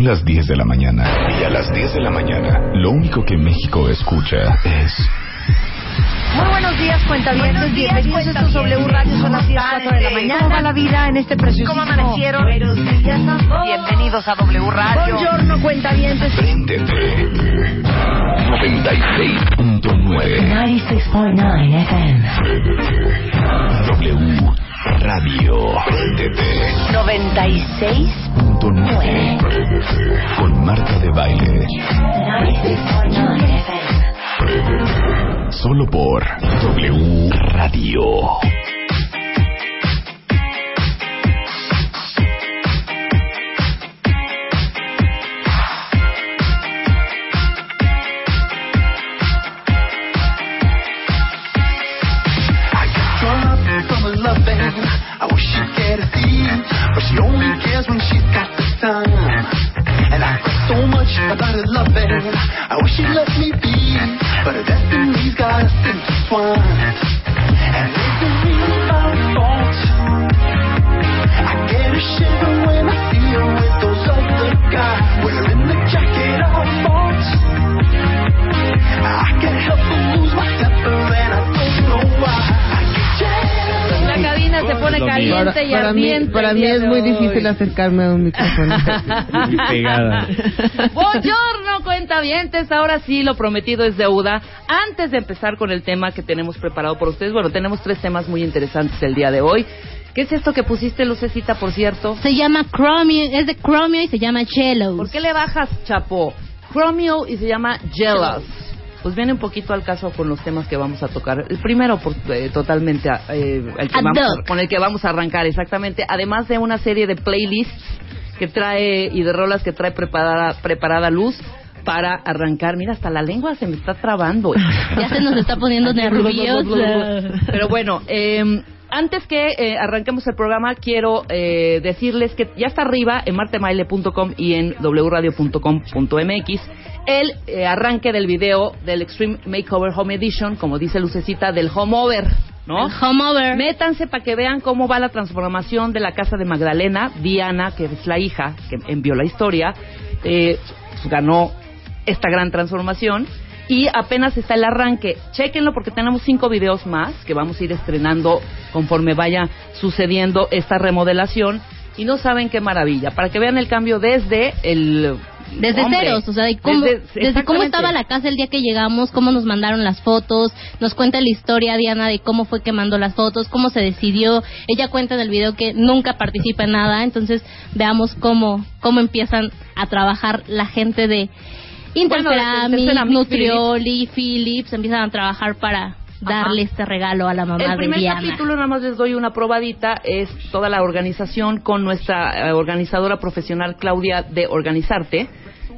Son las 10 de la mañana y a las 10 de la mañana lo único que México escucha es... Muy buenos días, cuentavientes. Bienvenidos a estos W Radio. Son las 10, 4 de la mañana. ¿Cómo va la vida en este precioso ¿Cómo amanecieron? Bienvenidos a W Radio. Buongiorno, cuentavientes. Préndete. 96.9 96.9 FM. W Radio. Préndete. 96.9 Con Marta de Baile. 96.9 FM. Solo por W Radio. About her loving. I wish she'd let me be, but her destiny's got us intertwined. Para, y para mí, para mí es muy difícil acercarme a un micrófono. pegada. Buongiorno, cuentavientes. Ahora sí, lo prometido es deuda. Antes de empezar con el tema que tenemos preparado por ustedes, bueno, tenemos tres temas muy interesantes el día de hoy. ¿Qué es esto que pusiste, Lucecita, por cierto? Se llama Chromio, es de Chromio y se llama Jello. ¿Por qué le bajas, Chapo? Chromio y se llama Jealous. Pues viene un poquito al caso con los temas que vamos a tocar. El primero, por, eh, totalmente, eh, el que Ad vamos a- hoc. con el que vamos a arrancar, exactamente. Además de una serie de playlists que trae y de rolas que trae preparada, preparada Luz para arrancar. Mira, hasta la lengua se me está trabando. Ya se nos está poniendo nerviosa. Pero bueno, eh, antes que eh, arranquemos el programa, quiero eh, decirles que ya está arriba en martemaile.com y en wradio.com.mx el eh, arranque del video del Extreme Makeover Home Edition, como dice Lucecita, del Home Over, ¿no? El home over. Métanse para que vean cómo va la transformación de la casa de Magdalena. Diana, que es la hija que envió la historia, eh, pues, ganó esta gran transformación. Y apenas está el arranque. Chequenlo porque tenemos cinco videos más que vamos a ir estrenando conforme vaya sucediendo esta remodelación. Y no saben qué maravilla. Para que vean el cambio desde el. Desde hombre. ceros, o sea, de cómo, Desde- desde, cómo estaba la casa el día que llegamos, cómo nos mandaron las fotos, nos cuenta la historia Diana de cómo fue que mandó las fotos, cómo se decidió. Ella cuenta en el video que nunca participa en nada, entonces veamos cómo cómo empiezan a trabajar la gente de Interceramic, de Ceramic, Nutrioli, Philips, empiezan a trabajar para darle este regalo a la mamá El de primer Diana. capítulo, nada más les doy una probadita, es toda la organización con nuestra eh, organizadora profesional Claudia de Organizarte,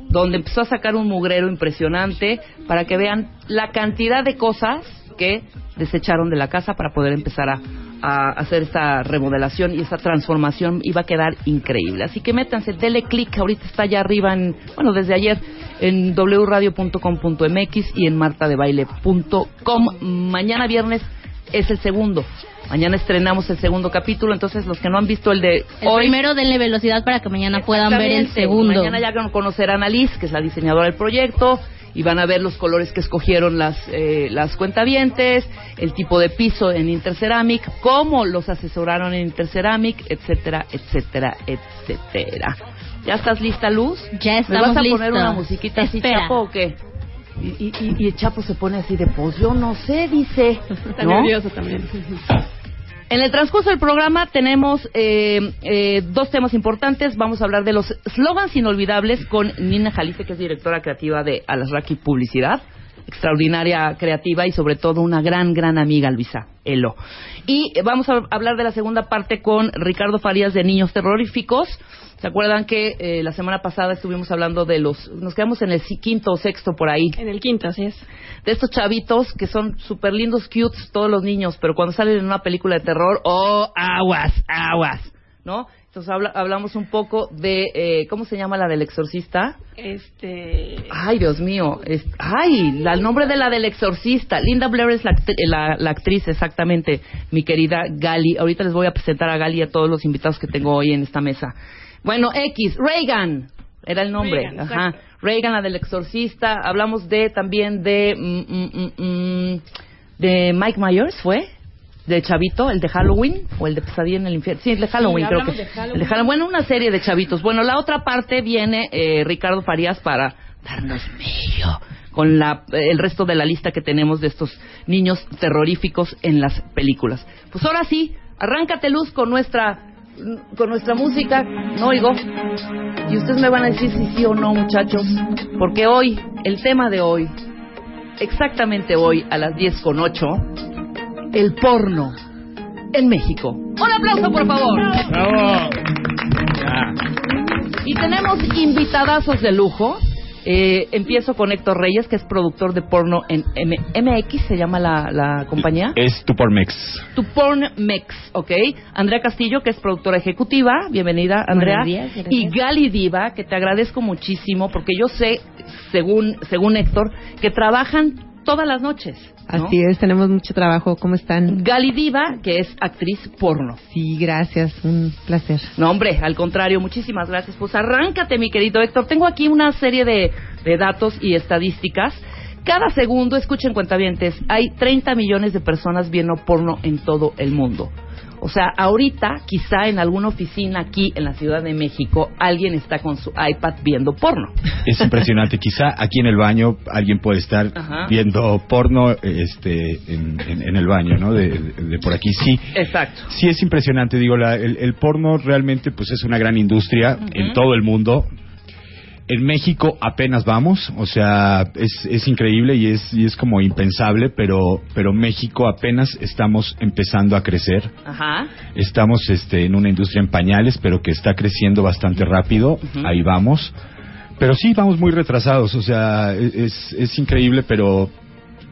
donde empezó a sacar un mugrero impresionante para que vean la cantidad de cosas que desecharon de la casa para poder empezar a, a hacer esta remodelación y esta transformación iba a quedar increíble. Así que métanse, dele clic, ahorita está allá arriba, en, bueno, desde ayer en wradio.com.mx y en martadebaile.com. Mañana viernes es el segundo. Mañana estrenamos el segundo capítulo, entonces los que no han visto el de El hoy... primero denle velocidad para que mañana puedan ver el segundo. Mañana ya conocerán a Liz, que es la diseñadora del proyecto, y van a ver los colores que escogieron las, eh, las cuentavientes, el tipo de piso en Interceramic, cómo los asesoraron en Interceramic, etcétera, etcétera, etcétera. ¿Ya estás lista, Luz? Ya ¿Me estamos vas a poner una musiquita así, Espera. Chapo, o qué? Y, y, y- el Chapo se pone así de, pues yo no sé, dice. Está ¿no? nervioso también. En el transcurso del programa tenemos eh, eh, dos temas importantes. Vamos a hablar de los slogans inolvidables con Nina Jalife, que es directora creativa de Alasraki Publicidad. Extraordinaria creativa y sobre todo una gran, gran amiga, Luisa Elo. Y eh, vamos a hablar de la segunda parte con Ricardo Farías de Niños Terroríficos. ¿Se acuerdan que eh, la semana pasada estuvimos hablando de los... Nos quedamos en el quinto o sexto por ahí En el quinto, así es. de estos chavitos que son súper lindos, cutes, todos los niños, pero cuando salen en una película de terror, ¡oh, aguas, aguas! ¿No? Entonces habla- hablamos un poco de, eh, ¿cómo se llama la del exorcista? Este. Ay, Dios mío. es- ay, la- el nombre de la del exorcista. Linda Blair es la, la- la actriz, exactamente, mi querida Gali. Ahorita les voy a presentar a Gali y a todos los invitados que tengo hoy en esta mesa. Bueno, X, Reagan. Era el nombre. Reagan, Ajá. exacto. Reagan, la del exorcista. Hablamos de también de. mm, mm, mm, de Mike Myers, ¿fue? De Chavito, el de Halloween o el de Pesadilla en el infierno. Sí, el de Halloween, creo que. hablamos de Halloween. El de Halloween. Bueno, una serie de chavitos. Bueno, la otra parte viene eh, Ricardo Farías para darnos medio con la, el resto de la lista que tenemos de estos niños terroríficos en las películas. Pues ahora sí, arráncate luz con nuestra con nuestra música, no oigo. Y ustedes me van a decir si sí o no, muchachos, porque hoy, el tema de hoy, exactamente hoy a las 10 con 8, el porno en México. Un aplauso, por favor. ¡Bravo! Y tenemos invitadazos de lujo. Eh, empiezo con Héctor Reyes, que es productor de porno en M- MX, se llama la, la compañía. Es tu por Mex. Tu Porn Mex, ¿ok? Andrea Castillo, que es productora ejecutiva. Bienvenida, Andrea. Buenos días, gracias. y Gali Diva, que te agradezco muchísimo, porque yo sé, según, según Héctor, que trabajan todas las noches. ¿no? Así es, tenemos mucho trabajo. ¿Cómo están? Gali Diva, que es actriz porno. Sí, gracias. Un placer. No, hombre, al contrario, muchísimas gracias. Pues arráncate, mi querido Héctor. Tengo aquí una serie de, de datos y estadísticas. Cada segundo, escuchen cuentavientes, hay 30 millones de personas viendo porno en todo el mundo. O sea, ahorita, quizá en alguna oficina aquí en la Ciudad de México, alguien está con su iPad viendo porno. Es impresionante. Quizá aquí en el baño alguien puede estar Ajá. viendo porno este, en, en- en el baño, ¿no? De, de- de por aquí. Sí. Exacto. Sí, es impresionante. Digo, la- el, el porno realmente pues es una gran industria en todo el mundo. En México apenas vamos, o sea, es, es increíble y es, y es como impensable, pero, pero México apenas estamos empezando a crecer. Ajá. Estamos este, en una industria en pañales, pero que está creciendo bastante rápido. Ahí vamos. Pero sí, vamos muy retrasados. O sea, es, es increíble, pero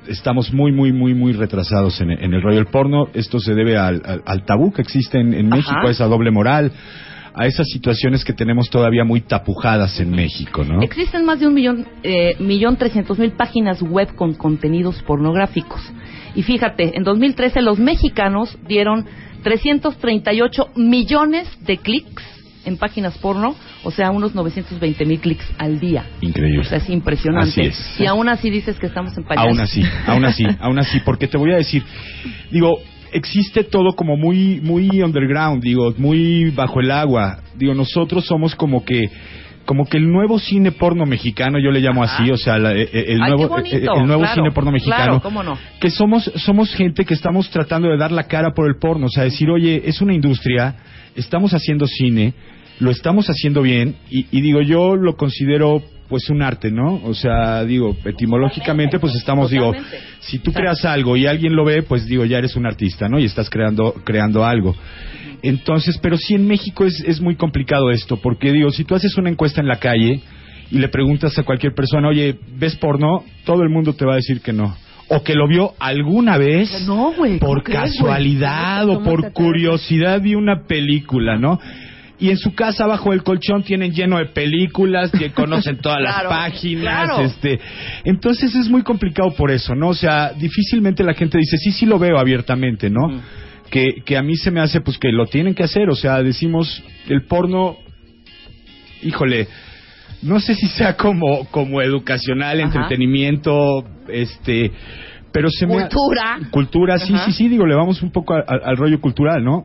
estamos muy, muy, muy, muy retrasados en, en el rollo del porno. Esto se debe al, al- al tabú que existe en, en. México, a esa doble moral, a esas situaciones que tenemos todavía muy tapujadas en México, ¿no? Existen más de un millón, eh, millón trescientos mil páginas web con contenidos pornográficos. Y fíjate, en 2013 los mexicanos dieron 338 millones de clics en páginas porno, o sea, unos 920 mil clics al día. Increíble. O sea, es impresionante. Así es. Y aún así dices que estamos en pañales. Aún así, aún así, aún así, porque te voy a decir, digo, existe todo como muy, muy underground, digo, muy bajo el agua. Digo, nosotros somos como que, como que el nuevo cine porno mexicano, yo le llamo así, o sea, la- eh, eh, el Ay, nuevo, bonito, el nuevo claro, cine porno mexicano. claro, cómo no. Que somos, somos gente que estamos tratando de dar la cara por el porno, o sea, decir, oye, es una industria, estamos haciendo cine, lo estamos haciendo bien, y, y digo, yo lo considero pues un arte, ¿no? O sea, digo, etimológicamente pues estamos, digo, si tú creas algo y alguien lo ve, pues digo, ya eres un artista, ¿no? Y estás creando, creando algo. Entonces, pero sí en México es, es muy complicado esto, porque digo, si tú haces una encuesta en la calle y le preguntas a cualquier persona, oye, ¿ves porno? Todo el mundo te va a decir que no. O que lo vio alguna vez No, güey. ¿cómo por crees, casualidad o ¿Cómo por curiosidad vi una película, ¿no? Y en su casa bajo el colchón tienen lleno de películas, que conocen todas Claro, las páginas, claro. este, entonces es muy complicado por eso, ¿no? O sea, difícilmente la gente dice, sí, sí lo veo abiertamente, ¿no? Ujú. que, que a mí se me hace pues que lo tienen que hacer, o sea, decimos, el porno, híjole, no sé si sea como, como educacional, Ajá. entretenimiento, este, pero se me... ha- Cultura. Cultura, sí, Ajá. sí, sí, digo, le vamos un poco a- a- al rollo cultural, ¿no?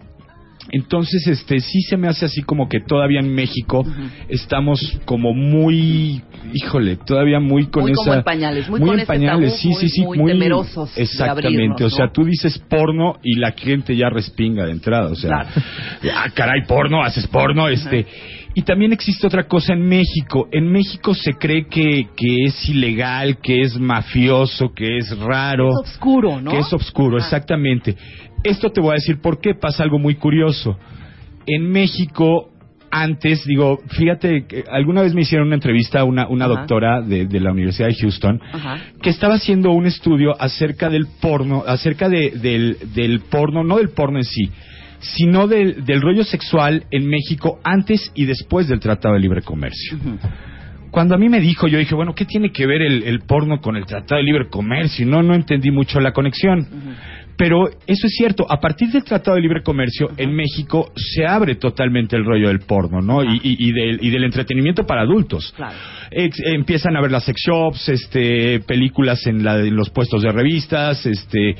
Entonces, este, sí se me hace así como que todavía en México estamos como muy, híjole, todavía muy con Muy esa... como en pañales, muy con en ese pañales, tabú, sí, muy- sí, sí, muy temerosos de Exactamente, abrirnos, o sea, ¿no? tú dices porno y la gente ya respinga de entrada, o sea, Claro. ah, caray, porno, haces porno, este... Y también existe otra cosa en México. En México se cree que, que es ilegal, que es mafioso, que es raro Es oscuro, ¿no? que es oscuro, Ajá. exactamente. Esto te voy a decir por qué pasa algo muy curioso. En México, antes, digo, fíjate, que alguna vez me hicieron una entrevista a una, una doctora de, de la Universidad de Houston Ajá. que estaba haciendo un estudio acerca del porno, acerca de- del, del porno, no del porno en sí, sino del, del rollo sexual en México antes y después del Tratado de Libre Comercio. Cuando a mí me dijo, yo dije, bueno, ¿qué tiene que ver el, el porno con el Tratado de Libre Comercio? Y No, no entendí mucho la conexión. Pero eso es cierto, a partir del Tratado de Libre Comercio, en México se abre totalmente el rollo del porno, ¿no? Y, y- y del, y del entretenimiento para adultos. Claro. Ex- empiezan a ver las sex shops, este, películas en, la- en los puestos de revistas, este,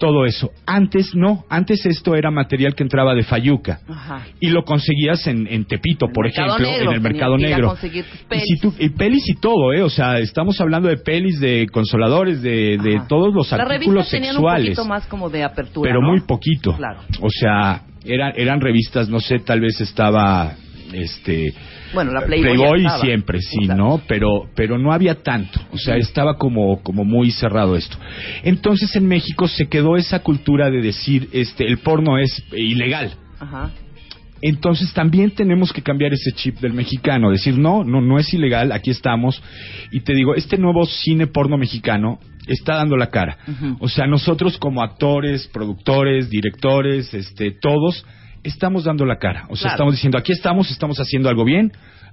todo eso. Antes no, antes esto era material que entraba de Fayuca. Ajá. Y lo conseguías en, en Tepito, por ejemplo, Negro, en el mercado negro. tus Y, pelis. si tú- y pelis y todo, ¿eh? O sea, estamos hablando de pelis, de consoladores, de, de todos los Las artículos tenían sexuales. un poquito más como de apertura, pero ¿no? muy poquito. Claro. O sea, eran, eran revistas, no sé, tal vez estaba este Bueno, la Playboy, Playboy siempre, sí. ¿no? Pero, pero no había tanto. O sea, estaba como, como muy cerrado esto. Entonces en México se quedó esa cultura de decir, este, el porno es ilegal. Ajá. Entonces también tenemos que cambiar ese chip del mexicano, decir, no, no, no es ilegal, aquí estamos. Y te digo, este nuevo cine porno mexicano está dando la cara. O sea, nosotros como actores, productores, directores, este, todos, estamos dando la cara. O sea, Claro. estamos diciendo, aquí estamos, estamos haciendo algo bien,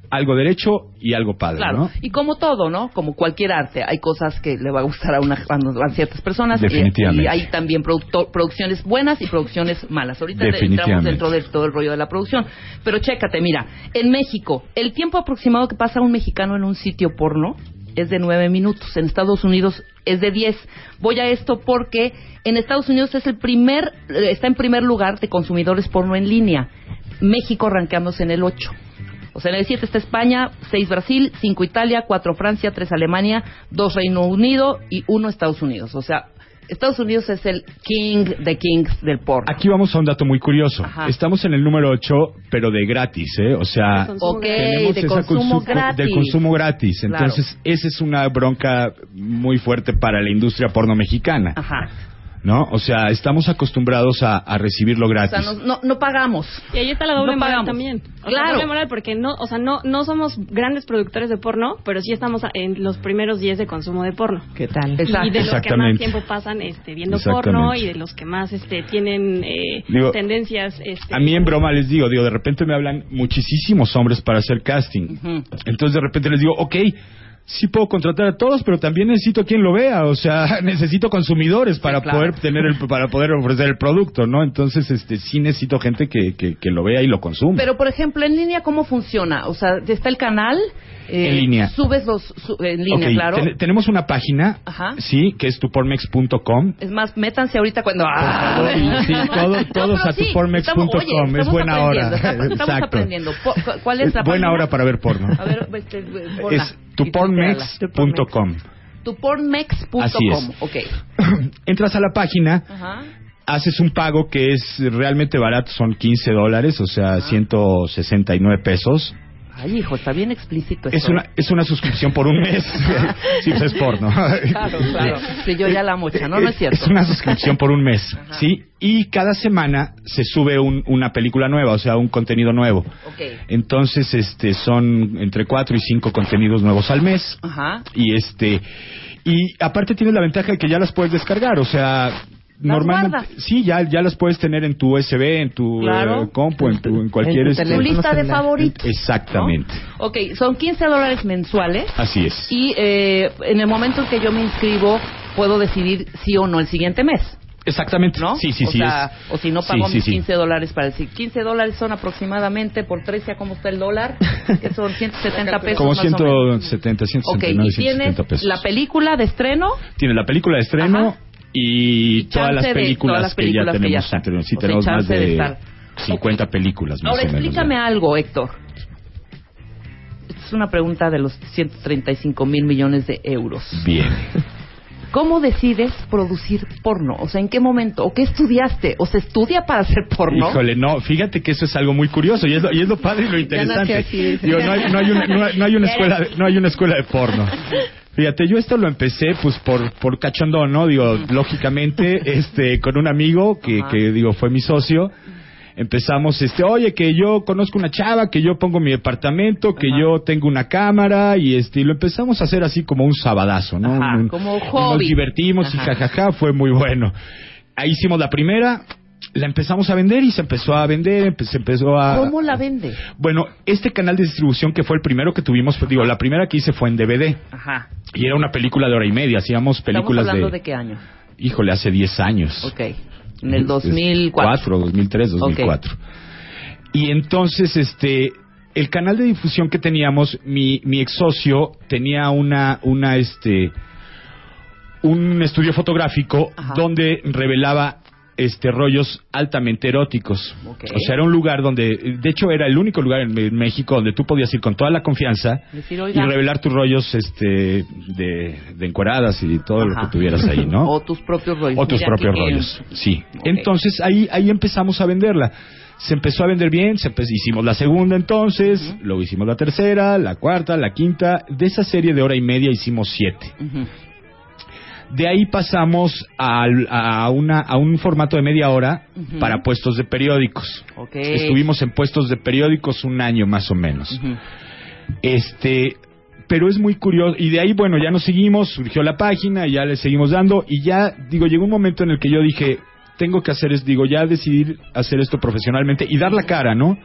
algo derecho y algo padre, Claro, ¿no? y como todo, ¿no? Como cualquier arte, hay cosas que le va a gustar a, una, a ciertas personas. Definitivamente. Y, hay también producto- producciones buenas y producciones malas. Ahorita entramos dentro de todo el rollo de la producción. Pero chécate, mira, en México, el tiempo aproximado que pasa un mexicano en un sitio porno es de nueve minutos. En Estados Unidos es de diez. Voy a esto porque en Estados Unidos es el primer, eh, está en primer lugar de consumidores porno en línea. México rankeándose en el 8. O sea, en el 7 está España, 6 Brasil, 5 Italia, 4 Francia, 3 Alemania, 2 Reino Unido y 1 Estados Unidos. O sea, Estados Unidos es el king de kings del porno. Aquí vamos a un dato muy curioso. Ajá. Estamos en el número 8, pero de gratis, ¿eh? O sea, tenemos de esa consumo consu- gratis. del consumo gratis. Claro. Entonces, esa es una bronca muy fuerte para la industria porno mexicana, Ajá. ¿No? O sea, estamos acostumbrados a, a recibirlo O gratis. sea, no, no, no pagamos. Y ahí está la doble No moral pagamos. también. O Claro. sea, doble moral porque no, o sea, no, no somos grandes productores de porno, pero sí estamos en los primeros 10 de consumo de porno. ¿Qué tal? Exacto. Y de los que más tiempo pasan este, viendo porno y de los que más este, tienen eh, Digo, tendencias. Este, A mí en broma les digo, digo, de repente me hablan muchísimos hombres para hacer casting. Entonces de repente les digo, ok, sí puedo contratar a todos, pero también necesito quien lo vea, o sea, necesito consumidores para claro. poder tener el, para poder ofrecer el producto, ¿no? Entonces, este, sí necesito gente que, que, que lo vea y lo consuma. Pero, por ejemplo, en línea, ¿cómo funciona? O sea, está el canal. eh, En línea. Subes los. su- en línea, claro. ten- tenemos una página, Ajá. sí, que es tupormex.com. Es más, métanse ahorita cuando. favor, sí, todo- todos a tupormex.com, estamos- oye, es buena hora. Estamos, estamos Exacto. aprendiendo. ¿Cuál es la buena página? hora para ver porno. A ver, este, ponla. es tupormex.com. Tupormex.com. Así es. Ok. Entras a la página, Ajá. haces un pago que es realmente barato, son 15 dólares, o sea, 169 pesos. Ay, hijo, está bien explícito Es una, es una suscripción por un mes. sí, pues es porno. Claro, claro. Sí, yo ya la mocha, ¿no? No es cierto. Es una suscripción por un mes, ¿sí? Y cada semana se sube un- una película nueva, o sea, un contenido nuevo. Ok. Entonces, este, son entre cuatro y cinco contenidos nuevos al mes. Ajá. Y este, y aparte tienes la ventaja de que ya las puedes descargar, o sea, normalmente, guardas. sí, ya, ya las puedes tener en tu USB, en tu Claro. eh, compu, en, tu, en cualquier tu este- Tu lista de favoritos. Exactamente. ¿no? Ok, son 15 dólares mensuales. Así es. Y eh, en el momento en que yo me inscribo, puedo decidir sí o no el siguiente mes. Exactamente. ¿No? Sí, sí, o sí. sea, es- o si no sí, pago sí, mis sí. 15 dólares para decir 15 dólares son aproximadamente por 13 a cómo está el dólar, que son 170 pesos Como más o menos. 170, Ok, 169, y tienes 170 pesos. la película de estreno Tiene la película de estreno Ajá. Y, todas las de- películas todas las que ya películas que ya tenemos. están. entre- sí, O sea, tenemos más de de estar. 50 películas más Ahora o menos. explícame ¿no? algo, Héctor. Esta es una pregunta de los 135 mil millones de euros. Bien. ¿Cómo decides producir porno? O sea, ¿en qué momento? ¿O qué estudiaste? ¿O se estudia para hacer porno? Híjole, no, fíjate que eso es algo muy curioso y es lo, y es lo padre y lo interesante. Digo, no hay, no hay una, no hay- no hay una escuela, no hay una escuela de porno. Fíjate, yo esto lo empecé pues por por cachondón, ¿no? Digo, lógicamente, este, con un amigo que, Ajá. que digo fue mi socio. Empezamos, este, oye, que yo conozco una chava, que yo pongo mi departamento, que Ajá. yo tengo una cámara y este, y lo empezamos a hacer así como un sabadazo, ¿no? Ajá, Un- como y hobby. Nos divertimos y jajaja, fue muy bueno. Ahí hicimos la primera, la empezamos a vender y se empezó a vender, se empezó a... ¿Cómo la vende? Bueno, este canal de distribución que fue el primero que tuvimos, pues, digo, la primera que hice fue en DVD Ajá. y era una película de hora y media, hacíamos películas ¿Estamos hablando de... de... qué año? híjole, hace 10 años. Ok. En el 2004. 2003, 2004. Y entonces, este, el canal de difusión que teníamos, mi, mi ex socio tenía una, una, este, un estudio fotográfico Ajá. donde revelaba este rollos altamente eróticos. O sea, era un lugar donde, de hecho, era el único lugar en, México donde tú podías ir con toda la confianza Decir, y revelar tus rollos este de, de encueradas y todo lo que tuvieras ahí, ¿no? O tus propios rollos. O tus Mira, propios quiero. rollos, sí. Entonces ahí ahí empezamos a venderla. Se empezó a vender bien, se hicimos la segunda entonces, luego hicimos la tercera, la cuarta, la quinta. De esa serie de hora y media hicimos siete. Ujú. De ahí pasamos al- a, una, a un formato de media hora para puestos de periódicos. Estuvimos en puestos de periódicos un año más o menos. Este, pero es muy curioso. Y de ahí, bueno, ya nos seguimos, surgió la página, y ya le seguimos dando. Y ya, digo, llegó un momento en el que yo dije, tengo que hacer es, digo, ya decidir hacer esto profesionalmente y dar la cara, ¿no?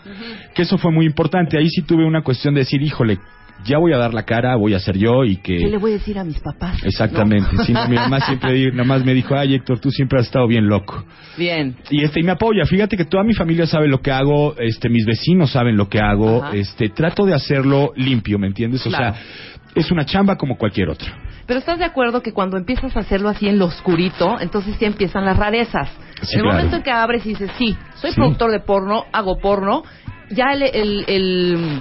Que eso fue muy importante. Ahí sí tuve una cuestión de decir, híjole, ya voy a dar la cara, voy a ser yo y que... ¿Qué le voy a decir a mis papás? Exactamente. ¿No? Sí, mi mamá siempre nada más me dijo, ay Héctor, tú siempre has estado bien loco. Bien. Y este y me apoya. Fíjate que toda mi familia sabe lo que hago, este mis vecinos saben lo que hago, Ajá. este trato de hacerlo limpio, ¿me entiendes? O Claro. sea, es una chamba como cualquier otra. Pero estás de acuerdo que cuando empiezas a hacerlo así en lo oscurito, entonces sí empiezan las rarezas. Sí, en el claro. momento en que abres y dices, sí, soy Sí. productor de porno, hago porno, ya el, el, el-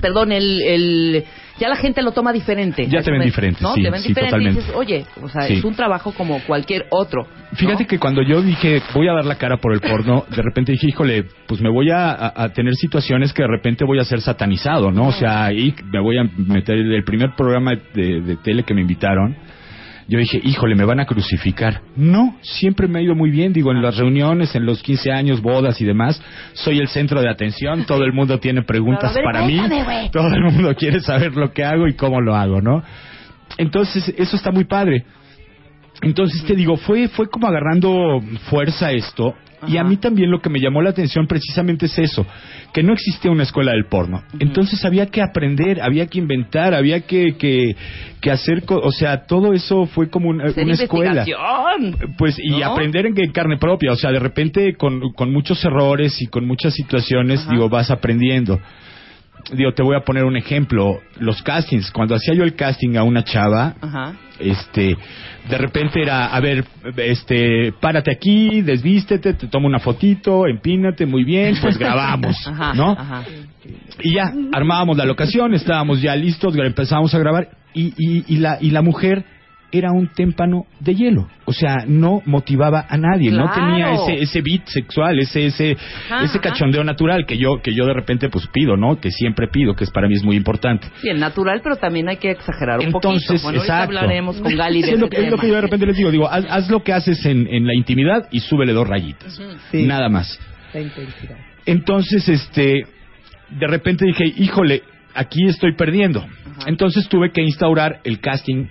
perdón, el, el- ya la gente lo toma diferente. Ya te ven ¿Me- diferente, ¿no? sí, te ven sí, diferente y totalmente. dices, oye, o sea, Sí. es un trabajo como cualquier otro. ¿no? Fíjate que cuando yo dije voy a dar la cara por el porno, de repente dije, híjole, pues me voy a, a- a tener situaciones que de repente voy a ser satanizado, ¿no? O sea, ahí me voy a meter el primer programa de, de tele que me invitaron. Yo dije, híjole, me van a crucificar. No, siempre me ha ido muy bien. Digo, en las reuniones, en los 15 años, bodas y demás, soy el centro de atención. Todo el mundo tiene preguntas ver, para mí. güey. Todo el mundo quiere saber lo que hago y cómo lo hago, ¿no? Entonces, eso está muy padre. Entonces te digo, fue, fue como agarrando fuerza esto. Y a mí también lo que me llamó la atención precisamente es eso, que no existía una escuela del porno. Entonces había que aprender, había que inventar, había que, que, que hacer, co- o sea, todo eso fue como una, escuela. Pues y ¿No? aprender en, en carne propia, o sea, de repente con, con muchos errores y con muchas situaciones, Ajá. digo, vas aprendiendo. Digo, te voy a poner un ejemplo, los castings, cuando hacía yo el casting a una chava, Ajá. este de repente era a ver este párate aquí desvístete te tomo una fotito empínate muy bien pues grabamos Ajá, no ajá. y ya armábamos la locación estábamos ya listos empezamos a grabar y, y, y la y la mujer era un témpano de hielo o sea no motivaba a nadie no tenía ese ese beat sexual ese ese Ajá, ese ajá. cachondeo natural que yo que yo de repente pues pido no que siempre pido que es para mí es muy importante Bien, natural, pero también hay que exagerar un entonces, poquito. Bueno, exacto. hablaremos con Gali de Sí, es, lo que, es lo que yo de repente les digo. Digo, haz, haz lo que haces en, en la intimidad y súbele dos rayitas. Sí. Nada más. La intensidad. Entonces, este, de repente dije, híjole, aquí estoy perdiendo. Entonces tuve que instaurar el casting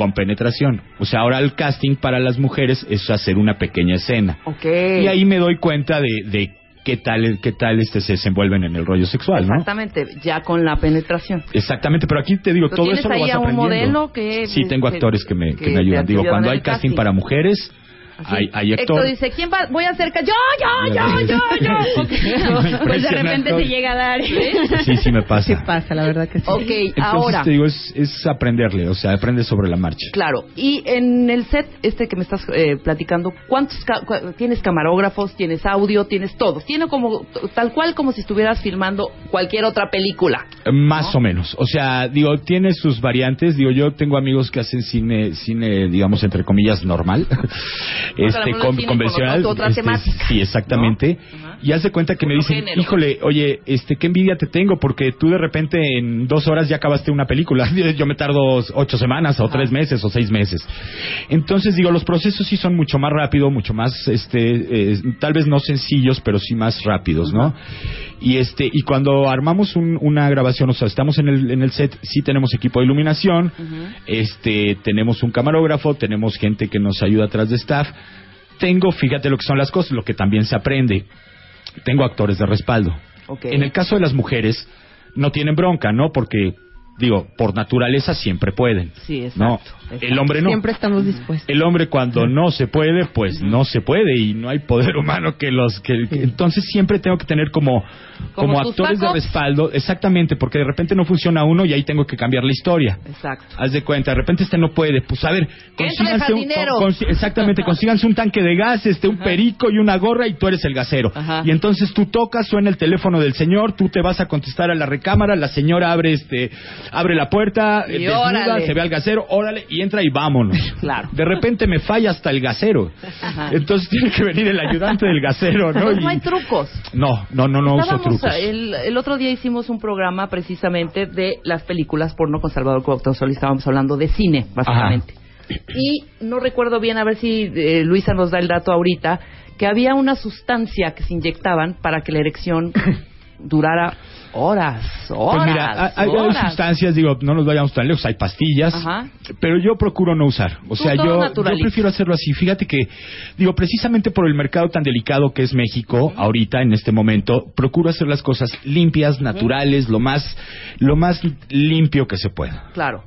con penetración. O sea, ahora el casting para las mujeres es hacer una pequeña escena. Ok. Y ahí me doy cuenta de, de qué tal, qué tal este se desenvuelven en el rollo sexual, ¿no? Exactamente, ya con la penetración. Exactamente, pero aquí te digo, ¿Pero todo eso lo ahí vas a un aprendiendo. modelo que- sí, tengo que- actores que me, que que me ayudan. Digo, cuando hay casting casting. para mujeres. Hay, hay Héctor Héctor. dice, ¿quién va? Voy a hacer ca- yo, yo, yo, yo, yo. Pues de repente se llega a dar. Sí, sí me pasa. Sí pasa, la verdad que sí. Ok, Entonces ahora. te digo, es, es aprenderle, o sea, aprende sobre la marcha. Claro, y en el set este que me estás eh, platicando, ¿cuántos ca- cua- tienes camarógrafos, tienes audio, tienes todo? Tiene como tal cual como si estuvieras filmando cualquier otra película. Más o menos. O sea, digo, tiene sus variantes. Digo, yo tengo amigos que hacen cine, cine digamos, entre comillas, normal. este, con- convencional. con otra este, sí, exactamente. ¿no? Y haz de cuenta que me dicen, género. híjole, oye, este, qué envidia te tengo porque tú de repente en dos horas ya acabaste una película. Yo me tardo ocho semanas o Ajá. tres meses o seis meses. Entonces, digo, los procesos sí son mucho más rápido, mucho más, este, eh, tal vez no sencillos, pero sí más rápidos, ¿no? Y este, y cuando armamos un- una grabación, o sea, estamos en el, en el set, sí tenemos equipo de iluminación, este, tenemos un camarógrafo, tenemos gente que nos ayuda atrás de staff. Tengo, fíjate lo que son las cosas, lo que también se aprende. Tengo actores de respaldo. En el caso de las mujeres, no tienen bronca, ¿no? Porque digo, por naturaleza siempre pueden. Sí, No, exacto, exacto. El hombre no. Siempre estamos dispuestos. El hombre cuando no se puede, pues no se puede y no hay poder humano que los que, que- entonces siempre tengo que tener como Como actores de respaldo, exactamente, porque de repente no funciona uno y ahí tengo que cambiar la historia. Exacto. Haz de cuenta, de repente este no puede, pues a ver, consíganse un, con- exactamente, consíganse un tanque de gas, este, un perico y una gorra y tú eres el gasero. Ajá. Y entonces tú tocas, suena el teléfono del señor, tú te vas a contestar a la recámara, la señora abre este, abre la puerta, Y desnuda, órale. se ve al gasero, órale, y entra y vámonos. Claro. De repente me falla hasta el gasero. Ajá. Entonces tiene que venir el ayudante del gasero, ¿no? No Y- hay trucos. no, no, no, no uso Estábamos, trucos. El, el otro día hicimos un programa precisamente de las películas porno con Salvador Cuauhtémoc y estábamos hablando de cine, básicamente. Y no recuerdo bien, a ver si eh, Luisa nos da el dato ahorita, que había una sustancia que se inyectaban para que la erección durara horas, horas, Pues mira, hay, hay horas. sustancias, digo, no nos vayamos tan lejos, hay pastillas, Ajá. pero yo procuro no usar. O sea, yo, yo prefiero hacerlo así. Fíjate que, digo, precisamente por el mercado tan delicado que es México, ahorita, en este momento, procuro hacer las cosas limpias, naturales, lo más, lo más limpio que se pueda. Claro.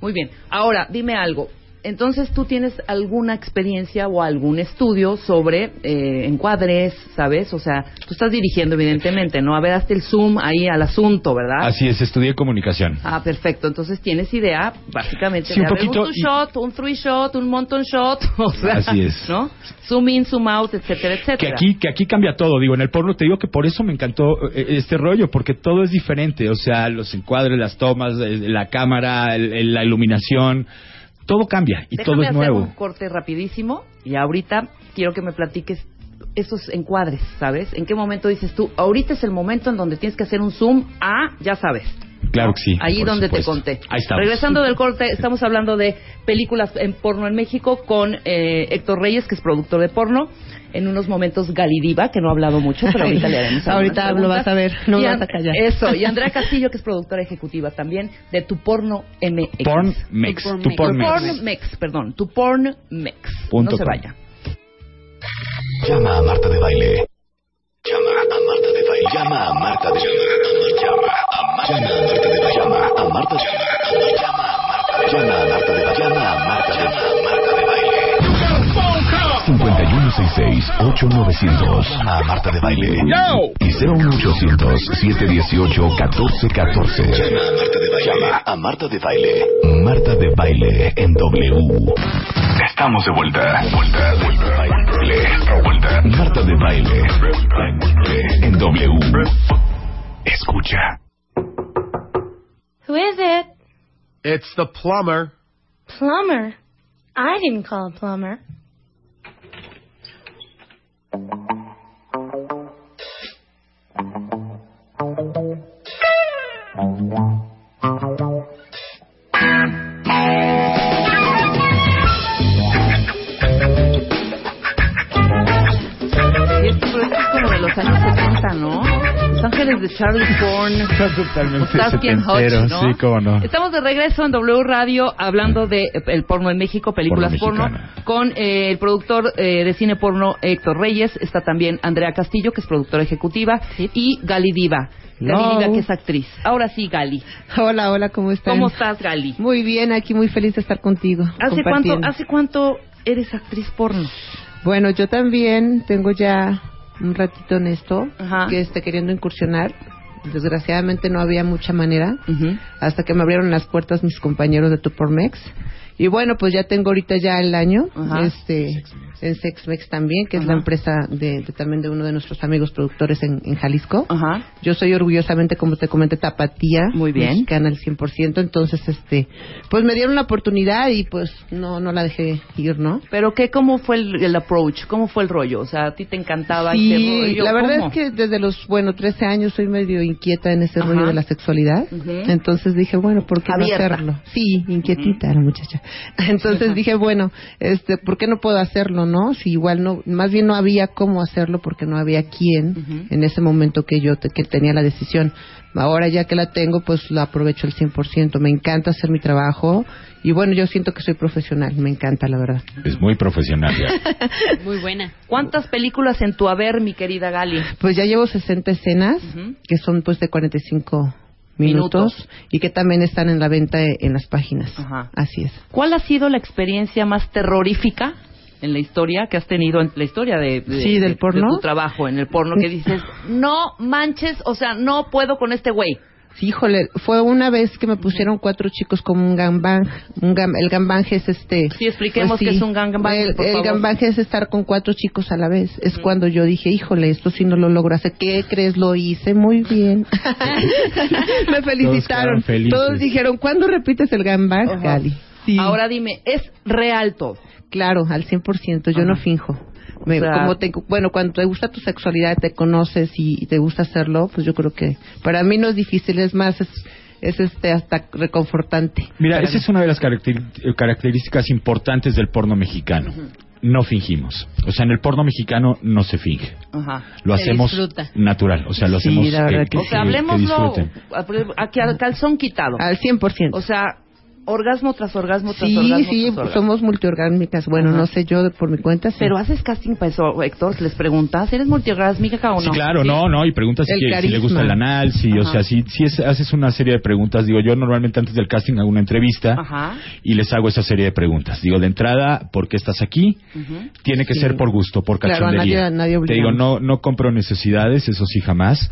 Muy bien. Ahora, dime algo. Entonces, ¿tú tienes alguna experiencia o algún estudio sobre eh, encuadres, sabes? O sea, tú estás dirigiendo, evidentemente, ¿no? A ver, hazte el zoom ahí al asunto, ¿verdad? Así es, estudié comunicación. Ah, perfecto. Entonces tienes idea, básicamente, Sí, de un ver, poquito, two y- shot, un three shot, un mountain shot, o sea, Así es. ¿no? Zoom in, zoom out, etcétera, etcétera. Que aquí, que aquí cambia todo, digo, en el porno te digo que por eso me encantó eh, este rollo, porque todo es diferente, o sea, los encuadres, las tomas, eh, la cámara, la iluminación, todo cambia y Déjame todo es hacer nuevo. un corte rapidísimo y ahorita quiero que me platiques esos encuadres, ¿sabes? ¿En qué momento dices tú, ahorita es el momento en donde tienes que hacer un zoom a, ya sabes? Claro que sí. Ahí donde supuesto. te conté. Ahí estamos. Regresando del corte, estamos hablando de películas en porno en México con eh, Héctor Reyes, que es productor de porno. En unos momentos Galidiva, que no ha hablado mucho, pero ahorita le haremos Ahorita preguntas. vas a ver, no vas a callar. Eso, y Andrea Castillo, que es productora ejecutiva también de Tu Porno MX. Porn Mex. Tu Porn Mex. Perdón. Tu Porn Mex. Punto no se vaya. Llama a Marta de Baile. Llama a Marta de Baile. Llama a Marta de Baile. 166-8900. A Marta de Baile. Y 01800-718-1414. Llama a Marta de Baile. A Marta de Baile. Marta de Baile en W. Estamos de vuelta. Vuelta, vuelta. Vuelta. Marta de Baile. En W. Escucha. Who is it? It's the plumber. Plumber? I didn't call a plumber. Thank you. Ángeles de Charlie Horn. Totalmente ¿no? sí, cómo no. Estamos de regreso en W Radio hablando de eh, el porno en México, películas Porno con eh, el productor eh, de cine porno Héctor Reyes. Está también Andrea Castillo, que es productora ejecutiva, y Gali Diva. Gali. Diva, que es actriz. Ahora sí, Gali. Hola, hola, ¿cómo están? ¿Cómo estás, Gali? Muy bien, aquí muy feliz de estar contigo. ¿Hace cuánto. ¿Hace cuánto eres actriz porno? Bueno, yo también tengo ya un ratito en esto, Ajá. que esté queriendo incursionar. Desgraciadamente no había mucha manera, hasta que me abrieron las puertas mis compañeros de Tupormex. Y bueno, pues ya tengo ahorita ya el año, Ajá. este, en Sexmex también, que es la empresa de, de- también de uno de nuestros amigos productores en, en Jalisco. Ajá. Yo soy orgullosamente, como te comenté, tapatía. Muy bien. Mexicana al 100%. Entonces, este, pues me dieron la oportunidad y pues no, no la dejé ir, ¿no? Pero qué, ¿cómo fue el, el approach? ¿Cómo fue el rollo? O sea, ¿a ti te encantaba Sí, este rollo? la verdad ¿Cómo? es que desde los, bueno, 13 años soy medio inquieta en ese rollo de la sexualidad. Entonces dije, bueno, ¿por qué Abierta. no hacerlo? Sí, inquietita la muchacha. Entonces dije, bueno, este, ¿por qué no puedo hacerlo, no? Si igual no, más bien no había cómo hacerlo porque no había quién en ese momento que yo te- que tenía la decisión. Ahora ya que la tengo, pues la aprovecho al 100%. Me encanta hacer mi trabajo y bueno, yo siento que soy profesional. Me encanta, la verdad. Es muy profesional ya. Muy buena. ¿Cuántas películas en tu haber, mi querida Gali? Pues ya llevo 60 escenas, que son pues de 45 minutos, Minutos. y que también están en la venta en las páginas. Ajá. Así es. ¿Cuál ha sido la experiencia más terrorífica en la historia que has tenido en la historia de, de- Sí, del de- porno. de tu trabajo en el porno que dices no manches o sea no puedo con este güey híjole, fue una vez que me pusieron cuatro chicos como un gangbang. Un gam- el gangbang es este... Sí, expliquemos qué es un gangbang, El, por el favor. gangbang es estar con cuatro chicos a la vez. Es cuando yo dije, híjole, esto sí no lo logro hacer. ¿Qué crees? Lo hice muy bien. me felicitaron. Todos dijeron, ¿cuándo repites el gangbang. Gali? Sí. ahora dime es real todo Claro, al 100%, yo no finjo. Me- O sea- como te- bueno, cuando te gusta tu sexualidad, te conoces y, y te gusta hacerlo, pues yo creo que para mí no es difícil, es más, es, es este hasta reconfortante. Mira, esa mí. es una de las caracter- eh, características importantes del porno mexicano. No fingimos. O sea, en el porno mexicano no se finge. Ajá. Lo Se hacemos disfruta. natural. O sea, lo Sí, hacemos la verdad que o sea hablemoslo disfruten. aquí al calzón quitado Al 100%. o sea orgasmo tras orgasmo tras sí, orgasmo sí, orgasmo. somos multiorgásmicas. Bueno, Ajá. no sé yo por mi cuenta. sí. pero haces casting para eso Héctor les preguntas eres multiorgásmica o no Sí, claro, no, no, y preguntas si, si le gusta el anal, si, o sea, si, si es- haces una serie de preguntas, digo, yo normalmente antes del casting hago una entrevista Ajá. y les hago esa serie de preguntas. Digo, de entrada, ¿por qué estás aquí? Tiene que Sí. ser por gusto, por Claro, a cachondería. nadie- a nadie Te digo, no, no compro necesidades, eso sí jamás.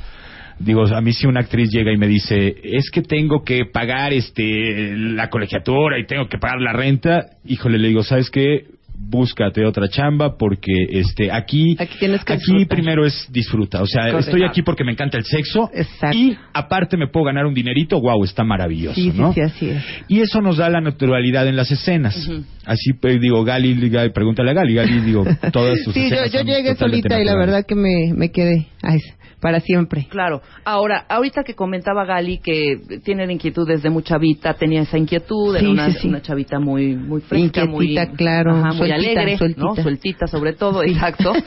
Digo, a mí si una actriz llega y me dice, es que tengo que pagar este la colegiatura y tengo que pagar la renta, híjole, le digo, ¿sabes qué? Búscate otra chamba porque este aquí Aquí tienes que aquí primero es disfruta, o sea, Correcto. estoy aquí porque me encanta el sexo Exacto. y aparte me puedo ganar un dinerito, wow, está maravilloso, sí, sí, ¿no? sí, así es. Y eso nos da la naturalidad en las escenas. Ujú. Así pues, digo, Gali, Gali, pregúntale a Gali, Gali, digo, todas sus Sí, yo, escenas yo son llegué solita y la verdad que me, me quedé ay, para siempre. Claro. Ahora, ahorita que comentaba Gali que tiene la inquietud desde muy chavita, tenía esa inquietud, era Sí, una, sí, sí. una chavita muy muy fresca, muy claro, ajá, muy alegre, sueltita. ¿no? Sueltita sobre todo, exacto.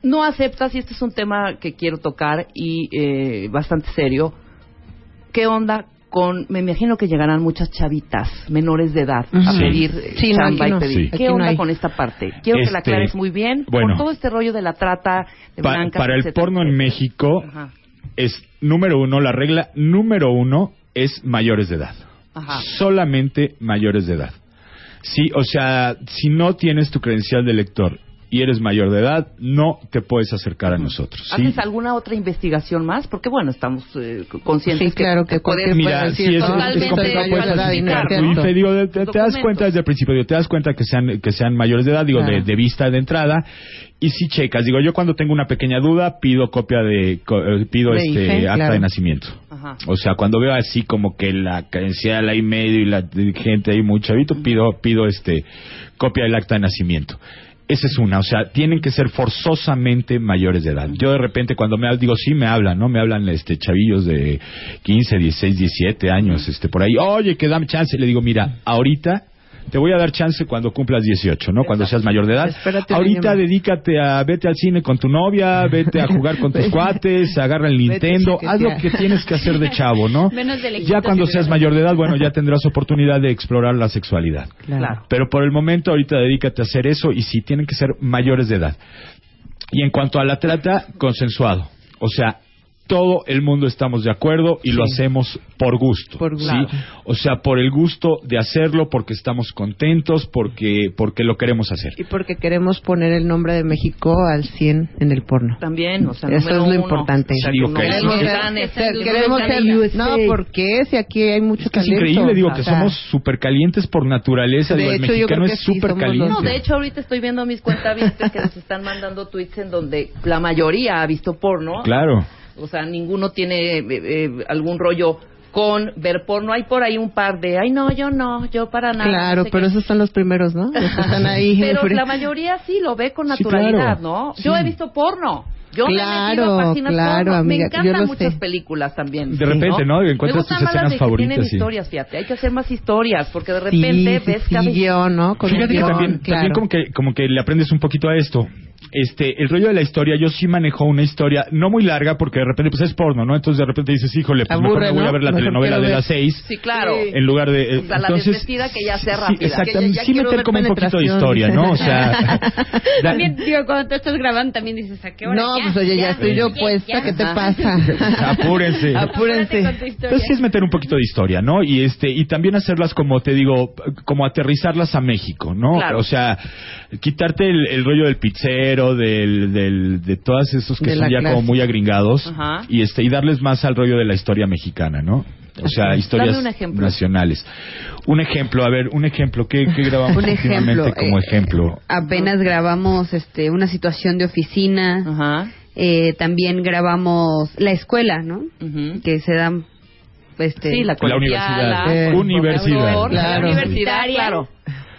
No aceptas, y este es un tema que quiero tocar y eh, bastante serio. ¿Qué onda con, me imagino que llegarán muchas chavitas menores de edad a Ujú. pedir eh, Sí, no, chamba y pedir? Sí. ¿Qué Aquí onda hay. con esta parte? Quiero que la Este, aclares muy bien bueno. por todo este rollo de la trata de Pa- blancas, para el etcétera, porno en. México Ajá. es número uno, la regla número uno es mayores de edad. Ajá. Solamente mayores de edad. Sí, o sea, si no tienes tu credencial de lector y eres mayor de edad, no te puedes acercar a nosotros. ¿sí? ¿Haces alguna otra investigación más? Porque, bueno, estamos eh, conscientes Sí, claro, que Mira, puedes sí, decir, es, complicado, puedes mayor de edad y no es falsificar tu cierto. IFE, digo, te, te das cuenta desde el principio, digo, te das cuenta que sean, que sean mayores de edad, digo, de, de vista de entrada, y si checas, digo, yo cuando tengo una pequeña duda, pido copia de, co- eh, pido De este IFE, acta claro. de nacimiento. Ajá. O sea, cuando veo así como que la credencial ahí medio y la gente ahí muy chavito, pido, pido este, copia del acta de nacimiento. Esa es una, o sea, tienen que ser forzosamente mayores de edad. Yo de repente cuando me digo, sí me hablan, ¿no? Me hablan este chavillos de 15, 16, 17 años, este por ahí, oye, que dame chance. Le digo, mira, ahorita te voy a dar chance cuando cumplas 18, ¿no? Cuando seas mayor de edad. Espérate Ahorita dedícate a, vete al cine con tu novia, vete a jugar con tus cuates, agarra el Nintendo, haz lo que tienes que hacer de chavo, ¿no? Menos de Ya cuando seas mayor de edad, bueno, ya tendrás oportunidad de explorar la sexualidad. Claro. Pero por el momento, ahorita dedícate a hacer eso y sí, tienen que ser mayores de edad. Y en cuanto a la trata, consensuado. O sea, todo el mundo estamos de acuerdo y lo Sí. hacemos por gusto. Por ¿sí? gusto. O sea, por el gusto de hacerlo, porque estamos contentos, porque, porque lo queremos hacer. Y porque queremos poner el nombre de México al 100 en el porno. También, o sea, Eso es lo uno. importante. O sea, Digo que que no Queremos ser- que queremos ser- no, porque si aquí hay mucho Es que es increíble, digo, que O sea, somos súper calientes por naturaleza. De digo, el hecho, yo mexicano creo que es sí, súper caliente. No, de hecho, ahorita estoy viendo mis cuentavientes que nos están mandando tweets en donde la mayoría ha visto porno. Claro. O sea, ninguno tiene eh, eh, algún rollo con ver porno. Hay por ahí un par de, ay, no, yo no, yo para nada. Claro, no sé pero qué". esos son los primeros, ¿no? Los que están ahí. Pero la mayoría sí lo ve con Sí, naturalidad, claro. ¿no? Sí. Yo he visto porno. Yo me he Claro, páginas claro, porno. amiga, me yo encantan lo muchas sé. películas también. De repente, ¿no? Me Encuentras gustan tus escenas de que favoritas, tienen sí. historias, fíjate. Hay que hacer más historias porque de repente sí, ves sí, cada sí, guion, ¿no? Con Fíjate un que guion, también, claro. también como que como que le aprendes un poquito a esto. Este, el rollo de la historia, yo sí manejo una historia no muy larga porque de repente pues es porno, ¿no? Entonces de repente dices, híjole, pues mejor Aburre, me voy ¿no? a ver la Mejor telenovela de las seis. Sí, claro. En lugar de... eh, O sea, la entonces, desvestida que ya sea sí, rápida. exactamente. Que ya- ya sí meter como un poquito de historia, ¿no? O sea... También, digo, cuando tú estás grabando, también dices, ¿a qué hora? No, Ya, pues oye, ya, estoy yo ya, puesta, ya. ¿qué te pasa? Apúrense. Apúrense. Pues sí es meter un poquito de historia, ¿no? Y este y también hacerlas como te digo, como aterrizarlas a México, ¿no? Claro. O sea, quitarte el, el rollo del pizzero, del, del de todos esos que De son ya clase. como muy agringados Ajá. y este y darles más al rollo de la historia mexicana, ¿no? O sea, historias un nacionales. Un ejemplo, a ver, un ejemplo, ¿qué, qué grabamos Un ejemplo, últimamente como eh, ejemplo? Apenas grabamos este una situación de oficina. Ajá. Eh, también grabamos la escuela, ¿no? Que se dan este Sí, la La universidad. Eh, La universidad, claro.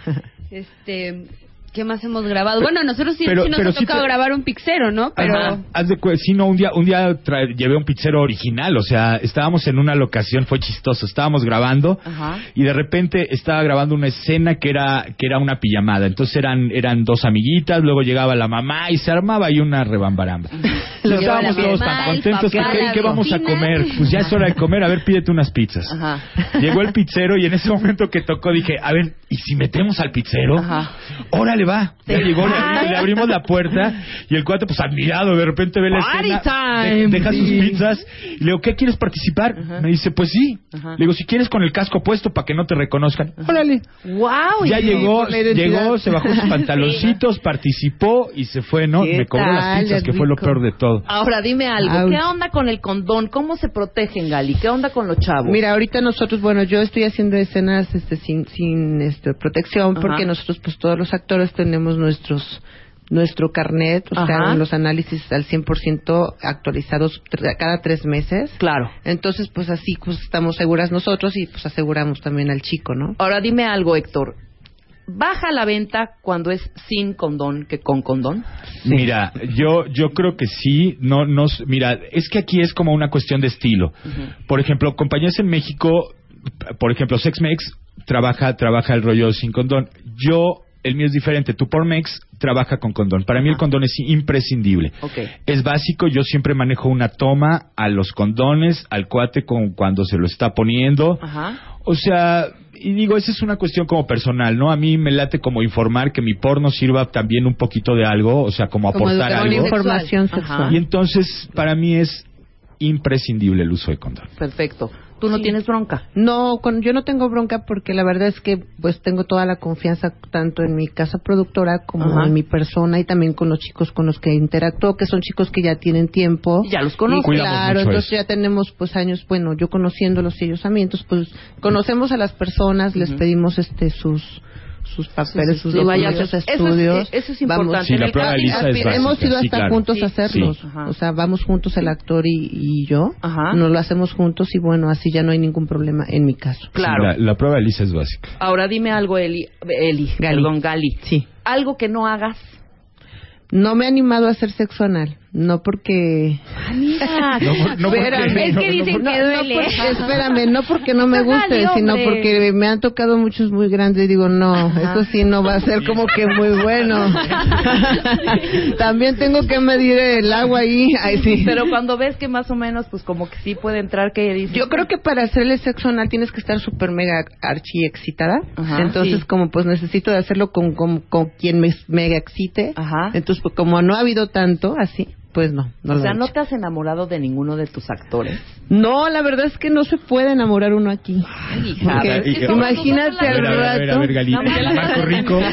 este ¿qué más hemos grabado? Bueno, nosotros sí, Pero- sí nos ha tocado te- grabar un pixero, ¿no? Pero Ajá. Haz de sí, no, un día, un día tra- llevé un pizzero original, o sea, estábamos en una locación, fue chistoso, estábamos grabando Ajá. y de repente estaba grabando una escena que era que era una pijamada, entonces eran eran dos amiguitas, luego llegaba la mamá y se armaba ahí una rebambaramba. Estábamos todos mamá, tan contentos, papá, ¿qué, vamos a comer? Pues ya es hora de comer, a ver, pídete unas pizzas. Ajá. Llegó el pizzero y en ese momento que tocó dije, a ver, ¿y si metemos al pizzero? Ajá. Órale, va. Ya llegó, le, le abrimos la puerta y el cuate, pues admirado, de repente ve la Party escena, time, de- deja sus sí. pizzas y le digo, ¿qué quieres participar? Me dice, pues sí. Ajá. Le digo, si quieres con el casco puesto para que no te reconozcan. Órale. Wow. Ya llegó, llegó, se bajó sus pantaloncitos, participó y se fue, ¿no? ¿Qué Me cobró las tal, pizzas, que fue lo peor de todo. Ahora dime algo, Ouch. ¿qué onda con el condón? ¿Cómo se protegen, Gali? ¿Qué onda con los chavos? Mira, ahorita nosotros, bueno, yo estoy haciendo escenas este, sin, sin este, protección porque nosotros, pues todos los actores tenemos nuestros nuestro carnet, o sea, los análisis al 100% actualizados cada tres meses. Claro. Entonces, pues así pues estamos seguras nosotros y pues aseguramos también al chico, ¿no? Ahora dime algo, Héctor. ¿Baja la venta cuando es sin condón que con condón? Mira, yo yo creo que sí, no nos mira, es que aquí es como una cuestión de estilo. Por ejemplo, compañías en México, por ejemplo, Sexmex trabaja trabaja el rollo sin condón. Yo el mío es diferente. Tu Pormex trabaja con condón. Para mí el condón es imprescindible. Ok. Es básico, yo siempre manejo una toma a los condones, al cuate con cuando se lo está poniendo. Ajá. O sea, y digo, esa es una cuestión como personal, ¿no? A mí me late como informar que mi porno sirva también un poquito de algo, o sea, como Como aportar algo. información Ajá. sexual. Y entonces, para mí es imprescindible el uso de condón. Perfecto. ¿Tú no Sí. tienes bronca? No, con- yo no tengo bronca porque la verdad es que pues tengo toda la confianza tanto en mi casa productora como Ajá. en mi persona y también con los chicos con los que interactúo, que son chicos que ya tienen tiempo. Ya los conozco. Y claro, mucho entonces eso. ya tenemos pues años, bueno, yo conociéndolos y ellos a mí, entonces pues conocemos a las personas, les pedimos este sus sus papeles, sus, Sí, vaya, documentos, eso es- estudios. eso es Vamos- importante. Sí, En la prueba lisa es aspira- Hemos básica, ido sí, hasta claro. juntos a Sí, hacerlos. sí. O sea, vamos juntos el actor y, y yo. Ajá. Nos lo hacemos juntos y bueno, así ya no hay ningún problema en mi caso. Claro. Sí, la, la prueba de lisa es básica. Ahora dime algo, Eli. Eli, Gali. perdón, Gali. Sí. Algo que no hagas. No me he animado a hacer sexo anal. No porque... Mira. No, no porque-. Es que no, dicen No, que no duele. porque- espérame, no porque no me guste, sino porque me han tocado muchos muy grandes y digo, no, Ajá. eso sí no va a ser como que muy bueno. También tengo que medir el agua ahí. Ay, sí. Pero cuando ves que más o menos, pues como que sí puede entrar, que dices? Yo creo que para hacerle sexo anal tienes que estar súper mega archi excitada. Ajá, Entonces, sí. como pues necesito de hacerlo con, con, con quien me mega excite. Ajá. Entonces, pues, como no ha habido tanto así, pues no, no o lo sea, he ¿no hecho. te has enamorado de ninguno de tus actores? No, la verdad es que no se puede enamorar uno aquí. Ay, hija. Porque es que imagínate A al ver, a ver, a ver, rato. No, Marco Rico.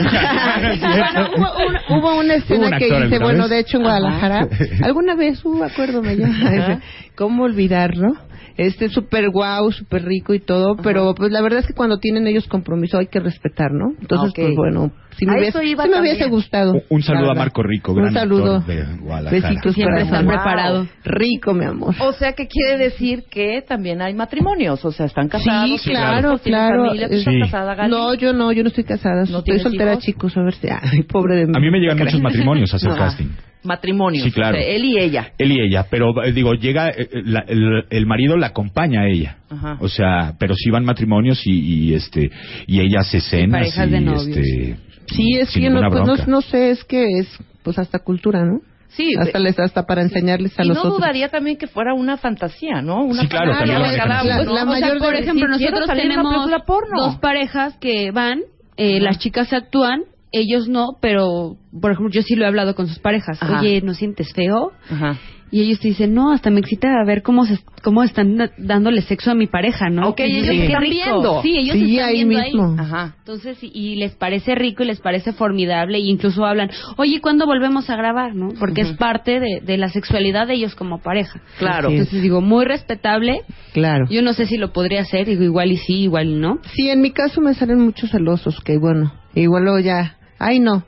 Bueno, hubo, una, hubo una escena Hubo un que actor hice, alguna bueno, vez. de hecho en Guadalajara. Alguna vez, uh, acuérdome ya. ¿Cómo olvidarlo? Este súper guau, súper rico y todo, pero pues la verdad es que cuando tienen ellos compromiso hay que respetar, ¿no? Entonces, pues bueno, si me, A hubiese, sí me hubiese gustado. Un- un saludo a. Marco Rico, Un gran saludo. actor de. Besitos Siempre para están Juan. preparados. Rico, mi amor. O sea, que quiere decir que también hay matrimonios, o sea, están casados. Sí, claro, claro. familia. ¿Tú Sí. estás casada, Gali? No, yo no, yo no estoy casada. ¿No estoy soltera, hijos? chicos. A ver si. Ay, pobre de mí. A mí me llegan muchos matrimonios a hacer casting. Matrimonios. Sí, claro. o sea, él y ella. Él y ella, pero eh, digo, llega, eh, eh, la- el, el marido la acompaña a ella. Ajá. O sea, pero sí van matrimonios y, y, este y ella hace cenas parejas y, de novios. este Sí, es Sin que no, pues no, no sé, es que es pues hasta cultura, ¿no? Sí, hasta les hasta para enseñarles a y los no otros. dudaría también que fuera una fantasía, ¿no? Una Sí, claro, fantasía también cada uno, así. La ¿no? mayor O sea, por de- ejemplo, nosotros tenemos dos parejas que van, eh, las chicas actúan, ellos no, pero por ejemplo yo sí lo he hablado con sus parejas. Ajá. Oye, ¿no sientes feo? Ajá. Y ellos te dicen, no, hasta me excita ver cómo se, cómo están dándole sexo a mi pareja, ¿no? Ok, ellos dices, están viendo. Sí, ellos Sí, están ahí viendo mismo. ahí. Ajá. Entonces, y, y les parece rico y les parece formidable, e incluso hablan, oye, ¿cuándo volvemos a grabar, no? Porque es parte de, de la sexualidad de ellos como pareja. Claro. Entonces digo, muy respetable. Claro. Yo no sé si lo podría hacer, digo, igual y sí, igual y no. Sí, en mi caso me salen muchos celosos, que bueno, igual luego ya, ay no,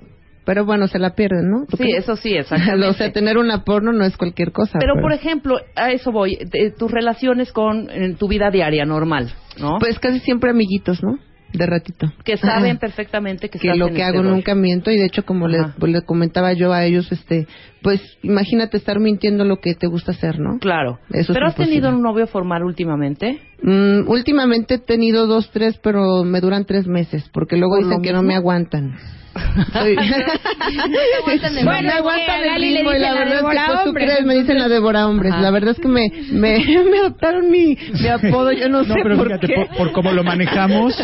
pero bueno, se la pierden, ¿no? ¿Tú Sí, eso sí, exactamente. o sea, tener una porno no es cualquier cosa. Pero, por ejemplo, a eso voy, de tus relaciones con en tu vida diaria normal, ¿no? Pues casi siempre amiguitos, ¿no? De ratito. que saben Ajá. perfectamente que, que lo en que este hago nunca miento y de hecho como le, le comentaba yo a ellos este pues imagínate estar mintiendo lo que te gusta hacer no Claro. Eso es ¿Pero has imposible. tenido un novio formal últimamente? Mm, últimamente he tenido dos tres pero me duran tres meses porque luego ¿Por dicen que no me aguantan no aguantan el y la verdad es que pues tú hombres, crees me dicen la devora hombres Ajá. la verdad es que me me, me adoptaron mi, mi apodo yo no, No, sé pero por fíjate, qué por, por cómo lo manejamos,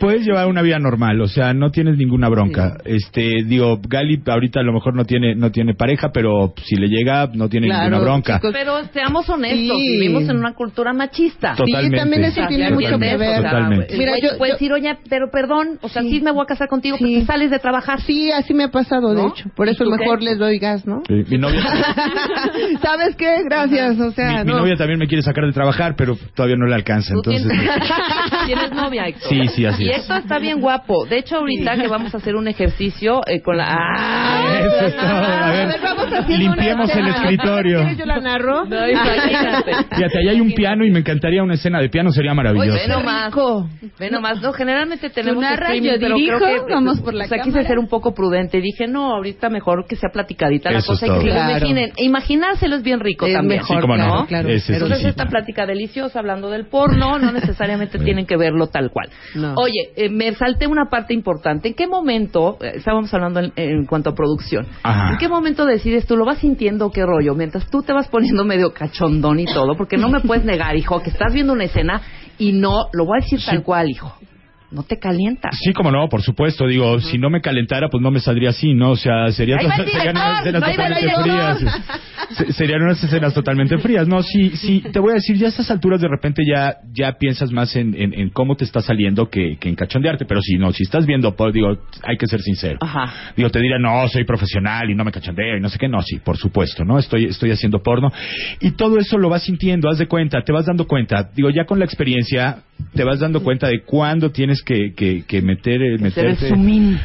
puedes llevar una vida normal, o sea, no tienes ninguna bronca. Este, digo, Gali ahorita a lo mejor no tiene no tiene pareja, pero si le llega no tiene Claro, ninguna bronca. chicos, Pero seamos honestos, Sí. vivimos en una cultura machista. Total. Totalmente. También eso tiene ¿me mucho que ver Totalmente. Mira, güey yo- puede yo- decir, oye, pero perdón, o sea, sí, Sí. me voy a casar contigo Sí. porque sales de trabajar. sí así me ha pasado de hecho por ¿Y eso mejor qué? les doy gas no Sí, mi novia, ¿Sabes qué? Gracias, o sea, mi, mi no. novia también me quiere sacar de trabajar, pero todavía no le alcanza, entonces. tienes, tienes novia, Héctor. Sí, sí, así Y es. Héctor está bien guapo. De hecho, ahorita que vamos a hacer un ejercicio eh, con la... ¡Ah! Eso es todo. A ver, limpiemos el escritorio. ¿Quieres yo la narro? No, imagínate. Fíjate, ahí hay un piano y me encantaría una escena de piano, sería maravilloso. ve nomás. Ve nomás. No, generalmente tenemos narras, yo pero dirijo, creo que... vamos por la o sea, cámara. quise ser un poco prudente. Dije, no, ahorita mejor que sea platicadita la Eso cosa y que todo. se lo Claro. imaginen. E imaginárselo es bien rico Es también. mejor, Sí, cómo no. claro, claro. Es Pero- Entonces esta plática deliciosa hablando del porno no necesariamente tienen que verlo tal cual. No. Oye, eh, me salté una parte importante. ¿En qué momento, eh, estábamos hablando en, en cuanto a producción, Ajá. ¿en qué momento decides tú lo vas sintiendo qué rollo? Mientras tú te vas poniendo medio cachondón y todo, porque no me puedes negar, hijo, que estás viendo una escena y no, lo voy a decir tal cual, hijo. No te calientas. Sí, como no, por supuesto. Digo, si no me calentara, pues no me saldría así, ¿no? O sea, serían unas escenas totalmente frías. Se- Serían unas escenas totalmente frías. No, sí, sí, te voy a decir, ya a estas alturas de repente ya ya piensas más en, en, en cómo te está saliendo que, que en cachondearte. Pero si no, si estás viendo, por, digo, hay que ser sincero. Ajá. Digo, te dirán, no, soy profesional y no me cachondeo y no sé qué. No, sí, por supuesto, ¿no? Estoy, estoy haciendo porno. Y todo eso lo vas sintiendo, haz de cuenta, te vas dando cuenta. Digo, ya con la experiencia, te vas dando cuenta de cuándo tienes que, que, que meter, eh, el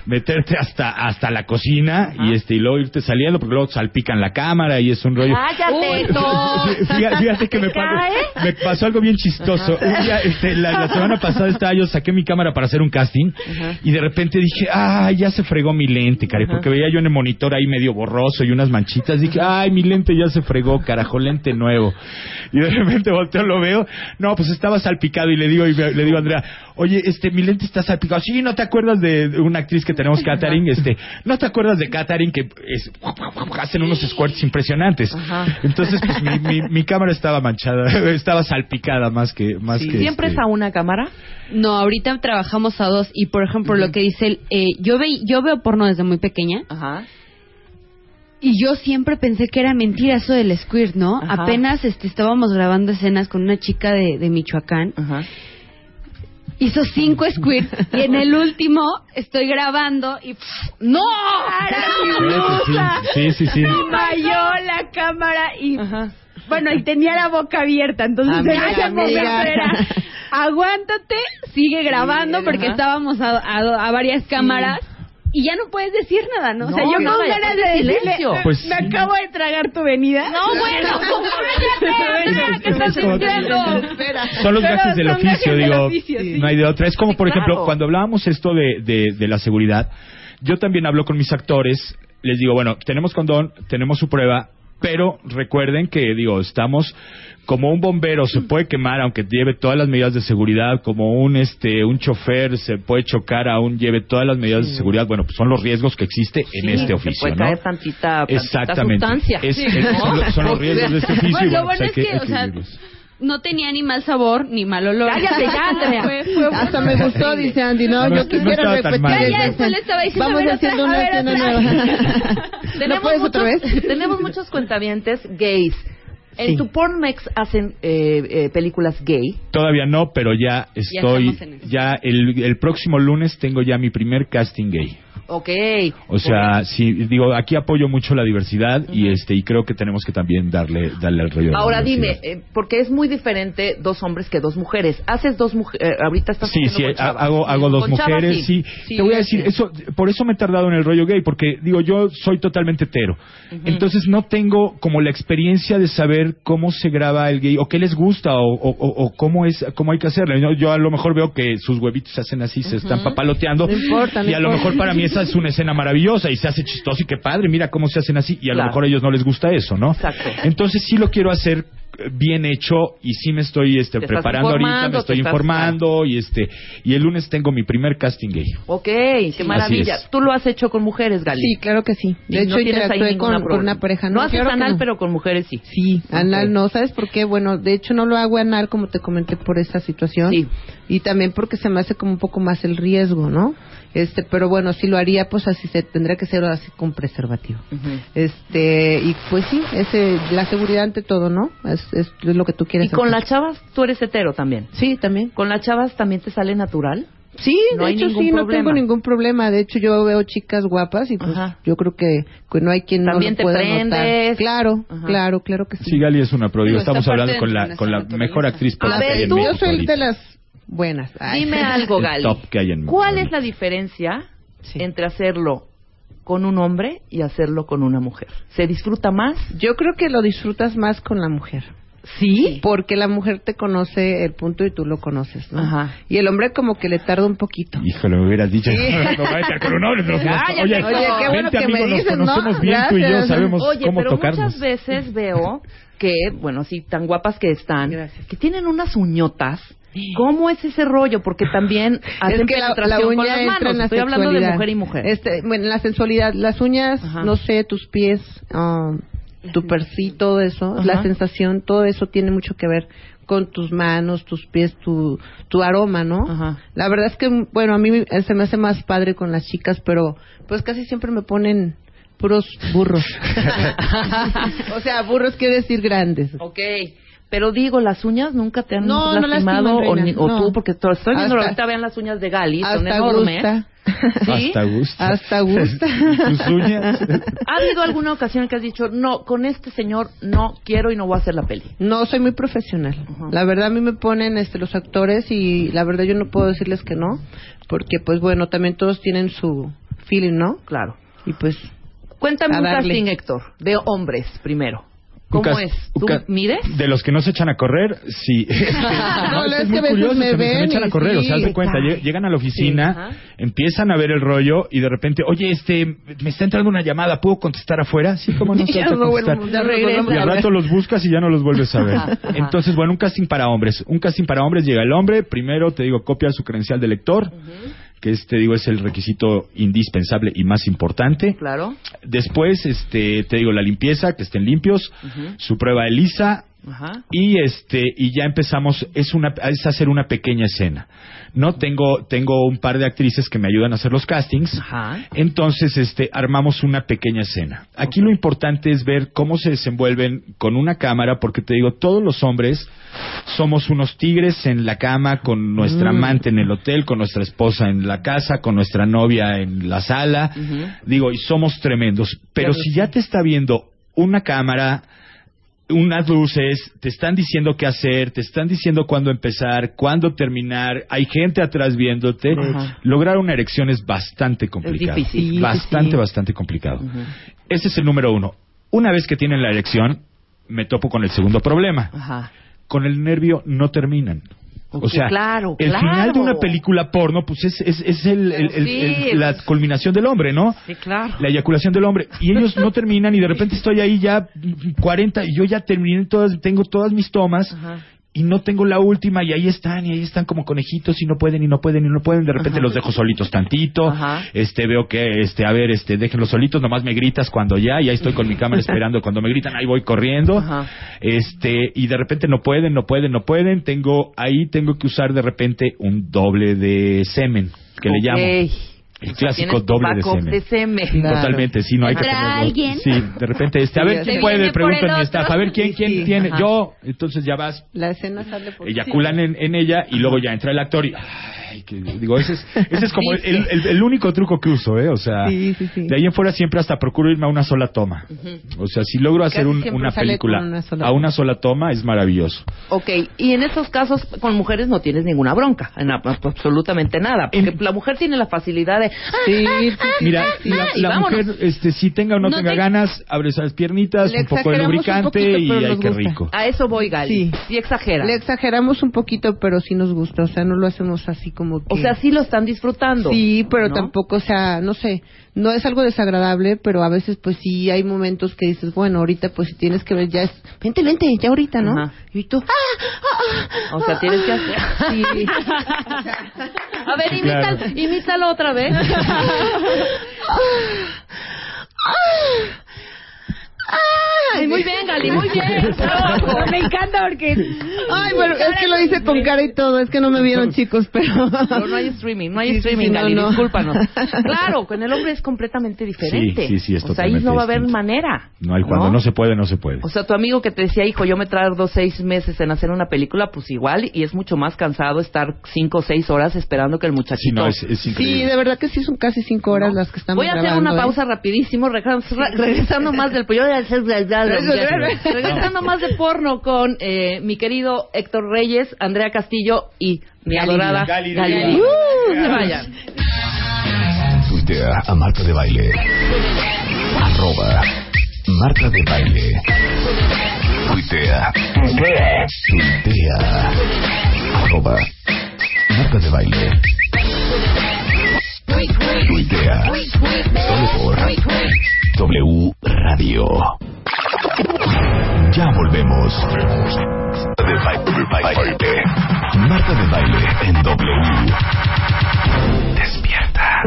meterte, hasta, hasta la cocina y este, y luego irte saliendo, porque luego salpican la cámara y es un rollo. ¡Cállate! Fíjate, fíjate que me, ¿Te pa- cae? me pasó algo bien chistoso. Un día, este, la, la semana pasada estaba yo, saqué mi cámara para hacer un casting y de repente dije, ay, ya se fregó mi lente, cari, porque veía yo en el monitor ahí medio borroso y unas manchitas. Dije, ay, mi lente ya se fregó, carajo, lente nuevo. Y de repente volteo, lo veo, no, pues estaba salpicado y le digo, y me- le digo a Andrea, oye, este, mi lente está salpicado. Sí, ¿no te acuerdas de una actriz que tenemos, Katherine? Este, ¿no te acuerdas de Katherine que es- hacen unos squirts impresionantes? Entonces, pues mi, mi, mi cámara estaba manchada, estaba salpicada más que, más que ¿Siempre este, es a una cámara? No, ahorita trabajamos a dos y por ejemplo lo que dice él, eh, yo ve, yo veo porno desde muy pequeña Ajá. y yo siempre pensé que era mentira eso del squirt, ¿no? Ajá. Apenas este, estábamos grabando escenas con una chica de, de Michoacán, Ajá. Hizo cinco squirts y en el último estoy grabando y ¡pff! ¡No! ¡Era mi Sí, blusa! sí, sí, sí. Me falló la cámara y Ajá. bueno, y tenía la boca abierta, entonces Amiga, amiga. era aguántate, sigue grabando porque ajá. estábamos a, a- a varias cámaras y ya no puedes decir nada, ¿no? o sea, No, yo nada, con ganas de decirle, silencio. "Me- Pues me sí. acabo de tragar tu venida. No, bueno. Son los Pero gajes del son oficio, gajes del digo. oficio, sí. No hay de otra. Es como, Sí, por claro. ejemplo, cuando hablábamos esto de, de, de la seguridad, yo también hablo con mis actores, les digo, bueno, tenemos condón, tenemos su prueba, Pero recuerden que, digo, estamos como un bombero se puede quemar aunque lleve todas las medidas de seguridad, como un este un chofer se puede chocar aún lleve todas las medidas de seguridad. Bueno, pues son los riesgos que existe en Sí, este se oficio, puede ¿no? caer tantita, tantita Exactamente. sustancia. Es- Sí, es- ¿no? son, los- son los riesgos de este oficio. Bueno, lo bueno, pues bueno hay es que- que, o sea, no tenía ni mal sabor ni mal olor. Cállate ya, Andrea. Fue- fue- Hasta me gustó, dice Andy. No, No, yo no quisiera mal. repetir. Ya, ya, le estaba diciendo, Vamos a ver, haciendo otra, una escena nueva. ¿No tenemos puedes muchos, otra vez? tenemos muchos cuentavientes gays. En Sí. tu Pornmex hacen eh, eh, películas gay. Todavía no, pero ya estoy, eso. ya el, el próximo lunes tengo ya mi primer casting gay. Ok. O sea, sí, digo, aquí apoyo mucho la diversidad y este y creo que tenemos que también darle darle al rollo. de la Ahora dime, eh, porque es muy diferente dos hombres que dos mujeres. Haces dos mujeres, ahorita estás Sí, sí, hago, hago dos Con mujeres, sí. Te voy a decir, eso, por eso me he tardado en el rollo gay, porque digo, yo soy totalmente hetero. Entonces no tengo como la experiencia de saber cómo se graba el gay, o qué les gusta, o, o- o- o cómo es, cómo hay que hacerlo. Yo, yo a lo mejor veo que sus huevitos se hacen así, se están papaloteando. No importa, no y a lo mejor para mí esa es una escena maravillosa y se hace chistoso y qué padre, mira cómo se hacen así. Y a Claro. lo mejor a ellos no les gusta eso, ¿no? Exacto. Entonces sí lo quiero hacer eh, bien hecho y sí me estoy este, preparando ahorita, me estoy estás- informando y este y el lunes tengo mi primer casting gay. Ok, qué maravilla. Tú lo has hecho con mujeres, Gali. Sí, claro que sí. De no hecho, ahí interactué con, con una pareja. No, haces claro que anal, no. pero con mujeres sí. Sí, anal no, ¿sabes por qué? Bueno, de hecho no lo hago anal como te comenté por esta situación. Sí. Y también porque se me hace como un poco más el riesgo, ¿no? Este, pero bueno, si lo haría, pues así se tendría que ser así con preservativo. Este, y pues sí, ese, la seguridad ante todo, ¿no? Es, es lo que tú quieres Y con hacer. las chavas, tú eres hetero también. Sí, también. ¿Con las chavas también te sale natural? Sí, No de hecho sí, no tengo ningún problema. De hecho yo veo chicas guapas y pues Ajá. yo creo que, que no hay quien También no te lo pueda prendes. notar. Claro, Ajá. claro, claro que sí. Sí, Gali es una pro. digo, Digo, esta estamos hablando con la con la naturaleza. mejor actriz A ver, que hay en tú- Yo soy de las buenas. Ay. Dime algo, El Gali. top que hay en ¿Cuál en- es la diferencia Sí. entre hacerlo con un hombre y hacerlo con una mujer? ¿Se disfruta más? Yo creo que lo disfrutas más con la mujer. Sí. Porque la mujer te conoce el punto y tú lo conoces, ¿no? Ajá. Y el hombre como que le tarda un poquito. Híjole, me hubieras dicho. Sí. No, va a estar con un hombre, nos- nos- Cállate, oye, oye, qué bueno vente, que me amigo, nos dices, ¿no? conocemos bien tú y yo, Gracias. sabemos Oye, cómo pero tocarnos. muchas veces veo que, bueno, así tan guapas que están, Gracias. que tienen unas uñotas. ¿Cómo es ese rollo? Porque también hacen es que la, la con uña las entra manos. en la Estoy hablando de mujer y mujer. Este, bueno, la sensualidad, las uñas, Ajá. no sé, tus pies, um, tu perfil, todo eso, Ajá. la sensación, todo eso tiene mucho que ver con tus manos, tus pies, tu, tu aroma, ¿no? Ajá. La verdad es que, bueno, a mí se me hace más padre con las chicas, pero pues casi siempre me ponen puros burros. o sea, burros quiere decir grandes. Ok. Pero digo, las uñas nunca te han No, no lastimado lastiman, o, o no. tú, porque to- estoy viendo ahorita, vean las uñas de Gali, son Hasta enormes. gusta. ¿Sí? Hasta gusta. Hasta gusta. Tus uñas. ¿Ha habido alguna ocasión en que has dicho, no, con este señor no quiero y no voy a hacer la peli? No, soy muy profesional. La verdad a mí me ponen este los actores y la verdad yo no puedo decirles que no, porque pues bueno, también todos tienen su feeling, ¿no? Claro. Y pues Cuéntame A un casting, Héctor, de hombres primero. ¿Cómo es? ¿Tú ca- mides? De los que no se echan a correr, sí. No, es, es que muy a veces curioso, me se, se ven echan a correr, o sea, haz de cuenta, llegan a la oficina, Sí, empiezan a ver el rollo y de repente, oye, este, me está entrando una llamada, ¿puedo contestar afuera? Sí, como no, Ya no contestar. ya no Regresa. vuelvo Y al rato los buscas y ya no los vuelves a ver. Ajá. Entonces, bueno, un casting para hombres. Un casting para hombres llega el hombre, primero te digo, copia su credencial de lector, que este, digo, es el requisito indispensable y más importante. Claro. Después, este, te digo, la limpieza, que estén limpios, su prueba de lisa, Ajá. y este y ya empezamos es una es hacer una pequeña escena no tengo tengo un par de actrices que me ayudan a hacer los castings Ajá. entonces este armamos una pequeña escena aquí lo importante es ver cómo se desenvuelven con una cámara porque te digo todos los hombres somos unos tigres en la cama con nuestra Mm. amante en el hotel con nuestra esposa en la casa con nuestra novia en la sala Ujú. digo y somos tremendos pero si ya te está viendo una cámara unas luces, te están diciendo qué hacer, te están diciendo cuándo empezar, cuándo terminar, hay gente atrás viéndote. Ajá. Lograr una erección es bastante complicado. difícil. Sí, Bastante, sí, bastante complicado. Ese es el número uno. Una vez que tienen la erección, me topo con el segundo problema. Ajá. Con el nervio no terminan. O sea, claro, el claro. final de una película porno, pues es, es, es el, el- el- Sí, la culminación del hombre, ¿no? Sí, claro. La eyaculación del hombre. Y ellos no terminan y de repente estoy ahí ya 40 y yo ya terminé todas, tengo todas mis tomas Ajá. y no tengo la última y ahí están y ahí están como conejitos y no pueden y no pueden y no pueden. De repente Ajá. los dejo solitos tantito. Ajá. Este, veo que, este, a ver, este, déjenlos solitos, nomás me gritas cuando ya, y ahí estoy con mi cámara esperando. Cuando me gritan, ahí voy corriendo. Ajá. Este, y de repente no pueden, no pueden, no pueden. Tengo, ahí tengo que usar de repente un doble de semen, que le Ok. llamo. El clásico doble de semen. de semen. Claro. Totalmente, sí, no hay que ¿Entra tenerlo. alguien? Sí, de repente, este, a Sí, ver quién puede, preguntan el mi staff, a ver quién, quién Sí, tiene, ajá. yo, entonces ya vas, La escena sale por eyaculan en, en ella y luego ya entra el actor y ay, que- digo ese es, ese es como el, el- el- el único truco que uso eh o sea Sí, sí, sí. de ahí en fuera siempre hasta procuro irme a una sola toma o sea si logro hacer un- una película una a una sola toma es maravilloso Ok, y en estos casos con mujeres no tienes ninguna bronca, en absolutamente nada, porque la mujer tiene la facilidad de... Sí, sí, sí. Mira, sí, la, mujer, este, si tenga o no, No tenga te- ganas, abre esas piernitas, Le un poco de lubricante poquito, y ay, qué rico. A eso voy, Gali. Sí. Sí exagera. Le exageramos un poquito, pero sí nos gusta. O sea, no lo hacemos así como que... O sea, sí lo están disfrutando. Sí, pero ¿no? tampoco, o sea, no sé, no es algo desagradable, pero a veces pues sí hay momentos que dices, bueno, ahorita pues si tienes que ver ya es, vente, vente, ya ahorita, ¿no? Ajá. Y tú, ¡ah! O sea, tienes que hacer... Sí. A ver, Sí, imítalo, claro. imítalo otra vez. Ay, muy bien, Gali, muy bien. Me encanta porque... Ay, bueno, es que lo hice con cara y todo, es que no me vieron chicos, pero... Pero no hay streaming, no hay Sí, sí, streaming, sí, Gali, no. discúlpanos. Claro, con el hombre es completamente diferente. Sí, sí, sí, es O sea, ahí no va a haber manera. No hay cuando no se puede, no se puede. O sea, tu amigo que te decía, hijo, yo me tardo seis meses en hacer una película, pues igual, y es mucho más cansado estar cinco o seis horas esperando que el Sí, muchachito... no, es, es Sí, increíble. de verdad que sí son casi cinco horas las que estamos Voy a hacer grabando, una ¿eh? pausa rapidísimo, regresando, más del a hacer- regresando más de porno con eh, mi querido Héctor Reyes, Andrea Castillo y mi adorada Gali, Gali. Gali. Uh, se vayan. Tuitea a Marta de Baile. Arroba Marta de Baile. Tuitea. Tuitea. Arroba Marta de Baile. Tuitea. Solo por W Radio. Ya volvemos. De baile. Marta de Baile en W. Despierta.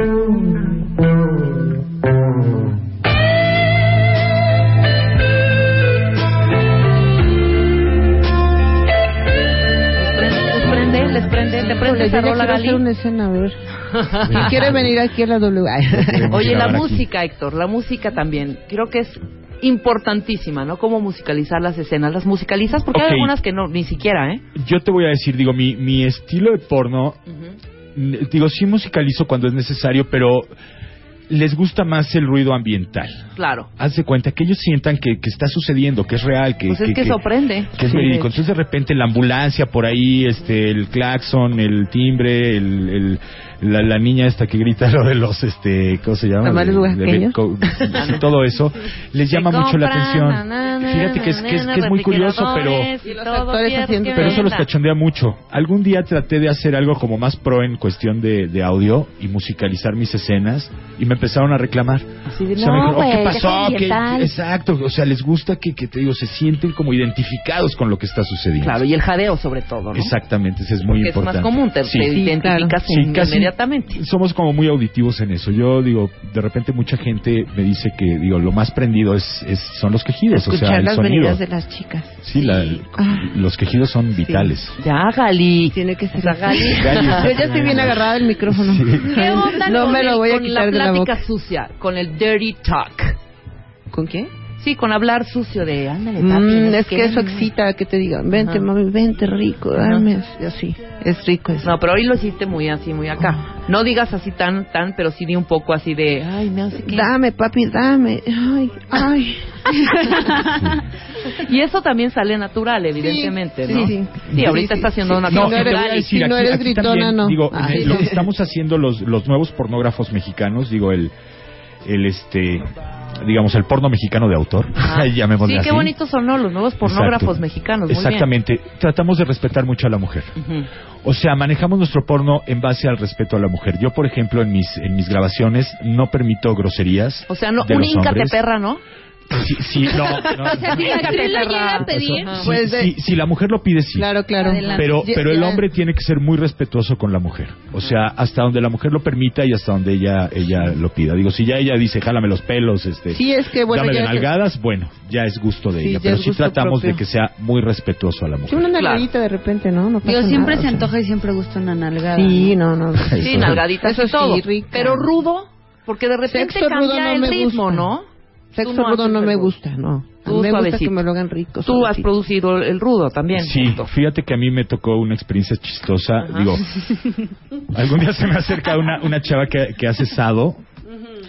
Te prende esa rola, Gali. hacer una escena, a ver. Si quiere venir aquí a la W. Oye, la grabar aquí. música, Héctor, la música también, creo que es importantísima, ¿no? Cómo musicalizar las escenas. ¿Las musicalizas? Porque Ok. hay algunas que no, ni siquiera, ¿eh? Yo te voy a decir, digo, mi, mi estilo de porno, n- digo, sí musicalizo cuando es necesario, pero les gusta más el ruido ambiental. Claro. Haz de cuenta que ellos sientan que, que está sucediendo, que es real, que, Pues es que sorprende. que es Sí, verídico. Entonces de repente la ambulancia por ahí, este, el claxon, el timbre, el, el- la, la niña esta que grita lo de los, este, ¿cómo se llama? ¿Tamales De- de- co- todo eso les llama mucho la atención. na, na, na, Fíjate que es, que es, que es muy curioso, pero pero eso los cachondea mucho. Algún día traté de hacer algo como más pro en cuestión de, de audio y musicalizar mis escenas y me empezaron a reclamar. Así de, O sea, me no, dijeron, "Oh, ¿qué pasó? deja ¿Qué- ambiental". exacto, o sea, les gusta que, que te digo, se sienten como identificados con lo que está sucediendo. Claro, y el jadeo sobre todo, ¿no? Exactamente, eso es muy Porque es importante. más común, te, Sí. te Sí, identificas Sí, casi inmediatamente. somos como muy auditivos en eso. Yo digo, de repente mucha gente me dice que digo lo más prendido es, es son los quejidos, o sea, Escuchar el las sonido. venidas de las chicas. Sí, la- los quejidos son vitales. Ya, Gali. Tiene que ser. Gali. Gali. Yo ya estoy bien agarrada del micrófono. ¿Qué onda No con me lo voy a con quitar la de la plática boca. sucia, con el dirty talk? ¿Con qué? Sí, con hablar sucio de, ándale, papi. Mm, no es que eso excita que te digan, vente Ajá. mami, vente rico, dame así, así. Es rico eso. No, pero hoy lo hiciste muy así, muy acá. No digas así tan, tan, pero sí di un poco así de, ay, no sé qué. Dame, papi, dame. Ay, ay. Y eso también sale natural, evidentemente, sí, ¿no? sí. Sí, ahorita Sí, está haciendo sí. una No, no y eres- decir, si no aquí- eres aquí gritona, también, no. Digo, Ah, eh, sí. lo que estamos haciendo los, los nuevos pornógrafos mexicanos, digo, el, el este, digamos, el porno mexicano de autor, Ah. llamémosle Sí, qué así. bonitos sonó los nuevos pornógrafos Exacto. mexicanos. Muy bien. Exactamente. Tratamos de respetar mucho a la mujer. O sea, manejamos nuestro porno en base al respeto a la mujer. Yo, por ejemplo, en mis en mis grabaciones no permito groserías. O sea, no, un íncate hombres. perra, ¿no? Sí, sí, no, no. O sea, si la actriz lo llega a pedir, Sí, Pues de- sí, si la mujer lo pide, sí. Claro, claro. Adelante. Pero, pero el hombre tiene que ser muy respetuoso con la mujer. O sea, hasta donde la mujer lo permita y hasta donde ella ella lo pida. Digo, si ya ella dice, jálame los pelos, este, Sí, es que bueno, dame de nalgadas, bueno, ya es gusto de Sí, ella. Pero es sí tratamos propio. de que sea muy respetuoso a la Sí, mujer. una Claro. nalgadita de repente, ¿no? no pasa Digo, siempre nada, se antoja y siempre gusta una nalgada. Sí, no, no. Sí, nalgaditas Eso y todo. sí. Pero rudo, porque de repente Sexo rudo cambia no el ritmo, gusta. ¿no? Sexo no rudo no me el- gusta, no. A mí me gusta suavecito. que me lo hagan rico. Tú has producido el rudo también. Sí, fíjate que a mí me tocó una experiencia chistosa. Digo, algún día se me acerca una, una chava que, que hace sado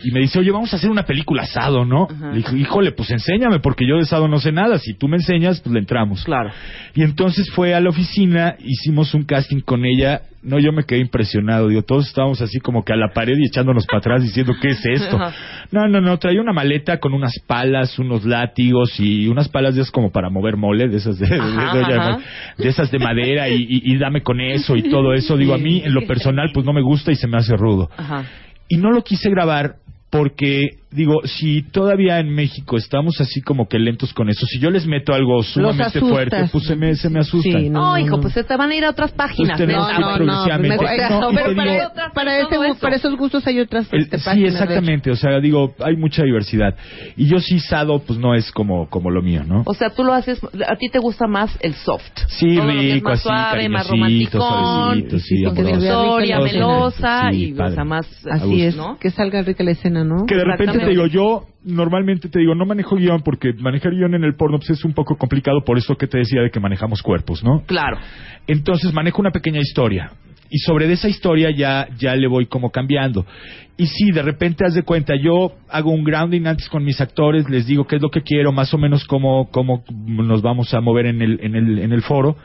y me dice, oye, vamos a hacer una película sado, ¿no? Le dije, híjole, pues enséñame, porque yo de sado no sé nada. Si tú me enseñas, pues le entramos. Claro. Y entonces fue a la oficina, hicimos un casting con ella. No, yo me quedé impresionado. Digo, todos estábamos así como que a la pared y echándonos para atrás diciendo, ¿qué es esto? Ajá. No, no, no. Traía una maleta con unas palas, unos látigos y unas palas de esas como para mover mole, de esas de, de- de- Ajá, de- ajá. de esas de madera y, y- y dame con eso y todo eso. Digo, a mí en lo personal pues no me gusta y se me hace rudo. Ajá. Y no lo quise grabar porque, digo, si todavía en México estamos así como que lentos con eso, si yo les meto algo sumamente fuerte, pues se me, se me asustan. Sí, No, hijo, pues se te van a ir a otras páginas. Pues que güey. progresivamente- pues No, pero para, digo- para ese todo gu- eso. para esos gustos hay otras El- este, sí, páginas, de exactamente. O sea, digo, hay mucha diversidad. Y yo sí, Sado, pues no es como, como lo mío, ¿no? O sea, tú lo haces, a ti te gusta más el soft. Sí, Todo rico, más así, suave, más cariñosito, romanticón, suavecito, sí, con historia, melosa Sí, y o sea, más Así es, ¿no? que salga rica la escena, ¿no? Que de repente te digo, yo normalmente te digo, no manejo guion porque manejar guion en el porno pues, es un poco complicado por eso que te decía de que manejamos cuerpos, ¿no? Claro. Entonces manejo una pequeña historia y sobre esa historia ya ya le voy como cambiando. Y sí, de repente haz de cuenta, yo hago un grounding antes con mis actores, les digo qué es lo que quiero, más o menos cómo cómo nos vamos a mover en el en el en el foro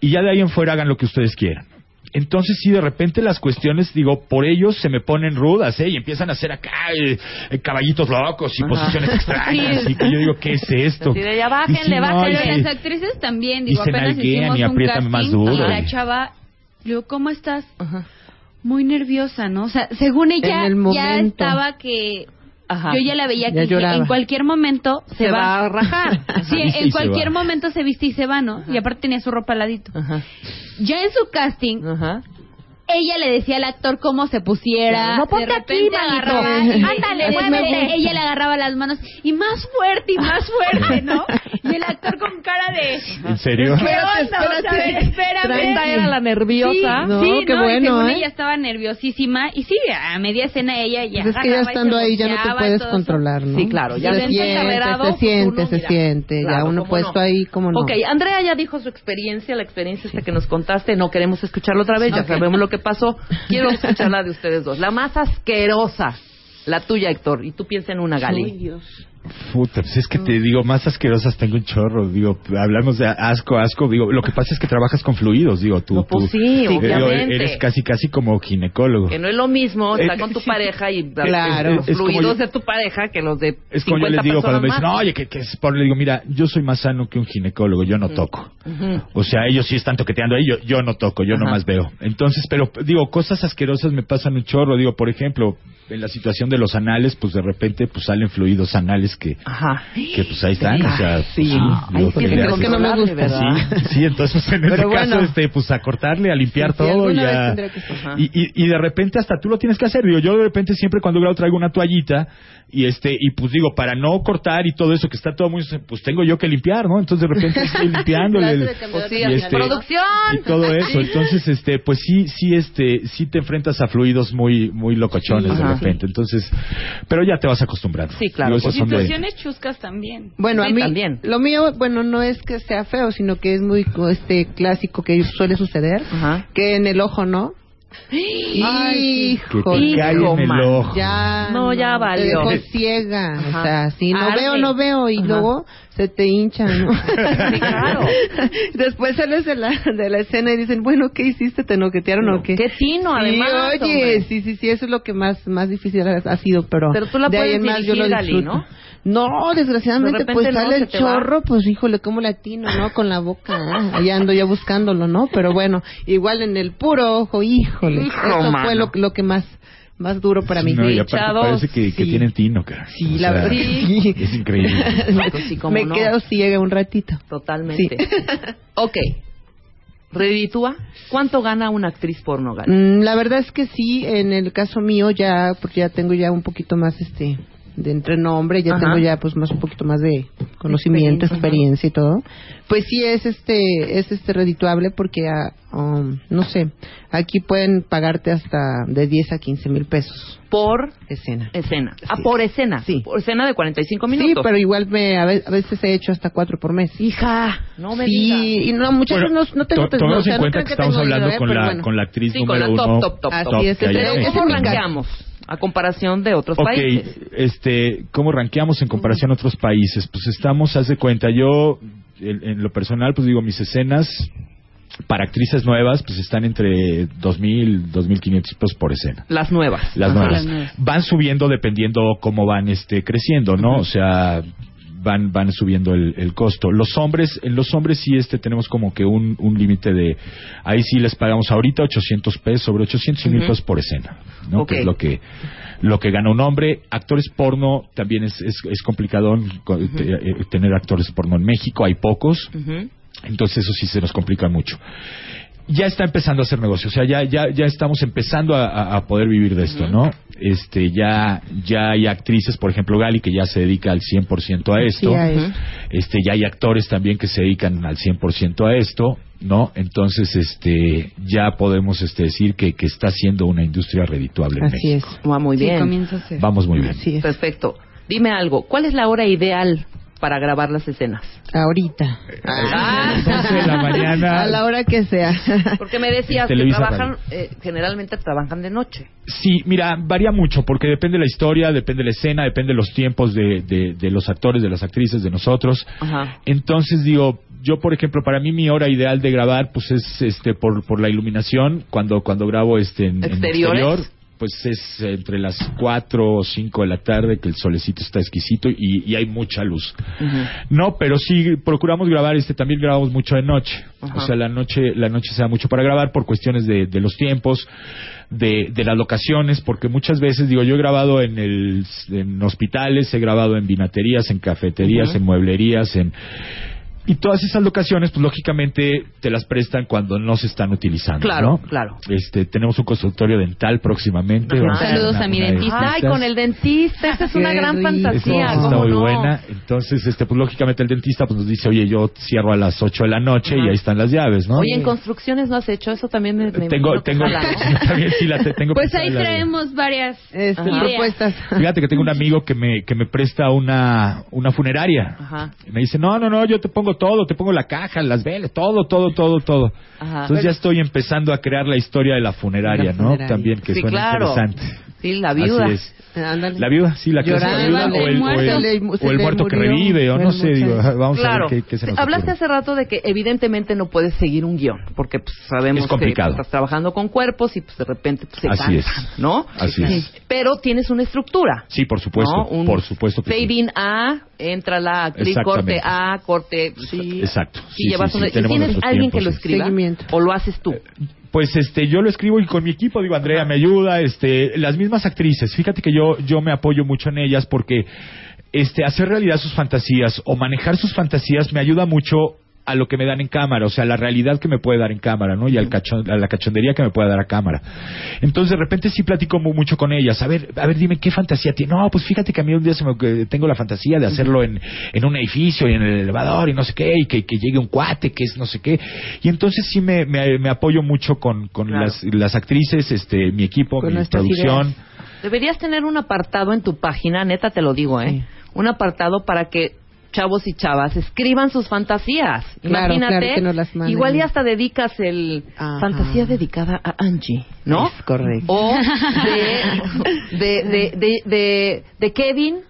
y ya de ahí en fuera hagan lo que ustedes quieran. Entonces, sí, de repente las cuestiones, digo, por ellos se me ponen rudas, ¿eh? Y empiezan a hacer acá eh, eh, caballitos locos y Ajá. posiciones extrañas. Sí. Y que yo digo, ¿qué es esto? De, ya Y bájenle, sí, no, bájenle. y Pero sí. las actrices también, Y digo, se apenas hicimos y un apriétame más casting duro. y la Y- chava, digo, ¿cómo estás? Ajá. Muy nerviosa, ¿no? O sea, según ella, el ya estaba que... Ajá. Yo ya la veía que dije, en cualquier momento se, Se va a rajar. Sí, en cualquier momento se viste y se va, ¿no? Y aparte tenía su ropa al ladito. Ajá. Ya en su casting, Ajá. Ella le decía al actor cómo se pusiera. No, ponte de aquí, agarraba, y- Ándale, muévete. ella le agarraba las manos y más fuerte y más fuerte, ¿no? Y el actor con cara de ¿En serio? ¿Qué onda? O sea, espérate. espérame. Esta era la nerviosa. Sí, No, sí, qué no, y bueno, según ¿eh? ella estaba nerviosísima y sí, a media escena ella ya Pues es que ya y estando se ahí ya no te y puedes controlar, ¿no? Sí, claro, ya se después de siente, se pues, siente, se siente. claro, ya uno puesto no. ahí, como no. Ok, Andrea ya dijo su experiencia, la experiencia esta que nos contaste. No queremos escucharlo otra vez, ya sabemos lo que pasó. Quiero escuchar la de ustedes dos. La más asquerosa, la tuya, Héctor. Y tú piensa en una, Gali. Puta, pues es que te digo, más asquerosas tengo un chorro. Digo, hablamos de asco, asco. Digo, lo que pasa es que trabajas con fluidos. Digo, tú, No, pues tú- sí, digo, eres casi, casi como ginecólogo. Que no es lo mismo estar Eh, con tu sí. pareja y dar Claro. los Es fluidos yo- de tu pareja que los de Es como yo 50 les digo cuando me dicen, más. oye, que, que es por... Le digo, mira, yo soy más sano que un ginecólogo, yo no toco. Ujú. O sea, ellos sí están toqueteando ahí, yo, yo no toco, yo Ajá. nomás veo. Entonces, pero digo, cosas asquerosas me pasan un chorro. Digo, por ejemplo, en la situación de los anales, pues de repente pues salen fluidos anales que, Ajá. que pues ahí están. O sea, pues, Sí. sí, Ay, digo, es que ¿qué te le creo haces? que no me gusta. Sí, sí, entonces pues, en ese caso, este, pues a cortarle, a limpiar Sí, todo y a... tendré que. Y, y, y de repente hasta tú lo tienes que hacer. Digo, yo de repente siempre cuando grabo traigo una toallita y este y pues digo, para no cortar y todo eso que está todo muy... Pues tengo yo que limpiar, ¿no? Entonces de repente estoy el- Pues sí, y este- producción. y todo eso. Entonces, este, pues sí, sí, este, sí te enfrentas a fluidos muy, muy locochones Sí, de ajá. repente. Entonces, pero ya te vas acostumbrando. Sí, claro, son de- Situaciones chuscas también. Bueno, Sí, a mí, también. lo mío, bueno, no es que sea feo, sino que es muy co- este clásico que suele suceder, Ajá. que en el ojo, ¿no? Ay, que te Híjole, cae en el ojo. Ya. No, ya Te valió. dejó ciega. Ajá. O sea, si no veo, no veo. Y Ajá. luego se te hincha, ¿no? Sí, claro. Después sales de la, de la escena y dicen, bueno, ¿qué hiciste? ¿Te noquetearon o qué? Qué tino, Sí, además, oye, hombre. sí, sí, sí, eso es lo que más más difícil ha, sido, pero... Pero tú la de ahí puedes en más yo lo dirigir, disfruto. ¿no? No, desgraciadamente, De pues no, sale el va. chorro, pues híjole, cómo latino, ¿no? Con la boca, ¿eh? ahí ando ya buscándolo, ¿no? Pero bueno, igual en el puro ojo, híjole, Hijo, eso mano. fue lo, lo que más más duro para mí. No, y aparte parece que, que sí. tienen tino, cara. Sí, O la verdad que sí. Es increíble. Pues sí, cómo Me no. quedo ciega un ratito. Totalmente. ok. Reditúa. ¿Cuánto gana una actriz porno, Gali? Mm, La verdad es que sí, en el caso mío ya, porque ya tengo ya un poquito más este de entrenombre, ya Ajá. tengo ya pues más un poquito más de conocimiento, Experiencia, experiencia, y todo. Pues sí es este es este redituable porque ah, um, no sé, aquí pueden pagarte hasta de 10 a 15 mil pesos Por escena. escena. Ah, Así por es. escena. Sí. Por escena de 45 Sí, minutos. pero igual me a ve- a veces he hecho hasta cuatro por mes. Hija, no me sí, digas. y no muchas Bueno, veces no, no tengo to- tomemos o sea, en no cuenta crean que estamos tengo hablando dinero, ¿eh? con Pero la, bueno. con la actriz Sí, con número la top, uno top, top, Así top. es, que hay pero en ese ¿Cómo es a comparación de otros Ok, países? este, ¿cómo rankeamos en comparación a otros países? Pues estamos, haz de cuenta, yo en, en lo personal, pues digo, mis escenas para actrices nuevas, pues están entre 2.000, 2.500 pesos por escena. Las nuevas. Las Ajá, nuevas. las nuevas. Van subiendo dependiendo cómo van este creciendo, ¿no? O sea, van van subiendo el, el costo. Los hombres, en los hombres sí este tenemos como que un, un límite de ahí sí les pagamos ahorita 800 pesos, sobre 800 y mil pesos por escena, ¿no? Que es lo que lo que gana un hombre. Actores porno también es es, es complicado co- te- eh, tener actores porno en México, hay pocos. Entonces eso sí se nos complica mucho. Ya está empezando a hacer negocio, o sea, ya ya ya estamos empezando a, poder vivir de esto, ¿no? Este, ya ya hay actrices, por ejemplo, Gali que ya se dedica al 100% a esto. Sí. Este, ya hay actores también que se dedican al 100% a esto, ¿no? Entonces, este, ya podemos este decir que que está siendo una industria redituable en Así es. Va muy Sí, bien. comienza a ser. Vamos muy bien. Así es. Perfecto. Dime algo. ¿Cuál es la hora ideal para grabar las escenas? Ahorita. Ah. 11 de la mañana. A la hora que sea. Porque me decías que trabajan, eh, generalmente trabajan de noche. Sí, mira, varía mucho porque depende de la historia, depende de la escena, depende de los tiempos de, de, de los actores, de las actrices, de nosotros. Ajá. Entonces digo, yo por ejemplo, para mí mi hora ideal de grabar pues es este por, por la iluminación, cuando cuando grabo este en, en exterior, pues es entre las 4 o 5 de la tarde que el solecito está exquisito y, y hay mucha luz. No, pero sí procuramos grabar, este también grabamos mucho de noche. O sea, la noche la noche se da mucho para grabar por cuestiones de, de los tiempos, de, de las locaciones, porque muchas veces, digo, yo he grabado en, el, en hospitales, he grabado en vinaterías, en cafeterías, en mueblerías, en... Y todas esas locaciones, pues lógicamente te las prestan cuando no se están utilizando. Claro, ¿no? claro. Este, tenemos un consultorio dental próximamente. Ajá. vamos a Saludos a mi de dentista. Ay, con el dentista. Esa es una gran rico. fantasía. esa está ¿cómo muy no? buena. Entonces, este, pues lógicamente el dentista pues nos dice, oye, yo cierro a las 8 de la noche Ajá. y ahí están las llaves, ¿no? Oye, en construcciones no has hecho eso también. Me, me tengo, tengo, también sí la te- tengo Pues ahí la de- traemos varias Este, propuestas. Fíjate que tengo un amigo que me, que me presta una, una funeraria. Ajá. Y me dice, no, no, no, yo te pongo todo, te pongo la caja, las velas, todo, todo, todo, todo. Ajá. Entonces ya estoy empezando a crear la historia de la funeraria, La ¿no? También que Sí, suena claro. interesante. Sí, la viuda. Así es. Ándale. La viuda, sí, la clásica viuda o el o muerto. el, o el muerto que revive, o no sé, digo, vamos a ver qué, qué se nos Hablaste ocurre. hace rato de que evidentemente no puedes seguir un guion, porque pues, sabemos Es complicado. que estás trabajando con cuerpos y pues de repente pues, se Así cansan, es. ¿no? Así es. Pero tienes una estructura. Sí, por supuesto, ¿no? Un por supuesto que sí. A, entra la actriz, corte A, corte... Sí. Exacto. Y Sí, llevas sí, ¿y tienes alguien que lo escriba? ¿O lo haces tú? Pues este, yo lo escribo y con mi equipo, digo, Andrea me ayuda, este, las mismas actrices, fíjate que yo, yo me apoyo mucho en ellas porque, este, hacer realidad sus fantasías o manejar sus fantasías me ayuda mucho a lo que me dan en cámara, o sea, la realidad que me puede dar en cámara, ¿no? Y al cachon- a la cachondería que me puede dar a cámara. Entonces, de repente sí platico mu- mucho con ellas. A ver, a ver, dime, ¿qué fantasía tiene? No, pues fíjate que a mí un día se me, que tengo la fantasía de hacerlo en, en un edificio y en el elevador y no sé qué, y que, que llegue un cuate, que es no sé qué. Y entonces sí me, me, me apoyo mucho con, con Claro. las, las actrices, este, mi equipo, Con mi producción. ideas. Deberías tener un apartado en tu página, neta te lo digo, ¿eh? Un apartado para que chavos y chavas escriban sus fantasías. Claro, Imagínate, claro, que nos las igual y hasta dedicas el Ajá. fantasía dedicada a Angie, ¿no? Es correcto. O de, de, de, de Kevin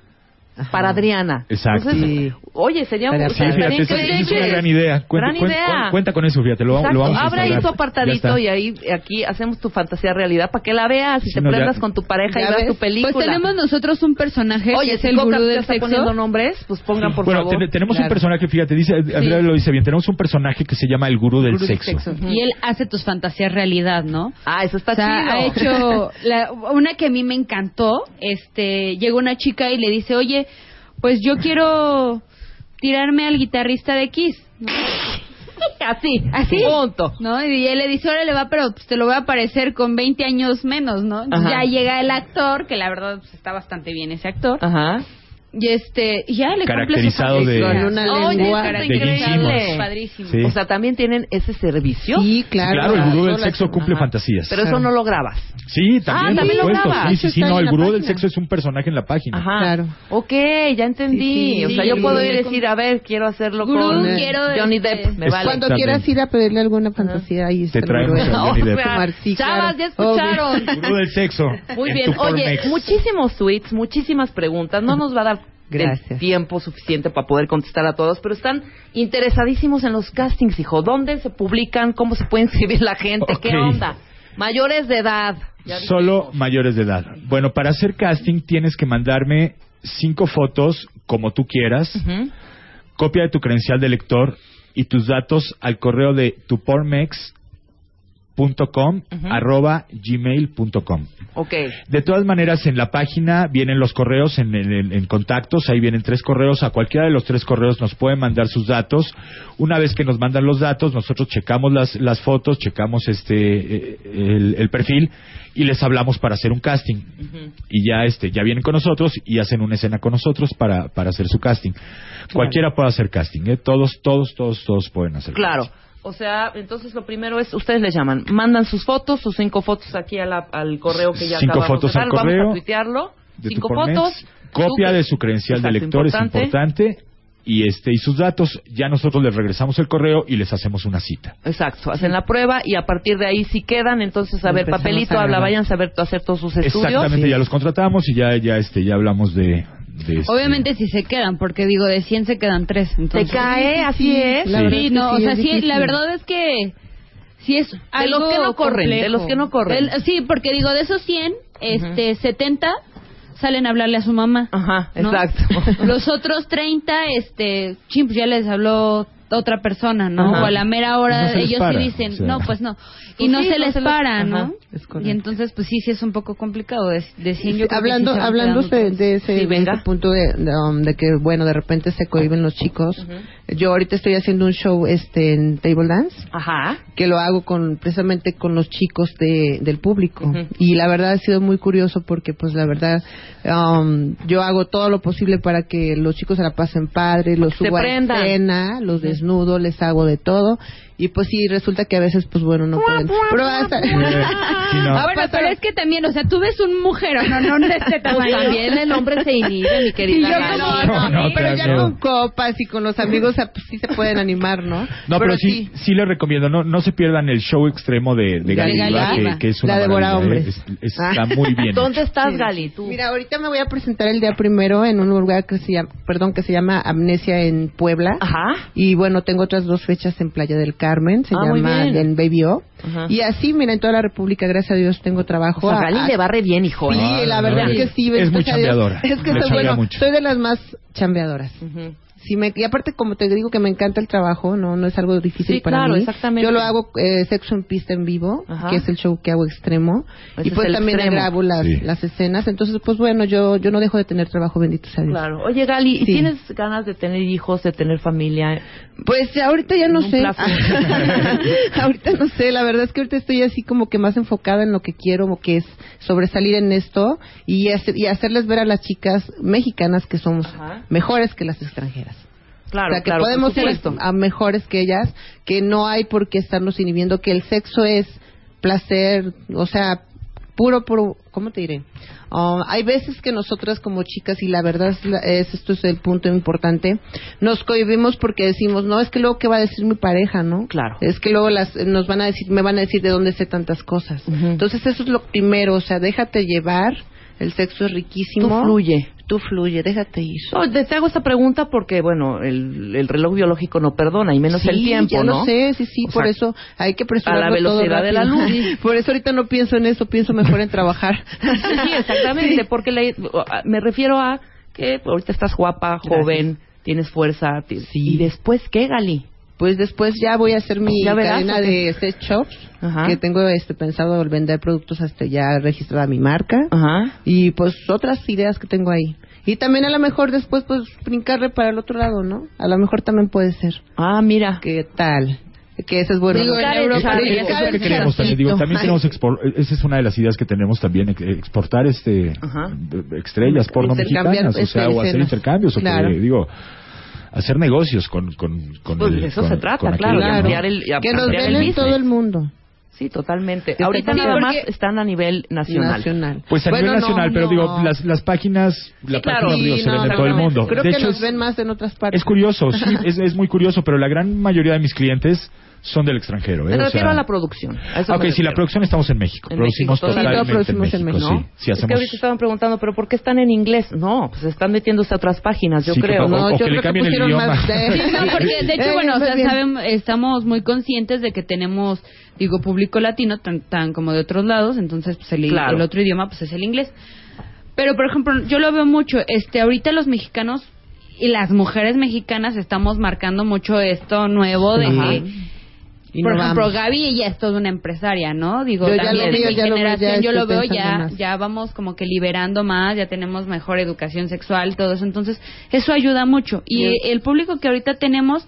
para Adriana. Exacto. Entonces, oye, sería, Sí, estaría fíjate, es una gran idea. Cuenta, Gran idea. cuen- cuenta con eso, fíjate, lo, vamos- lo vamos a Abre ahí tu apartadito y ahí aquí hacemos tu fantasía realidad para que la veas y Sí, te no, ya- con tu pareja y veas ves. tu película. Pues tenemos nosotros un personaje Oye, que es si el Coca gurú te del está sexo. poniendo nombres, pues pongan por bueno, favor. ten- tenemos un personaje, fíjate, dice, Andrea lo dice bien, tenemos un personaje que se llama el gurú del Gurú sexo. Y él hace tus fantasías realidad, ¿no? Ah, eso está O sea, chido. ha hecho la- una que a mí me encantó. Este, llegó una chica y le dice, oye, pues yo quiero tirarme al guitarrista de Kiss. ¿no? Así, Así. Punto. ¿No? Y él le dice, órale, va, pero pues, te lo voy a parecer con 20 años menos, ¿no? Entonces. Ya llega el actor, que la verdad pues, está bastante bien ese actor. Ajá. Y este, ya le cumple su Caracterizado de-. Con una Oye, lengua de increíble. Padrísimo. Sí. O sea, también tienen ese servicio. Sí, claro. claro, el gurú del sexo cumple Ajá. fantasías. Pero eso no lo grabas. Sí, también, Ah, por también lo grabas. Sí, sí, sí, no, el gurú del sexo es un personaje en la página. Ajá. Claro. Ok, ya entendí. Sí, sí, o sea, sí, yo puedo ir y de- decir, a ver, quiero hacerlo Gurú, con quiero, Johnny este, Depp. Me Es vale. Cuando quieras ir a pedirle alguna fantasía, ahí está. Te traemos a Johnny Depp. Sí, Chavas, ya escucharon. Gurú del sexo. Muy en bien. Oye, muchísimos tweets, muchísimas preguntas. No nos va a dar el Gracias. tiempo suficiente para poder contestar a todos, pero están interesadísimos en los castings, hijo. ¿Dónde se publican? ¿Cómo se puede inscribir la gente? ¿Qué Ok. onda? Mayores de edad. Solo mayores de edad. Bueno, para hacer casting tienes que mandarme cinco fotos como tú quieras, copia de tu credencial de lector y tus datos al correo de tupormex.com Ujú. arroba gmail.com. Ok. De todas maneras, en la página vienen los correos en, en- en contactos, ahí vienen tres correos, a cualquiera de los tres correos nos pueden mandar sus datos. Una vez que nos mandan los datos, nosotros checamos las, las fotos, checamos este eh, el, el perfil y les hablamos para hacer un casting. Y ya este ya vienen con nosotros y hacen una escena con nosotros para, para hacer su casting. Cualquiera puede hacer casting, ¿eh? todos, todos, todos, todos pueden hacer Claro. casting. O sea, entonces lo primero es, ustedes les llaman, mandan sus fotos, sus cinco fotos aquí a la- al correo que ya Cinco acabamos fotos de dar, al correo vamos a tuitearlo, de cinco fotos, copia de su credencial de Exacto, lector es importante. y este y sus datos ya nosotros les regresamos el correo y les hacemos una cita. Exacto, hacen la prueba y a partir de ahí si quedan, entonces a ver, papelito, a habla, vayan a saber a hacer todos sus estudios. exactamente ya los contratamos y ya ya este ya hablamos de, de este- Obviamente si se quedan, porque digo, de 100 se quedan 3. Te Entonces, cae, así es. La Sí. verdad Sí, es que no, o sí, sea, es sí, la verdad es que sí es algo los que no corren, de complejo. los que no corren. Del- sí, porque digo, de esos 100, este, 70 salen a hablarle a su mamá. Ajá, ¿no? exacto. Los otros 30, este, chim, pues ya les habló otra persona, ¿no? Ajá. O a la mera hora No les ellos para, sí dicen, o sea. no, pues no. Y Pues no sí, se no les se les- para, ¿no? Y entonces, pues sí, sí es un poco complicado. De, de 100 yo creo que hablando sí hablando de, de ese, Sí, de venga. ese punto de, de, um, de que bueno de repente se cohiben los chicos yo ahorita estoy haciendo un show este en table dance Ajá. que lo hago con precisamente con los chicos de, del público y la verdad ha sido muy curioso porque pues la verdad um, yo hago todo lo posible para que los chicos se la pasen padre los subo a escena los desnudo les hago de todo y pues sí resulta que a veces pues bueno no pueden pero hasta Sí, no. Ah, bueno, pero es que también, o sea, tú ves un mujer, no, no de este Pues tamaño. también el hombre se inhibe, mi querida. Sí, yo Gali. como- No, no, pero ya con copas y con los amigos o sea, pues, sí se pueden animar no no pero, sí sí les recomiendo no no se pierdan el show extremo de, de Gali que, que es una La devora maravilla, hombres. ¿eh? Es- Ah. está muy bien ¿Dónde estás, Sí. Gali? Tú. Mira, ahorita me voy a presentar el día primero en un lugar que se llama, perdón, que se llama Amnesia en Puebla. Ajá. Y bueno, tengo otras dos fechas en Playa del Carmen, se Ah, llama bien. en Baby O. Ajá. Y así, mira, en toda la República, gracias a Dios, tengo trabajo. O sea, a- Gali le barre bien, hijo. Sí, ¿eh? la verdad no, es que sí. es muy chambeadora. Es que soy, bueno, mucho. soy de las más chambeadoras. Ujú. Sí, me, y aparte, como te digo que me encanta el trabajo, no no es algo difícil Sí, para claro, mí. exactamente. Yo lo hago eh, sexo en pista en vivo, Ajá. que es el show que hago extremo. Ese y pues también extremo. grabo las, Sí. las escenas. Entonces, pues bueno, yo yo no dejo de tener trabajo, bendito sea Dios. Claro. Oye, Gali, ¿y Sí. ¿tienes ganas de tener hijos, de tener familia? Pues ahorita ya no sé. ahorita no sé, la verdad es que ahorita estoy así como que más enfocada en lo que quiero, o que es sobresalir en esto y, hacer- y hacerles ver a las chicas mexicanas que somos Ajá. mejores que las extranjeras. Claro, o sea, que claro, podemos ser a mejores que ellas, que no hay por qué estarnos inhibiendo, que el sexo es placer, o sea, puro, puro, ¿cómo te diré? Um, hay veces que nosotras como chicas, y la verdad es, es- esto es el punto importante, nos cohibimos porque decimos, no, es que luego qué va a decir mi pareja, ¿no? Claro. Es que luego las, nos van a decir, me van a decir de dónde sé tantas cosas. Ujú. Entonces eso es lo primero, o sea, déjate llevar, El sexo es riquísimo. Tú fluye. Tú fluye, déjate ir. No, te te hago esta pregunta porque, bueno, el, el reloj biológico no perdona, y menos Sí, el tiempo, ya ¿no? lo sé, sí, sí, O por sea, eso hay que apresurarlo a la velocidad de la luz. Por eso ahorita no pienso en eso, pienso mejor en trabajar. Sí, exactamente, porque le- me refiero a que ahorita estás guapa, joven, tienes fuerza. ti- ¿Y después qué, Gali? Pues después ya voy a hacer mi ¿Ya verás, cadena o de set shops, Ajá. que tengo este pensado vender productos hasta ya registrada mi marca. Ajá. Y pues otras ideas que tengo ahí. Y también a lo mejor después pues brincarle para el otro lado, ¿no? A lo mejor también puede ser. Ah, mira. ¿Qué tal? Que ese es bueno. Digo, en Europa ser Es lo que queremos también. Digo, también queremos expor- esa es una de las ideas que tenemos también ex- exportar este Ajá. estrellas porno mexicanas, o sea, este, o hacer intercambios o Claro. que, digo hacer negocios con con con Pues el- de eso con- se trata, con claro, ¿no? ampliar el, y Que nos ampliar ven en todo el mundo. Sí, totalmente. Ahorita está nada más están a nivel nacional. Nacional. Pues a Bueno, nivel no, nacional, pero no. digo, las, las páginas, la claro. página digo, Sí, se no, ven en todo el mundo. Creo de que hecho, nos es, ven más en otras partes. es curioso, sí, es, es muy curioso, pero la gran mayoría de mis clientes son del extranjero. ¿eh? Me O refiero sea, a la producción. a eso Ok, si la producción estamos en México. En producimos México, totalmente todo producimos en en México, México, sí. Sí, Es que hacemos... ahorita estaban preguntando, ¿pero por qué están en inglés? No, pues están metiéndose a otras páginas, yo Sí, creo. favor. No, o yo que le creo que cambien el pusieron idioma. más de- Sí, no, porque de hecho, Eh, bueno, o sea, saben, estamos muy conscientes de que tenemos, digo, público latino, tan, tan como de otros lados, entonces pues el, Claro. el otro idioma pues es el inglés. Pero, por ejemplo, yo lo veo mucho, este, ahorita los mexicanos y las mujeres mexicanas estamos marcando mucho esto nuevo de Ajá. Y por no ejemplo, vamos. Gaby ella es toda una empresaria, ¿no? Digo, Yo ya también lo mi ya lo veo, generación ya yo lo estoy veo ya, más. ya vamos como que liberando más, ya tenemos mejor educación sexual, todo eso. Entonces, eso ayuda mucho. Y Yes. el público que ahorita tenemos,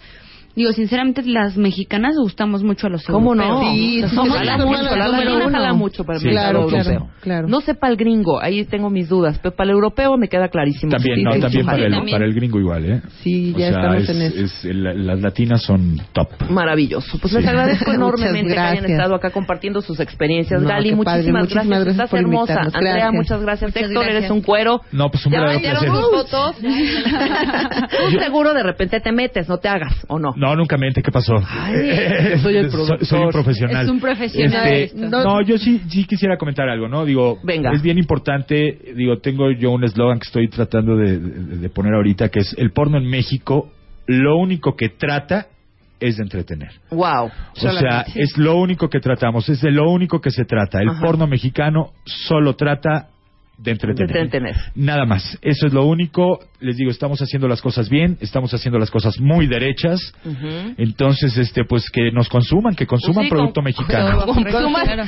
digo, sinceramente, las mexicanas gustamos mucho a los ¿Cómo no? europeos. Sí, sí, Somos sí, jala sí, mucho, sí, la sí, latina sí, jala mucho para el mercado claro, europeo. claro. No sé para el gringo, ahí tengo mis dudas, pero para el europeo me queda clarísimo. También, no, también para el, también. para el gringo igual, ¿eh? Sí, O ya sea, estamos es- en eso. es- la- las latinas son top. Maravilloso. Pues les agradezco enormemente que hayan estado acá compartiendo sus experiencias. No, Gali, muchísimas, padre, muchísimas gracias. Estás hermosa. Andrea, muchas gracias. Muchas Héctor, gracias. eres un cuero. No, pues un ¿Ya verdadero placer. fotos? Tú seguro de repente te metes, no te hagas, ¿o no? No, nunca mente, ¿qué pasó? soy el. Soy un profesional. Es un profesional Este, esto. no, yo sí, sí quisiera comentar algo, ¿no? Digo, Venga. es bien importante, digo, tengo yo un eslogan que estoy tratando de, de- de poner ahorita, que es el porno en México, lo único que trata es de entretener. Wow. O sea, es lo único que tratamos, es de lo único que se trata. El Ajá. porno mexicano solo trata de entretener. De entretener. Nada más. Eso es lo único. Les digo, estamos haciendo las cosas bien, estamos haciendo las cosas muy derechas. Entonces, este, pues que nos consuman, que consuman Sí, producto con- mexicano. Consuman,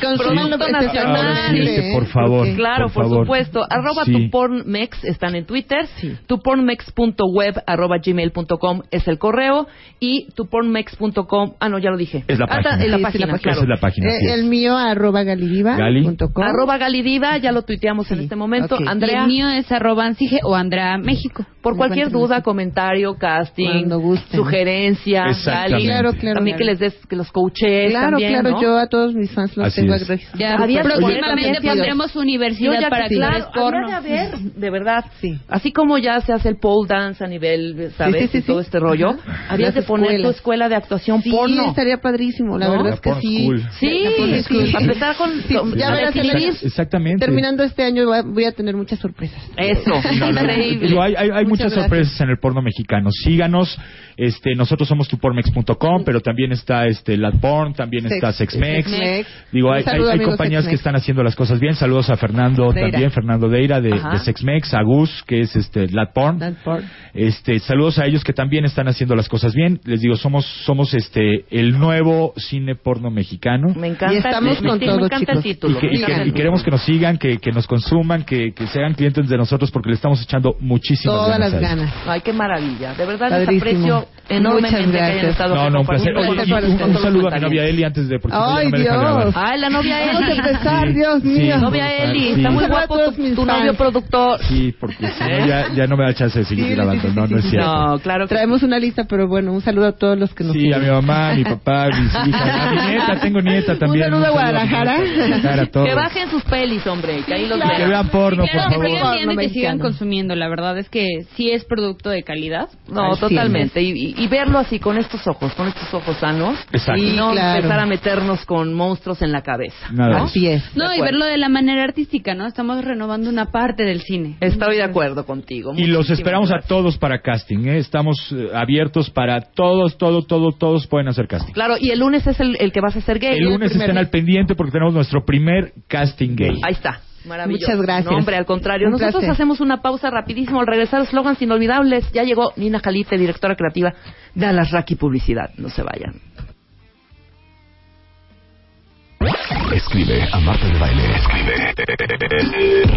Consuman producto nacional. Ahora sí, este, por favor. Claro, por por, favor. supuesto. Arroba Sí. tupornmex están en Twitter. Tupornmex.web arroba gmail.com es el correo. Y tupornmex.com. Ah, no, ya lo dije. Es la Ah, página. Es la Sí, sí, página, la página. claro. Esa es la página. Eh, el mío, arroba galidiva. Gali. Arroba Galidiva, ya lo tuiteamos en este momento. Y Andrea, el mío es arroba ansige o Andrea México. Marco por cualquier duda, comentario, casting, sugerencia, Exactamente. Gali, Claro, claro, también que claro. les des, que los coaches Claro, también, claro, ¿no? yo a todos mis fans los Así tengo registrados. Próximamente pondremos universidad para que- actores claro, porno. habría de haber, de verdad. Sí. Así como ya se hace el pole dance a nivel, ¿sabes? Sí, sí, sí, y todo sí. este rollo, Ajá. habrías de poner tu escuela de actuación Sí, porno. estaría padrísimo, la ¿No? verdad La es que sí. Sí, sí, a empezar con, Sí, ya verás. Exactamente. Terminando este año voy a- tener muchas sorpresas. Eso, increíble. hay Muchas sorpresas en el porno mexicano. Síganos. Este, nosotros somos tupormex.com, pero también está este Latporn, también Sex- está Sexmex. Sexmex. Digo, hay, saludo, hay- hay amigos compañías que están haciendo las cosas bien. Saludos a Fernando Deira. también, Fernando Deira de, de Sexmex, a Gus, que es este Latporn. Latporn. Este, saludos a ellos que también están haciendo las cosas bien. Les digo, somos somos este el nuevo cine porno mexicano. Me encanta, Y estamos me, con me todo, encanta el. Y, título. que- y que- y queremos que nos sigan, que, que nos consuman, que, que sean clientes de nosotros porque le estamos echando muchísimas ganas. Las ganas. Ay, qué maravilla. De verdad les aprecio enormemente que hayan estado No, no, un placer. un, un saludo a mi novia Eli antes de porque si no, Ay, Dios. Ay, la novia Vamos a Eli. empezar, Sí. Dios Sí. mío. Novia Eli, Sí. está muy guapo tu, novio productor. Sí, porque si no ya, ya no me da chance de seguir Sí, grabando. no, no es cierto. No, claro que Traemos una lista, pero bueno, un saludo a todos los que nos Sí, a mi mamá, a mi papá, a mis hijas, a mi nieta, tengo nieta también. saludo a Guadalajara. Guadalajara, a todos. Que bajen sus pelis, hombre, que ahí los Que vean. vean porno, por favor. que sigan consumiendo. La verdad es que sí es producto de calidad. No, Al totalmente. Y, y- y verlo así, con estos ojos, con estos ojos sanos. Exacto. Y no Claro. empezar a meternos con monstruos en la cabeza. Nada ¿no? más. Así es. No, y verlo de la manera artística, ¿no? Estamos renovando una parte del cine. Estoy de acuerdo contigo. Y los esperamos a todos para casting, ¿eh? Estamos eh, abiertos para todos, todos, todos, todos pueden hacer casting. Claro, y el lunes es el, el que vas a ser gay. El lunes estén al pendiente porque tenemos nuestro primer casting gay. Ahí está. Maravilloso. Muchas gracias. No, hombre, al contrario. Un Nosotros placer. hacemos una pausa rapidísimo al regresar. Slogans inolvidables. Ya llegó Nina Jalife, directora creativa de Alasraki Publicidad. No se vayan. Escribe a Marta de Baile. Escribe.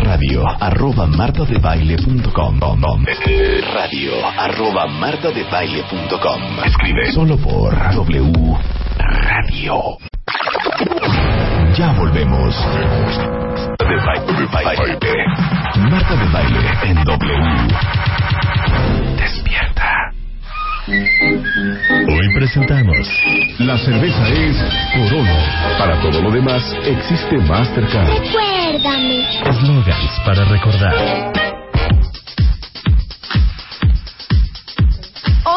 Radio arroba martadebaile.com. Radio arroba martadebaile.com. Escribe solo por W Radio. Ya volvemos. De baile, de baile. Marta de Baile en W. Despierta. Hoy presentamos. La cerveza es Corona. Para todo lo demás existe Mastercard. Recuérdame. Slogans para recordar.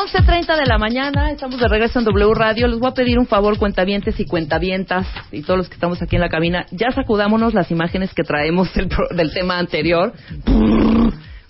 11.30 de la mañana, estamos de regreso en W Radio. Les voy a pedir un favor, cuentavientes y cuentavientas, y todos los que estamos aquí en la cabina, ya sacudámonos las imágenes que traemos del, del tema anterior,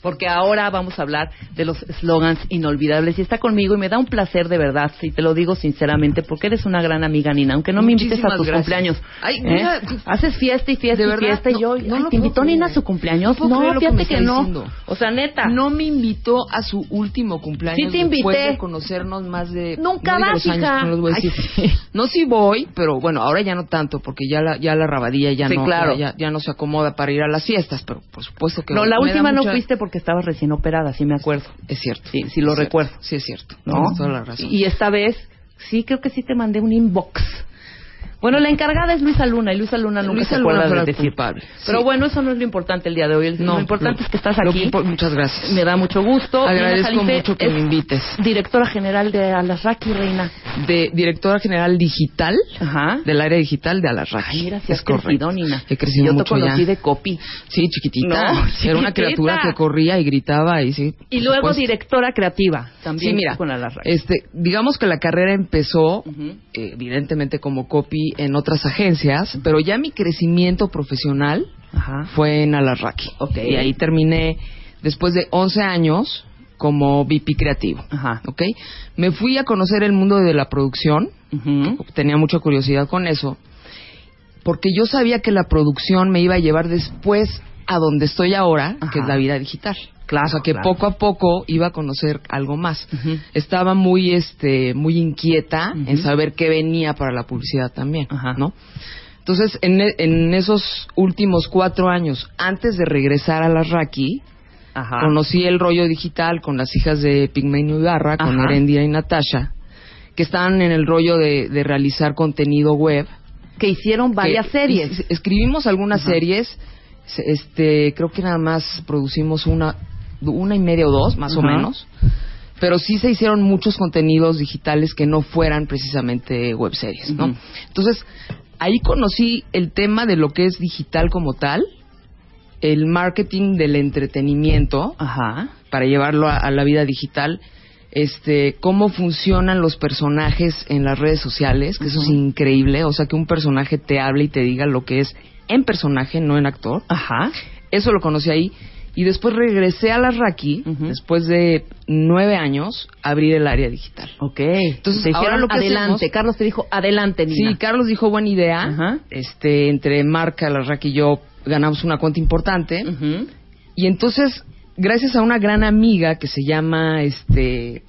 porque ahora vamos a hablar de los slogans inolvidables. Y está conmigo y me da un placer de verdad, si te lo digo sinceramente, porque eres una gran amiga, Nina, aunque no me invites a tus gracias. cumpleaños. Ay, ¿eh? mira, Haces fiesta y fiesta de y verdad, fiesta, y no- yo, no ay, lo ¿te invitó Nina a su cumpleaños? No No, que fíjate que no. diciendo. O sea, neta. No me invitó a su último cumpleaños Sí te después invité. de conocernos más de... Nunca vas, los años, hija. no los voy a Ay, decir. sí. No, sí voy, pero bueno, ahora ya no tanto, porque ya la, ya la rabadilla ya, Sí, no, claro. ya, ya no se acomoda para ir a las fiestas, pero por supuesto que No, la última no fuiste porque estabas recién operada, sí me acuerdo. Es cierto. Sí, sí lo recuerdo. Sí, es cierto. ¿No? Tienes toda la razón. Y esta vez, sí, creo que sí te mandé un inbox. Bueno, la encargada es Luisa Luna y Luisa Luna nunca Luisa se Luna acuerda de decir. culpable. Pero Sí. bueno, eso no es lo importante el día de hoy. El- No, lo importante no. es que estás aquí. muchas gracias. Me da mucho gusto. Agradezco mucho que me invites. Directora general de Alasraki, Reina. De directora general digital Ajá. del área digital de Alasraki. Mira, si es correcto. He crecido Yo mucho te conocí ya. de copy. Sí, chiquitita. No, Era chiquitita. una criatura que corría y gritaba y sí. Y luego supuesto. directora creativa. También Sí, mira, con Alasraki. este, digamos que la carrera empezó, Ujú. eh, evidentemente como copy en otras agencias, pero ya mi crecimiento profesional Ajá. fue en Alarraqui. Ok. Y ahí terminé después de 11 años como VP creativo. Ajá. ¿ok? Me fui a conocer el mundo de la producción, Ujú. tenía mucha curiosidad con eso, porque yo sabía que la producción me iba a llevar después a donde estoy ahora, Ajá. que es la vida digital. Claro, o sea que claro. poco a poco iba a conocer algo más. Estaba muy, este, muy inquieta en saber qué venía para la publicidad también, Ajá. ¿no? Entonces, en, e- en esos últimos cuatro años, antes de regresar a la Raki, Ajá. conocí el rollo digital con las hijas de Pigmenio Ibarra, con Ajá. Y Natasha, que estaban en el rollo de, de realizar contenido web. Que hicieron varias que series. es- Escribimos algunas Ajá. series, se- este, creo que nada más producimos una, una y media o dos, más o menos. Pero sí se hicieron muchos contenidos digitales que no fueran precisamente webseries, ¿no? Entonces, ahí conocí el tema de lo que es digital como tal, el marketing del entretenimiento, Ajá. para llevarlo a, a la vida digital, este, cómo funcionan los personajes en las redes sociales, que eso es increíble, o sea, que un personaje te hable y te diga lo que es en personaje, no en actor. Ajá. Eso lo conocí ahí. Y después regresé a la Raki, después de nueve años, a abrir el área digital. Ok. Entonces, te ahora dijeron lo que adelante. hacemos- Carlos te dijo adelante, Nina. Sí, Carlos dijo buena idea. Ajá. Este, entre Marca, la Raki y yo ganamos una cuenta importante. Ujú. Y entonces, gracias a una gran amiga que se llama, este,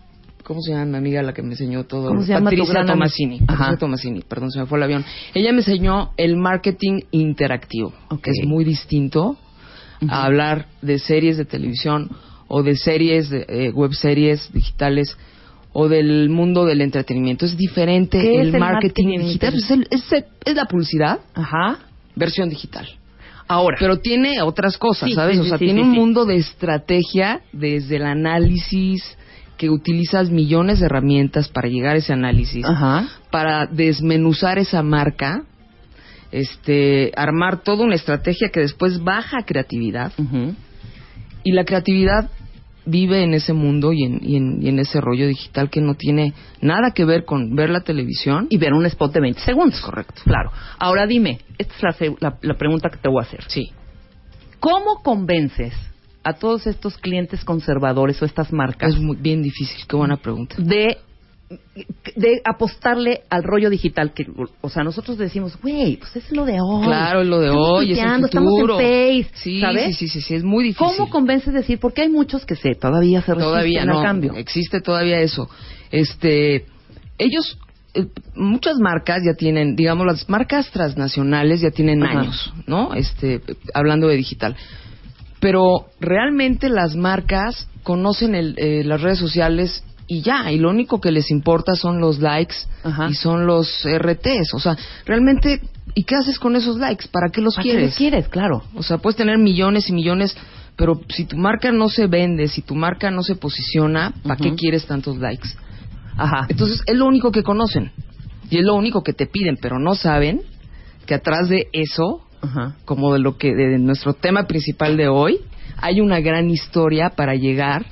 ¿cómo se llama mi amiga la que me enseñó todo? ¿Cómo se llama Patricia Tomasini. Patricia Tomasini, perdón, se me fue el avión. Ella me enseñó el marketing interactivo, Ok. que es muy distinto A hablar de series de televisión o de series, de, eh, web series digitales o del mundo del entretenimiento. Es diferente ¿Qué el, es el marketing, marketing digital. Es, el- es el- es la publicidad, Ajá. versión digital. Ahora. Pero tiene otras cosas, Sí, ¿sabes? sí, o sea, sí, tiene un mundo de estrategia desde el análisis, que utilizas millones de herramientas para llegar a ese análisis, Ajá. para desmenuzar esa marca, este, armar toda una estrategia que después baja creatividad. Y la creatividad vive en ese mundo y en, y en, y en ese rollo digital que no tiene nada que ver con ver la televisión. Y ver un spot de 20 segundos. Correcto. Claro. Ahora dime, esta es la- la pregunta que te voy a hacer. Sí. ¿Cómo convences a todos estos clientes conservadores o estas marcas Es muy, bien difícil, qué buena pregunta. de de apostarle al rollo digital que o sea nosotros decimos güey pues es lo de hoy Claro, es lo de Estamos hoy, es el futuro. estamos en Face Sí, ¿sabes? sí, sí, sí, sí, es muy difícil. ¿Cómo convences de decir? Porque hay muchos que se todavía se resisten todavía al no cambio. existe todavía eso este ellos eh, muchas marcas ya tienen digamos las marcas transnacionales ya tienen Ajá. años no este hablando de digital pero realmente las marcas conocen el, eh, las redes sociales y ya, y lo único que les importa son los likes y son los RTs. O sea, realmente, ¿y qué haces con esos likes? ¿Para qué los ¿Para qué quieres? los quieres? Claro. O sea, puedes tener millones y millones, pero si tu marca no se vende, si tu marca no se posiciona, ¿para qué quieres tantos likes? Ajá. Entonces, es lo único que conocen. Y es lo único que te piden, pero no saben que atrás de eso, Ajá. como de lo que de nuestro tema principal de hoy, hay una gran historia para llegar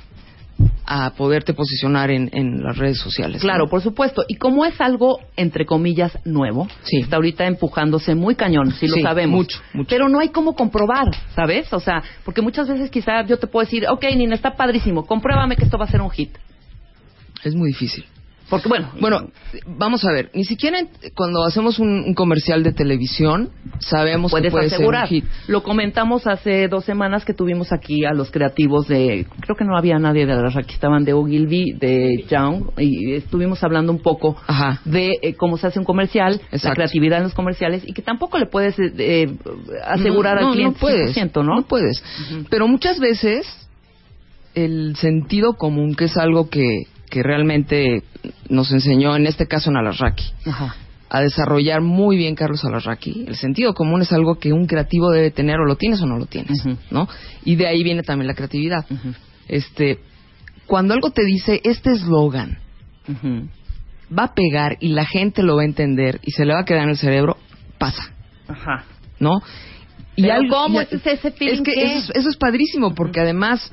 a poderte posicionar en, en las redes sociales. Claro, ¿no? por supuesto. Y como es algo, entre comillas, nuevo, está ahorita empujándose muy cañón, sí lo Sí, sabemos. mucho, mucho. Pero no hay cómo comprobar, ¿sabes? O sea, porque muchas veces quizá yo te puedo decir, ok, Nina, está padrísimo, compruébame que esto va a ser un hit. Es muy difícil. Porque bueno, Bueno, vamos a ver, ni siquiera en- cuando hacemos un, un comercial de televisión sabemos que puede asegurar. ser un hit. Lo comentamos hace dos semanas que tuvimos aquí a los creativos de, creo que no había nadie de la aquí estaban de Ogilvy, de Young, y estuvimos hablando un poco de eh, cómo se hace un comercial, la Exacto. creatividad en los comerciales, y que tampoco le puedes eh, eh, asegurar No, no, al cliente no puedes, 100%, ¿no? No puedes. Pero muchas veces el sentido común, que es algo que, que realmente nos enseñó, en este caso en Alarraqui, Ajá. a desarrollar muy bien Carlos Alarraqui. El sentido común es algo que un creativo debe tener, o lo tienes o no lo tienes, ¿no? Y de ahí viene también la creatividad. Este, cuando algo te dice este eslogan va a pegar y la gente lo va a entender y se le va a quedar en el cerebro, pasa. Ajá. ¿no? Pero algo- ¿cómo y- es ese feeling Es que que- eso, es- eso es padrísimo porque además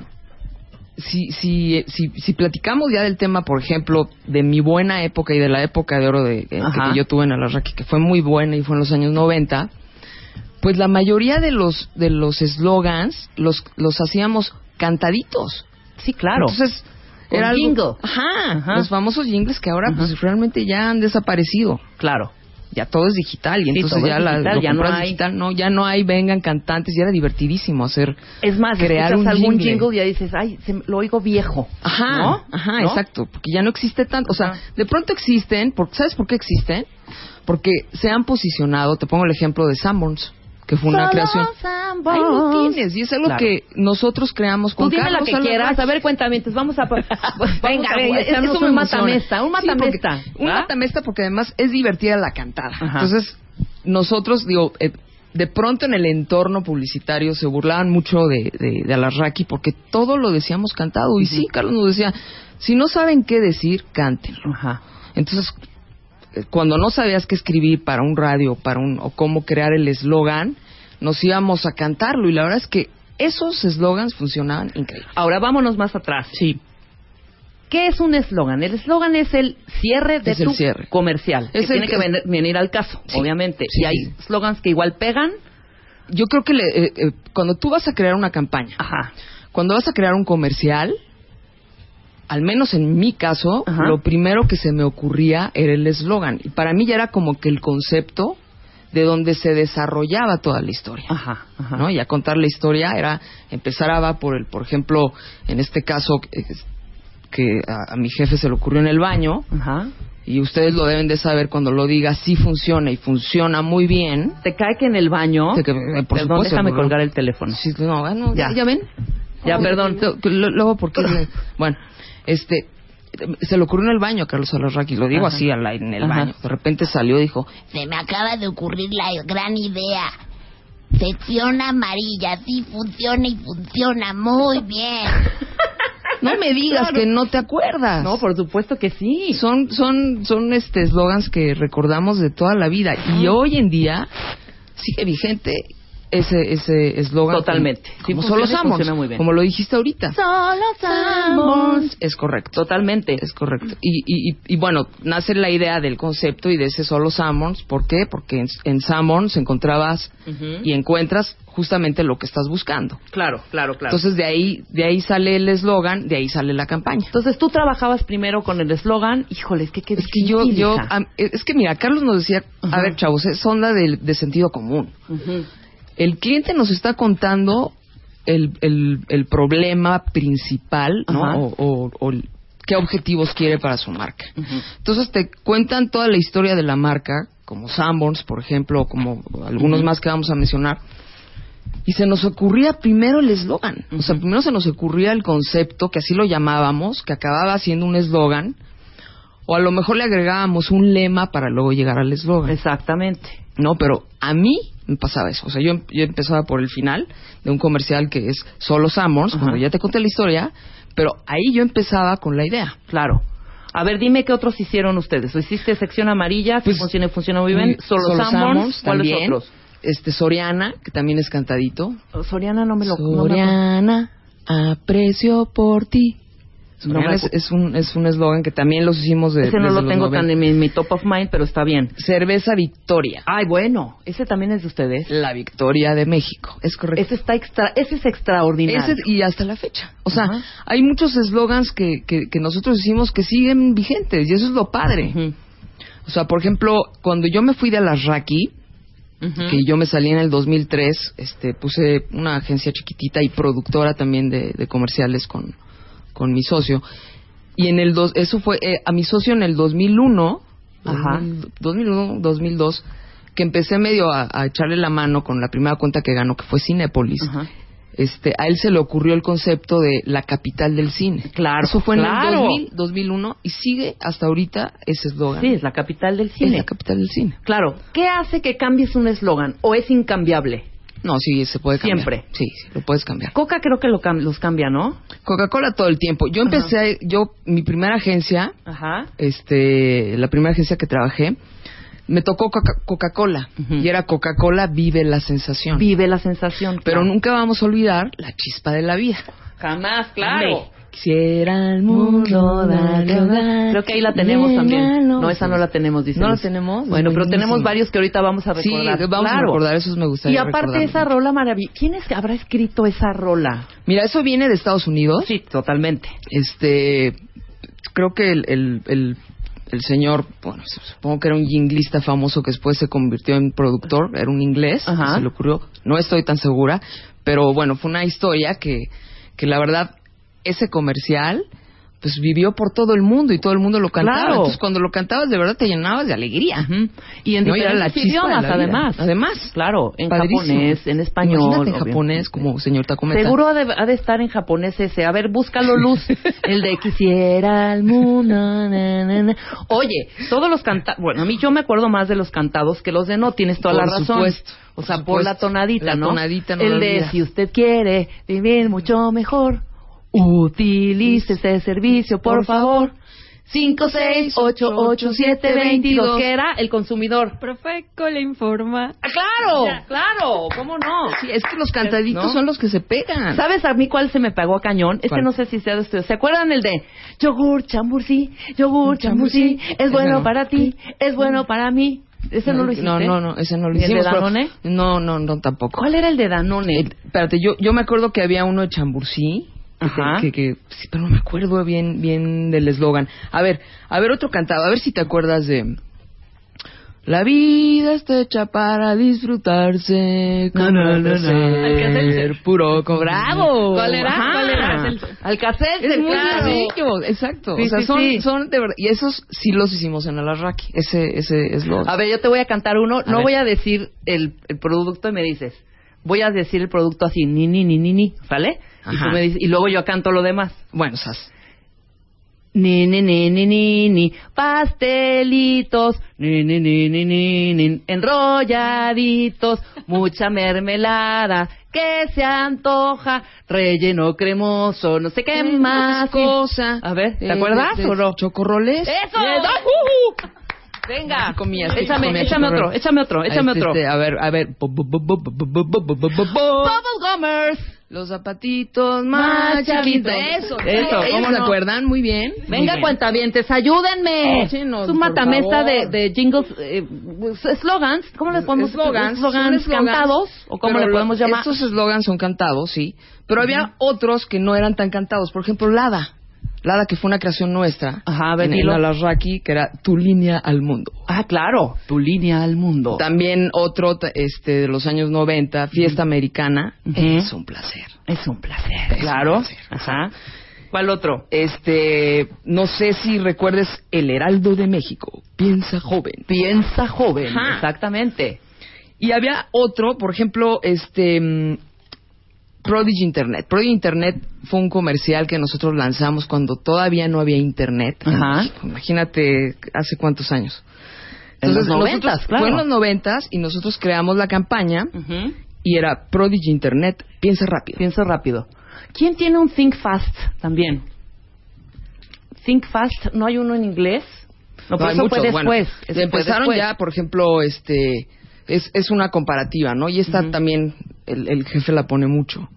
si, si, si, si platicamos ya del tema, por ejemplo, de mi buena época y de la época de oro de, que- Ajá. que yo tuve en Alarraqui, que fue muy buena y fue en los años 90, pues la mayoría de los de los eslogans los, los hacíamos cantaditos. Sí, claro. Entonces, era algo- jingle. Ajá, Ajá. los famosos jingles que ahora pues realmente ya han desaparecido. Claro. Ya todo es digital y Sí, entonces ya, la, lo ya no hay- digital, no, ya no hay vengan cantantes, ya era divertidísimo hacer Es más, crear un algún jingle. jingle y ya dices, ay, se lo oigo viejo. Ajá, ¿no? ajá, ¿No? exacto, porque ya no existe tanto, o sea, de pronto existen, porque, ¿sabes por qué existen? Porque se han posicionado, te pongo el ejemplo de Sanborns, que fue una Solo creación. Ahí lo tienes, y es algo Claro. que nosotros creamos con Tú dime la Carlos que quieras. Alarraqui. A ver, cuéntame, entonces vamos a... Venga, a es, un matamesta, un matamesta. un matamesta porque además es divertida la cantada. Ajá. Entonces, nosotros, digo, eh, de pronto en el entorno publicitario se burlaban mucho de, de, de Alarraqui porque todo lo decíamos cantado. Y sí, Carlos nos decía, si no saben qué decir, cántenlo. Ajá. Entonces, cuando no sabías qué escribir para un radio para un, o cómo crear el eslogan, nos íbamos a cantarlo. Y la verdad es que esos eslogans funcionaban increíble. Ahora vámonos más atrás. Sí. ¿Qué es un eslogan? El eslogan es el cierre de Es tu cierre. comercial. Es que el tiene que- que ven- venir al caso, Sí. obviamente. Sí, y hay sí. eslogans que igual pegan. Yo creo que le- eh, eh, cuando tú vas a crear una campaña, cuando vas a crear un comercial, al menos en mi caso, Ajá. lo primero que se me ocurría era el eslogan. Y para mí ya era como que el concepto de donde se desarrollaba toda la historia. Ajá, ajá. ¿no? Y a contar la historia era empezar a va por el, por ejemplo, en este caso eh, que a, a mi jefe se le ocurrió en el baño Ajá. y ustedes lo deben de saber cuando lo diga sí funciona y funciona muy bien. Te cae que en el baño. Que, eh, por Perdón, supuesto, déjame ¿no? colgar el teléfono. Sí, no, ah, ya. Ya. ya ven. Ya, perdón. Luego, porque bueno, este se le ocurrió en el baño a Carlos Alarraqui, lo digo Ajá. así al aire, en el Ajá. baño. De repente salió y dijo, Se me acaba de ocurrir la gran idea. Sección amarilla, sí funciona y funciona muy bien. no me digas Claro. que no te acuerdas. No, por supuesto que sí. Son, son, son este eslogans que recordamos de toda la vida. Y hoy en día sigue vigente ese ese eslogan. Totalmente. Como, Sí como funciona solo y Sanborns, funciona muy bien. como lo dijiste ahorita. Solo Sanborns. Es correcto. Totalmente. Es correcto. Y, y, y, y bueno, nace la idea del concepto y de ese solo Sanborns. ¿Por qué? Porque en, en Sanborns encontrabas Ujú. y encuentras justamente lo que estás buscando. Claro, claro, claro. Entonces de ahí de ahí sale el eslogan, de ahí sale la campaña. Entonces tú trabajabas primero con el eslogan, híjole, es que qué Es que yo, yo, am- es que mira, Carlos nos decía, Ajá. a ver, chavos, es onda de, de sentido común. Ujú. El cliente nos está contando el, el, el problema principal, ¿no? O, o- o el- qué objetivos quiere para su marca. Entonces te cuentan toda la historia de la marca, como Sanborns, por ejemplo, o como algunos más que vamos a mencionar. Y se nos ocurría primero el eslogan. O sea, primero se nos ocurría el concepto, que así lo llamábamos, que acababa siendo un eslogan. O a lo mejor le agregábamos un lema para luego llegar al eslogan. Exactamente. No, pero a mí me pasaba eso. O sea, yo, yo empezaba por el final de un comercial que es solo Ajá. cuando ya te conté la historia, pero ahí yo empezaba con la idea. Claro. A ver, dime qué otros hicieron ustedes. ¿O hiciste sección amarilla? que Pues, funciona funciona muy bien. Muy- Solo, Sanborns. ¿Cuáles también. otros? Este Soriana, que también es cantadito. Soriana no me lo... no me- Soriana, aprecio por ti. No es, un es un eslogan que también los hicimos de Ese no lo tengo tan 90. en mi, mi top of mind, pero está bien. Cerveza Victoria. Ay, bueno. Ese también es de ustedes. La Victoria de México, es correcto. Ese está extra... Ese es extraordinario. Ese- y hasta la fecha. O sea, hay muchos eslogans que, que, que nosotros hicimos que siguen vigentes y eso es lo padre. O sea, por ejemplo, cuando yo me fui de la Raki, que yo me salí en el 2003, este, puse una agencia chiquitita y productora también de, de comerciales con, con mi socio. Y en el dos, eso fue eh, a mi socio en el 2001, Ajá. 2001, 2002, que empecé medio a, a echarle la mano con la primera cuenta que ganó, que fue Cinépolis. Ajá. Este, a él se le ocurrió el concepto de la capital del cine. Claro, Eso fue en claro. el 2000, 2001 y sigue hasta ahorita ese eslogan. Sí, es la capital del es cine. la capital del cine. Claro. ¿Qué hace que cambies un eslogan? ¿O es incambiable? No, sí, se puede cambiar. Siempre. Sí, sí, lo puedes cambiar. Coca creo que lo cam- los cambia, ¿no? Coca-Cola todo el tiempo. Yo empecé, yo, mi primera agencia, Ajá. este, la primera agencia que trabajé, me tocó Coca- Coca-Cola. Y era Coca-Cola vive la sensación. Vive la sensación. Pero claro. nunca vamos a olvidar la chispa de la vida. Jamás, claro. Quisiera el mundo darle hogar. Creo que ahí la tenemos también. No, esa no la tenemos, dice ¿No la tenemos? Bueno, pero tenemos varios que ahorita vamos a Sí, recordar. vamos a Claro. recordar, esos me gustaría Y aparte esa rola maravillosa. ¿Quién es que habrá escrito esa rola? Mira, eso viene de Estados Unidos. Sí, totalmente. Este, creo que el, el, el, el señor, bueno, supongo que era un jinglista famoso que después se convirtió en productor, era un inglés, Ajá. se le ocurrió, no estoy tan segura, pero bueno, fue una historia que, que la verdad, ese comercial, pues vivió por todo el mundo y todo el mundo lo cantaba. Claro. Entonces, cuando lo cantabas, de verdad te llenabas de alegría. Y en No, era la de idiomas, la además. Además. Claro, en Padrísimo. japonés, en español. Imagínate en obviamente. japonés, como señor Tacometa. Seguro ha de, ha de estar en japonés ese. A ver, búscalo, Luz. El de quisiera el mundo. na, na, na. Oye, todos los cantados. Bueno, a mí yo me acuerdo más de los cantados que los de no. Tienes toda Por la razón. supuesto, o sea, por por la tonadita, La ¿no? tonadita no El de si usted quiere vivir mucho mejor, utilice ese servicio, por favor. 5, 6, 8, 8, 7, 22. ¿Qué era? El consumidor. Profeco le informa. ¡Ah, claro! Ya. ¡Claro! ¿Cómo no? Sí, es que los cantaditos ¿No? son los que se pegan. ¿Sabes a mí cuál se me pegó a cañón? Este no sé si sea de ustedes. ¿Se acuerdan el de yogur chambursí, yogur chambursí? Es bueno no. para ti, es bueno para mí. ¿Ese no, lo hiciste? No, no, no, ese no lo ¿Y el de hicimos. pero- Danone? No, no, no, tampoco. ¿Cuál era el de Danone? Eh, espérate, yo, yo me acuerdo que había uno de chambursí. Ajá. Que, que, sí, pero no me acuerdo bien, bien del eslogan. A ver, a ver otro cantado, a ver si te acuerdas de... La vida está hecha para disfrutarse. No, como no, no, no. Puro con bravo. ¿Cuál era? Ajá. ¿Cuál era? Alcacelser, Es muy claro. exacto. Sí, o sea, sí, son, sí. son de verdad. Y esos sí los hicimos en Alarraqui. Ese, ese eslogan. A ver, yo te voy a cantar uno. no ver. voy a decir el, el producto y me dices. Voy a decir el producto así, ni, ni, ni, ni, ni, ¿vale? Y, tú me dices, y luego yo canto lo demás. Bueno, sas. Ni, ni, ni, ni, ni, ni, pastelitos, ni, ni, ni, ni, ni, ni, enrolladitos, mucha mermelada, que se antoja, relleno cremoso, no sé qué más. cosa. A ver, ¿te Eh, acuerdas de- de o no? Chocorroles. ¡Eso! Eh, ¡Uh! Venga, comía, sí échame, comía échame otro, échame otro, échame Este, otro. este, a ver, a ver. Bu- bu- los zapatitos más chavitos. Eso, eso ¿cómo se no? acuerdan? Muy bien. Venga, cuentavientes, ayúdenme. Oh, Échenos, Su matamesta de, de jingles, eh, slogans. ¿Cómo les podemos Slogans, slogans, slogans cantados. ¿O cómo le podemos llamar? Estos slogans son cantados, sí. Pero uh -huh. había otros que no eran tan cantados. Por ejemplo, Lada. Lada, que fue una creación nuestra. Ajá, en, en. Alarraqui, que era Tu línea al mundo. Ah, claro. Tu línea al mundo. También otro este, de los años 90, Fiesta Americana. Es un placer. Es un placer. Claro. Ajá. ¿Cuál otro? Este, no sé si recuerdes El Heraldo de México. Piensa joven. Piensa joven. Ajá. Exactamente. Y había otro, por ejemplo, este mm, Prodigy Internet. Prodigy Internet fue un comercial que nosotros lanzamos cuando todavía no había Internet. Ajá. Imagínate hace cuántos años. En los noventas, claro. Fue en los noventas y nosotros creamos la campaña y era Prodigy Internet. Piensa rápido. Pienso rápido. ¿Quién tiene un Think Fast también? Think Fast, ¿no hay uno en inglés? No, pero hay eso fue. Bueno, después. eso empezaron después. ya, por ejemplo, este es, es una comparativa, ¿no? Y esta también el, el jefe la pone mucho.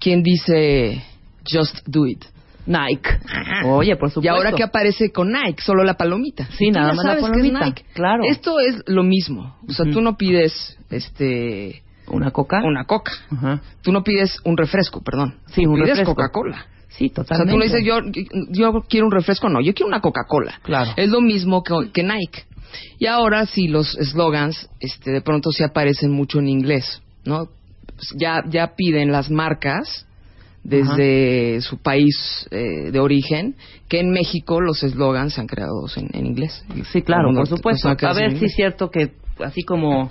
¿Quién dice Just Do It? Nike. Oye, por Y supuesto. ahora que aparece con Nike, solo la palomita. Sí, Tú nada más la sabes que es palomita, Nike. claro. Esto es lo mismo. O sea, Ujú. tú no pides este ¿Una coca? una coca. Ajá. Tú no pides un refresco, perdón. Sí, un pides. Coca-Cola. Sí, O sea, totalmente. tú no dices yo, yo quiero un refresco, no, yo quiero una Coca-Cola. Claro. Es lo mismo que, que Nike. Y ahora sí, los slogans este, de pronto sí aparecen mucho en inglés, ¿no? Pues Ya, ya piden las marcas desde su país eh, de origen, que en México los slogans se han creado en, en inglés. Sí, claro, por supuesto. A ver si es cierto que así como...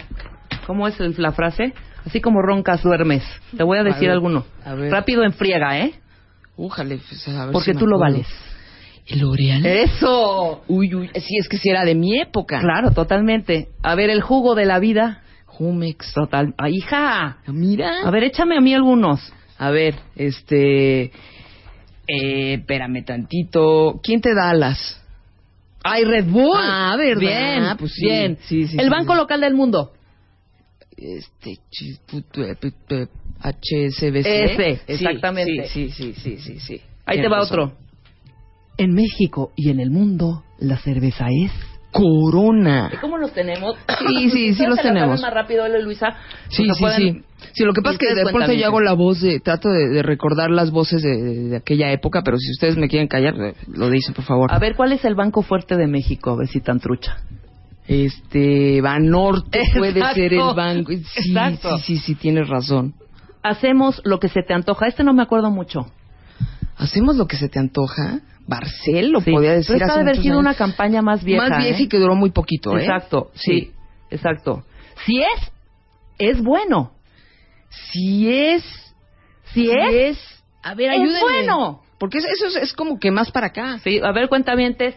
¿Cómo es la frase? Así como roncas duermes. Te voy a decir ver, alguno. a. Rápido en friega, ¿eh? Újale, pues, a ver Porque si tú lo vales. ¿El L'Oreal? ¡Eso! Uy, uy, sí, es que si era de mi época. Claro, totalmente. A ver, el jugo de la vida. Jumex. Total. ¡Ah, hija! Mira. A ver, échame a mí algunos. A ver, este. Eh, espérame tantito. ¿Quién te da alas? ¡Ay, Red Bull! Ah, ¿verdad? Bien, Pues sí. bien. Sí, sí, el sí, Banco sí. Local del Mundo. Este. tu- eh, HSBC. Ese, exactamente. Sí, sí, sí, sí, sí. sí. Ahí te va razón. otro. En México y en el mundo, la cerveza es... Corona. ¿Cómo los tenemos? Sí, sí, sí ¿Ustedes los tenemos. más rápido, y Luisa? Sí, sea, sí, sí. Sí, lo que pasa es que de pronto yo hago la voz de, trato de, de recordar las voces de, de- de aquella época, pero si ustedes me quieren callar, eh, lo dicen, por favor. A ver, ¿cuál es el banco fuerte de México? A ver si tan trucha. Este, Banorte puede Exacto. ser el banco. Sí, Exacto. sí, sí, sí, tienes razón. Hacemos lo que se te antoja. Este no me acuerdo mucho. ¿Hacemos lo que se te antoja? Barcel lo Sí, podía decir pero esta debe haber sido años. una campaña más vieja. Más vieja ¿eh? y que duró muy poquito, ¿eh? Exacto, sí, exacto. Si es, es bueno. Si es... Si es, A ver, es ayúdenme. bueno. Porque es- eso es, es como que más para acá. Sí, a ver, cuentavientes.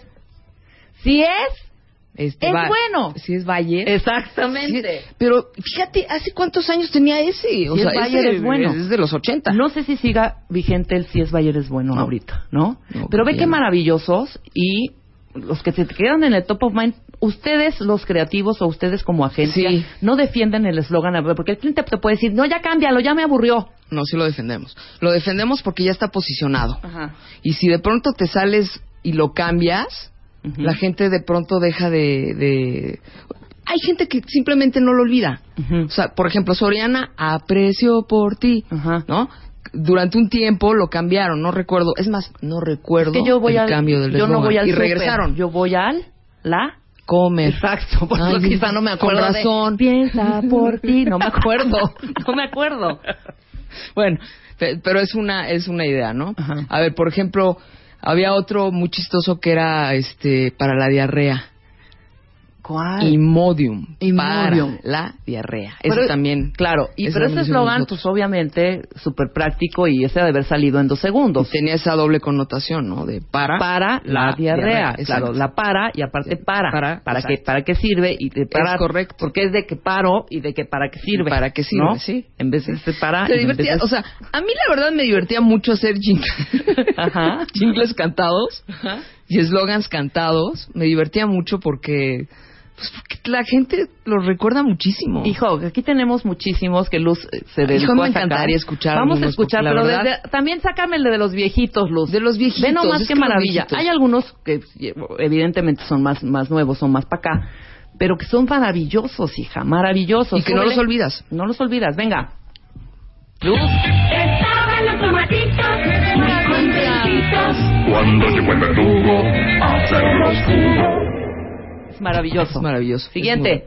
Si es, Este, es va- bueno. Si es Bayer. Exactamente. Pero fíjate, ¿hace cuántos años tenía ese? O Si sea, es Bayer ese es bueno. Es de los 80. No sé si siga vigente el si es Bayer es bueno No. ahorita, ¿no? No, Pero ve qué maravillosos y los que se quedan en el top of mind, ustedes los creativos o ustedes como agencia, Sí. no defienden el eslogan, porque el cliente te puede decir, no, ya cámbialo, ya me aburrió. No, sí lo defendemos. Lo defendemos porque ya está posicionado. Ajá. Y si de pronto te sales y lo cambias, La gente de pronto deja de, de- Hay gente que simplemente no lo olvida. O sea, por ejemplo, Soriana, aprecio por ti. ¿no? Durante un tiempo lo cambiaron, no recuerdo. Es más, no recuerdo Es que yo voy el al, cambio del yo no voy al Y regresaron. Yo voy al, la, Comer. Exacto, por eso quizá no me acuerdo. con de, razón. Piensa por ti, no me acuerdo, no me acuerdo. Bueno, pe- pero es una es una idea, ¿no? Ajá. A ver, por ejemplo, había otro muy chistoso que era este para la diarrea. ¿Cuál? Imodium. Imodium. Para la diarrea. Pero- Eso también. Claro, y pero ese eslogan, pues obviamente, súper práctico y ese de haber salido en dos segundos. Tenía esa doble connotación, ¿no? De para. Para la, diarrea, claro, la para y aparte para, Para, para que exacto. para qué sirve y de parar, correcto. porque es de que paro y de que para qué sirve, Para qué sirve, ¿no? sí. En vez de este para, Se divertía, de- o sea, a mí la verdad me divertía mucho hacer jingles, Ajá. jingles cantados. y eslogans cantados. Me divertía mucho porque, pues porque la gente los recuerda muchísimo. Hijo, aquí tenemos muchísimos que Luz eh, se dedicó Hijo, me a sacar. encantaría escuchar Vamos a escuchar, pero verdad- desde- también sácame el de los viejitos, Luz. De los viejitos. Ve nomás es qué maravilla. Hay algunos que evidentemente son más, más nuevos, son más para acá, pero que son maravillosos, hija, maravillosos. Y que no los olvidas. No los olvidas, venga. Luz. Estaban los tomatitos muy contentitos. Cuando llegó el verdugo a hacerlos jugo. Es maravilloso. Es maravilloso. Siguiente.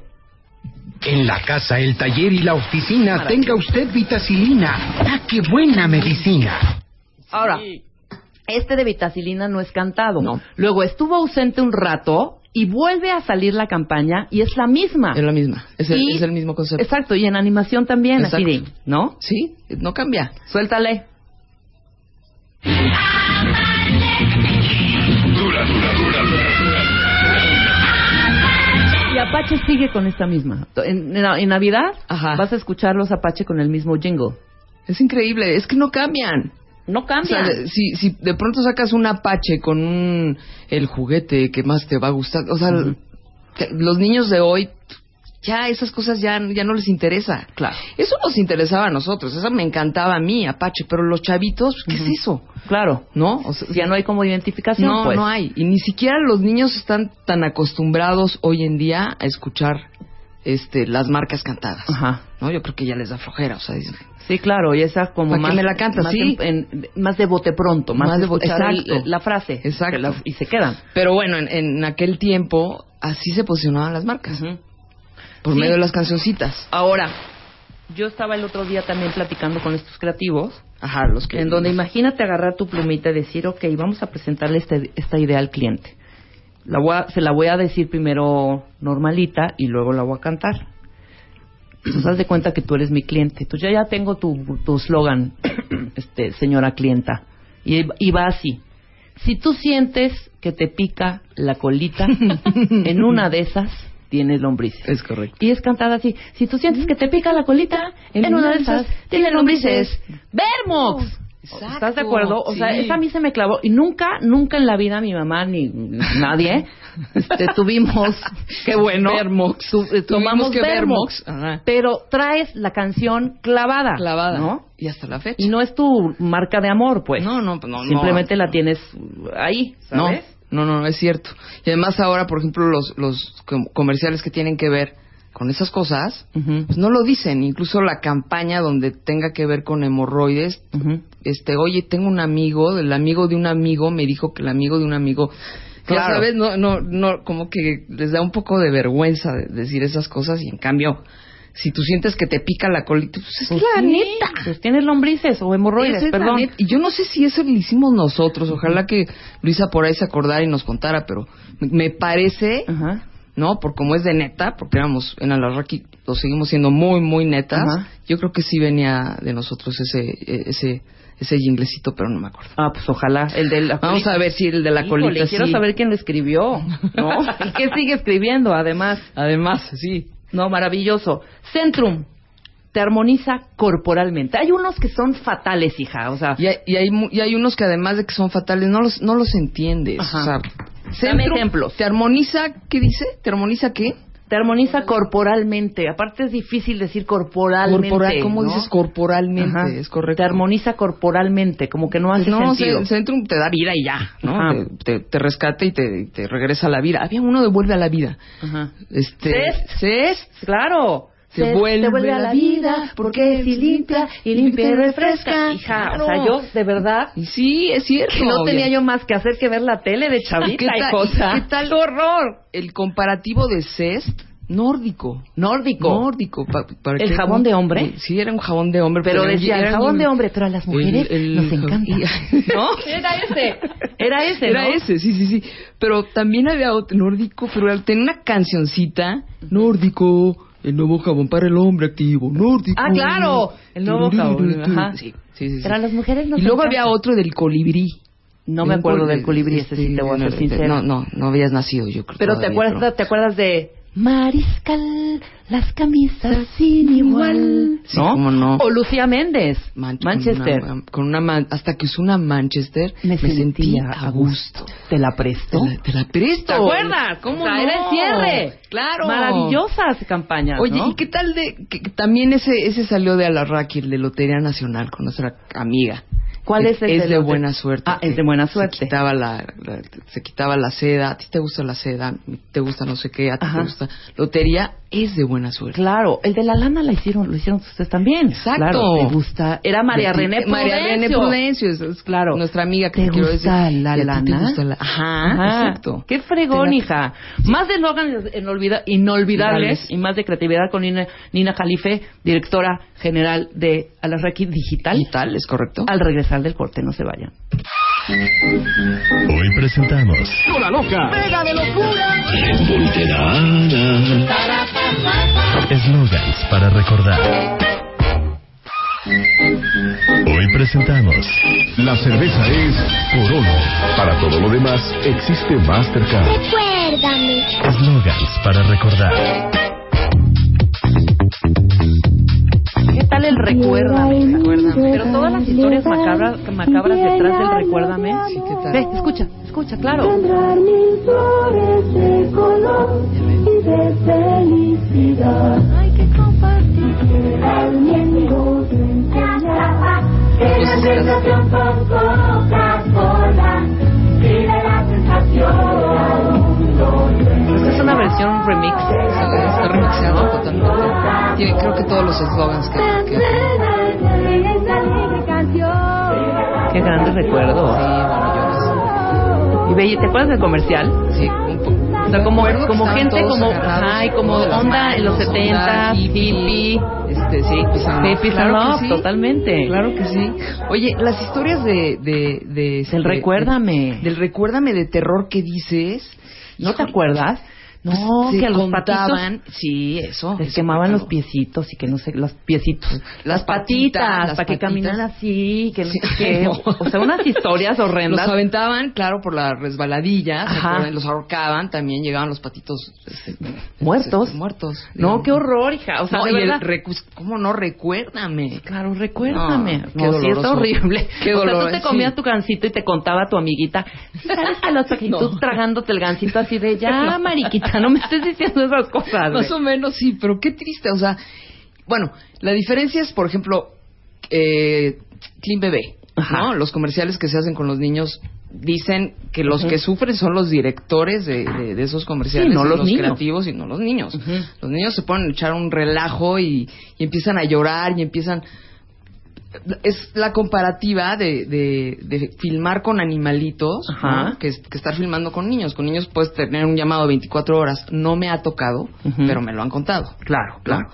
En la casa, el taller y la oficina, tenga usted vitacilina. ¡Ah, qué buena medicina! Ahora, este de vitacilina no es cantado. Luego estuvo ausente un rato y vuelve a salir la campaña y es la misma. Es la misma. Es el, Y- es el mismo concepto. Exacto, y en animación también, así. ¿no? Sí, no cambia. Suéltale. Dura, Apache sigue con esta misma. En, en- en Navidad vas a escuchar los Apache con el mismo jingle. Es increíble, es que no cambian. No O cambian. sea, si, si de pronto sacas un Apache con un, el juguete que más te va a gustar, o sea, los niños de hoy, ya esas cosas ya, ya no les interesa. Claro. Eso nos interesaba a nosotros, eso me encantaba a mí, Apache, pero los chavitos, ¿qué es eso? Claro. ¿No? O sea, ya no hay como identificación, no, pues. no hay. Y ni siquiera los niños están tan acostumbrados hoy en día a escuchar este las marcas cantadas. Ajá. ¿No? Yo creo que ya les da flojera, o sea, dicen, Sí, claro, y esa como ¿Para qué más... me la cantas? Más, Sí. en- en- más de bote pronto, más, Más de de bo- escuchar el- exacto. la frase. Exacto. y se quedan. Pero bueno, en, en aquel tiempo así se posicionaban las marcas. Por Sí. medio de las cancioncitas. Ahora, yo estaba el otro día también platicando con estos creativos. Ajá, los que... En donde imagínate agarrar tu plumita y decir, ok, vamos a presentarle este- esta idea al cliente. La voy a- se la voy a decir primero normalita y luego la voy a cantar. Entonces, haz de cuenta que tú eres mi cliente. Entonces, ya, ya tengo tu tu eslogan, este, señora clienta. Y, y va así. Si tú sientes que te pica la colita, en una de esas tienes lombrices. Es correcto. Y es cantada así. Si tú sientes que te pica la colita, en, una de esas tienes lombrices. ¡Vermox! ¿Estás de acuerdo? O sea, esa a mí se me clavó. Y nunca, nunca en la vida mi mamá ni nadie este, tuvimos, qué bueno, Vermox. tu- eh, tomamos que Vermox. Ajá. Pero traes la canción clavada. Clavada. ¿no? Y hasta la fecha. Y no es tu marca de amor, pues. No, no, no, no. Simplemente la tienes ahí, ¿sabes? No, no, no, es cierto. Y además ahora, por ejemplo, los, los com- comerciales que tienen que ver con esas cosas, pues no lo dicen. Incluso la campaña donde tenga que ver con hemorroides, este, oye, tengo un amigo, el amigo de un amigo me dijo que el amigo de un amigo... Ya Claro. sabes, no, no, no, como que les da un poco de vergüenza de- decir esas cosas y en cambio, si tú sientes que te pica la colita, pues es Pues la sí, neta. Pues tienes lombrices o hemorroides, es perdón. Y yo no sé si eso lo hicimos nosotros. Ojalá que Luisa por ahí se acordara y nos contara, pero me- parece, Ajá. ¿no? Por como es de neta, porque éramos en Alarraqui, lo seguimos siendo muy, muy netas. Ajá. Yo creo que sí venía de nosotros ese, ese, ese jinglecito, pero no me acuerdo. Ah, pues ojalá. El de la Vamos a ver si el de la Híjole, colita quiero sí. saber quién lo escribió, ¿no? y qué sigue escribiendo, además. Además, sí. No, maravilloso. Centrum. Te armoniza corporalmente. Hay unos que son fatales, hija. O sea, Y hay, y hay, y hay unos que además de que son fatales, no los, no los entiendes. Ajá. O sea, Dame ejemplos. ¿Te armoniza? ¿Qué dice? ¿Te armoniza qué? Te armoniza corporalmente. Aparte es difícil decir corporalmente. Corporal, ¿Cómo ¿no? dices corporalmente? Ajá. Es correcto. Te armoniza corporalmente, como que no hace no, sentido. Ce- Centrum te da vida y ya, ¿no? Te, te, te rescata y te, te regresa a la vida. Había uno de vuelve a la vida. Ajá. Este, Claro. Se Se vuelve a la vida porque si limpia y limpia y refresca. Hija, o sea, yo de verdad sí, es cierto. que no tenía yo más que hacer que ver la tele de chavita ¿Qué y cosa. ¿Qué tal? horror! El comparativo de Cest, nórdico. Nórdico. Nórdico. pa- ¿El jabón de hombre? Sí, era un jabón de hombre. Pero decía, el jabón un- de hombre, pero a las mujeres el- el- nos encanta. ¿No? Era ese. Era ese, Era ¿no? ese, sí, sí, sí. Pero también había otro nórdico, pero tenía una cancioncita. Nórdico, el nuevo jabón para el hombre activo. Nórdico. Ah, claro. El nuevo jabón. Ajá. Sí, sí, sí. Pero a las mujeres nos Y luego había otro del colibrí. No me acuerdo del colibrí, ese sí te voy a ser no, sincera. No, no, no habías nacido, yo creo. Pero te acuerdas, ¿te acuerdas de Mariscal, las camisas sin igual. Sí, cómo no. O Lucía Méndez, Man- Manchester. Con una, con una man- hasta que usó una Manchester, Me, sentí sentía a gusto. ¿Te la presto? Te la, te la presto. ¿Te acuerdas? ¿Cómo O sea, no? era el cierre. Claro. Maravillosas campañas, Oye, ¿no? ¿y qué tal de que que también ese ese salió de Alarraqui, el de Lotería Nacional con nuestra amiga? ¿Cuál es el Es de buena suerte. Ah, es de buena Se suerte. quitaba la, la- se quitaba la seda. A ti te gusta la seda, te gusta no sé qué, a ti Ajá. te gusta. Lotería es de buena suerte. Claro, el de la lana la hicieron, lo hicieron ustedes también. Exacto. Claro, te gusta. Era María ti- René Prudencio. María René Prudencio, es, es Claro. nuestra amiga que ¿Te quiero gusta decir. la ¿Y a ti te lana? gusta la- Ajá, Ajá. exacto. Qué fregón, hija. Más de eslogans inolvida- inolvidables y más de creatividad con Nina, Nina Jalife, directora general de Alarraqui Digital. Digital, es correcto. Al regresar del corte, no se vayan. Hoy presentamos ¡Hola loca! ¡Mega de locura! Eslogans para recordar. Hoy presentamos La cerveza es Corona. Para todo lo demás existe Mastercard. Recuérdame. Eslogans para recordar. ¿Qué tal el recuérdame? Recuérdame. Pero todas las historias macabras, macabras detrás del recuérdame. Sí, ¿qué tal? Ve, escucha, escucha, claro. de color y de felicidad. Hay que compartir la sensación con Coca-Cola vive la sensación una versión remix. Está remixeado totalmente. Tiene creo que todos los eslogans que, que Qué grandes recuerdos. Y ve, ¿te acuerdas del comercial? Sí, un poco. O sea, como, como gente como, agarrados, ajá, y como onda en los manos, 70, onda hippie, Este, sí, pues, ah, Hippies claro sí. totalmente. Claro que sí. Oye, las historias de... de, de este, Del recuérdame. de- del recuérdame de terror que dices... ¿No te acuerdas? No, se que a los contaban- patitos Sí, eso. les eso, quemaban los piecitos y que no sé, los piecitos, las patitas, patitas, las para que caminaran así, que no Sí. sé qué. O sea, unas historias Los horrendas. aventaban, claro, por la resbaladilla, ¿se Ajá. los ahorcaban, también llegaban los patitos este, Muertos. este, muertos. No, digamos. qué horror, hija. O sea, No, de y el ¿Cómo no? Recuérdame. Claro, recuérdame. No, qué sí, doloroso. horrible. Qué o sea, tú te comías sí. tu gancito y te contaba tu amiguita. "Sí, ¿Sabes que los tragándote el gancito así de ya, mariquita, no me estés diciendo esas cosas. Más güey". o menos sí, pero qué triste. O sea, bueno, la diferencia es, por ejemplo, eh, Clean Bebé. Ajá. ¿no? Los comerciales que se hacen con los niños dicen que los que sufren son los directores de, de- de esos comerciales, Sí, no los creativos y no los niños. Los niños se ponen a echar un relajo y, y empiezan a llorar y empiezan... Es la comparativa de, de, de filmar con animalitos, Ajá. ¿no? que, es- que estar filmando con niños. Con niños puedes tener un llamado de 24 horas. No me ha tocado, pero me lo han contado. Claro, claro.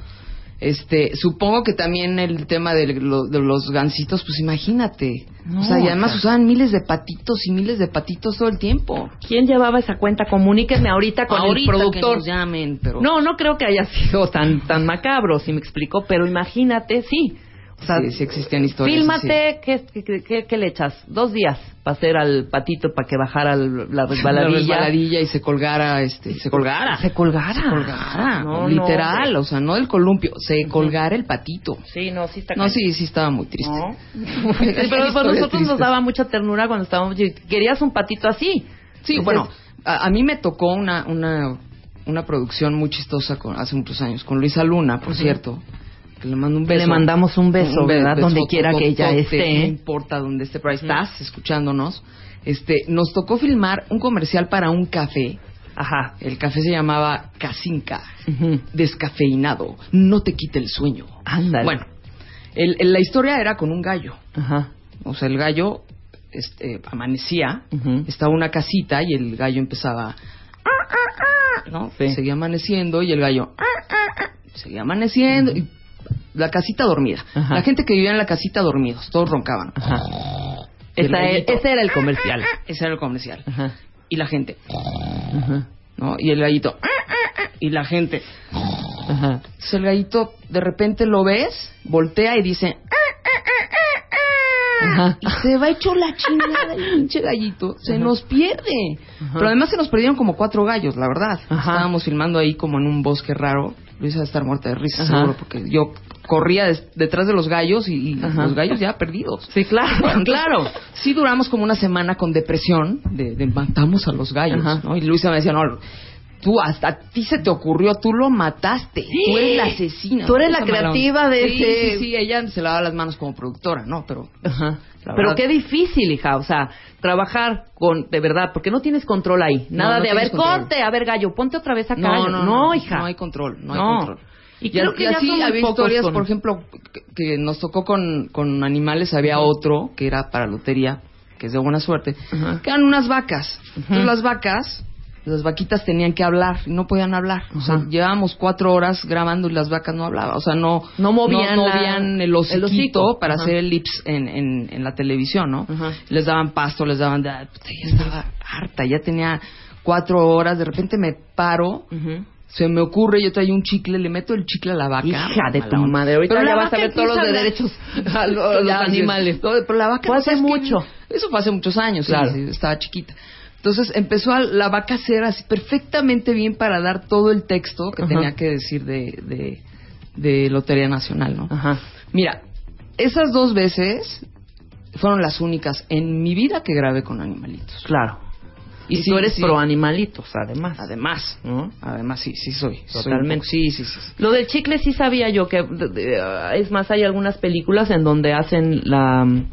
Este, supongo que también el tema de, lo- de los gansitos, pues imagínate. No, o sea, y además o sea. usaban miles de patitos y miles de patitos todo el tiempo. ¿Quién llevaba esa cuenta? Comuníquenme ahorita con Ahorita el que productor. nos llamen, pero No, no creo que haya sido tan tan macabro, si me explico, pero imagínate, sí. O sea, sí, sí existían historias. Fílmate, ¿qué, qué, qué- qué le echas? Dos días para hacer al patito para que bajara la resbaladilla. La resbaladilla y se colgara, este, se colgara. Se colgara. Se colgara, No, literal, no, o sea, no el columpio, se colgara el patito. Sí, no, sí está No, sí, sí estaba muy triste. No. Pero historias nosotros nos tristes. daba mucha ternura cuando estábamos. Querías un patito así. Sí, Entonces, bueno, a, a mí me tocó una, una, una producción muy chistosa con, hace muchos años, con Luisa Luna, por cierto, que le mando un beso. Le mandamos un beso, be- ¿verdad? Donde quiera que ella esté. No importa donde esté, pero ahí estás escuchándonos. Este, nos tocó filmar un comercial para un café. Ajá. El café se llamaba Casinca, descafeinado, no te quite el sueño. Ándale. Bueno, el- el- la historia era con un gallo. Ajá. O sea, el gallo este, amanecía, Ujú. estaba una casita y el gallo empezaba, ¿no? Sí. Seguía amaneciendo y el gallo seguía amaneciendo y la casita dormida. Ajá. La gente que vivía en la casita dormidos, todos roncaban. Ajá. El e- ese era el comercial. Ese era el comercial. Ajá. Y la gente, Ajá. ¿no? Y el gallito, y la gente. Entonces el gallito de repente lo ves, voltea y dice. Y se va hecho la chingada el pinche gallito. Se nos pierde. Pero además se nos perdieron como cuatro gallos, la verdad. Estábamos filmando ahí como en un bosque raro. Luisa va a estar muerta de risa, Ajá. seguro, porque yo corría des- detrás de los gallos y, y los gallos ya perdidos. Sí, claro, claro. Sí duramos como una semana con depresión de, de matamos a los gallos, ¿no? Y Luisa me decía, no, tú hasta a ti se te ocurrió, tú lo mataste, tú eres la asesina. Tú eres la creativa de sí, ese- Sí, sí, ella se lava las manos como productora, ¿no? Pero... Ajá. La Pero verdad- qué difícil, hija. O sea, trabajar con, de verdad, porque no tienes control ahí. Nada no de, a ver, control. corte, a ver, gallo, ponte otra vez acá. No, no, no, hija. No hay control, no, hay control. Y creo que ya así muy había historias, con- por ejemplo, que, que nos tocó con, con animales, había otro que era para lotería, que es de buena suerte, que eran unas vacas. Entonces las vacas, las vaquitas tenían que hablar, y no podían hablar. O sea, llevábamos cuatro horas grabando y las vacas no hablaban. O sea, no, No movían no, la- movían el el hociquito hocico. para Ajá. hacer el lips en, en, en la televisión, ¿no? Les daban pasto, les daban... de- puta, ya estaba harta, ya tenía cuatro horas, de repente me paro... Se me ocurre, yo traía un chicle, le meto el chicle a la vaca. Hija de tu madre, ahorita Pero ya vas a ver todos los derechos a lo- a los animales. no, pero la vaca Fue no hace mucho. Eso fue hace muchos años, Claro. sí, estaba chiquita. Entonces empezó a- la vaca a hacer así perfectamente bien para dar todo el texto que Ajá. tenía que decir de, de, de Lotería Nacional, ¿no? Mira, esas dos veces fueron las únicas en mi vida que grabé con animalitos. Claro. Y, sí, tú eres sí. pro animalitos, además. Además, ¿no? Además, sí, sí soy. Totalmente. sí, sí, sí. Lo del chicle sí sabía yo que ah, es más hay algunas películas en donde hacen la mm,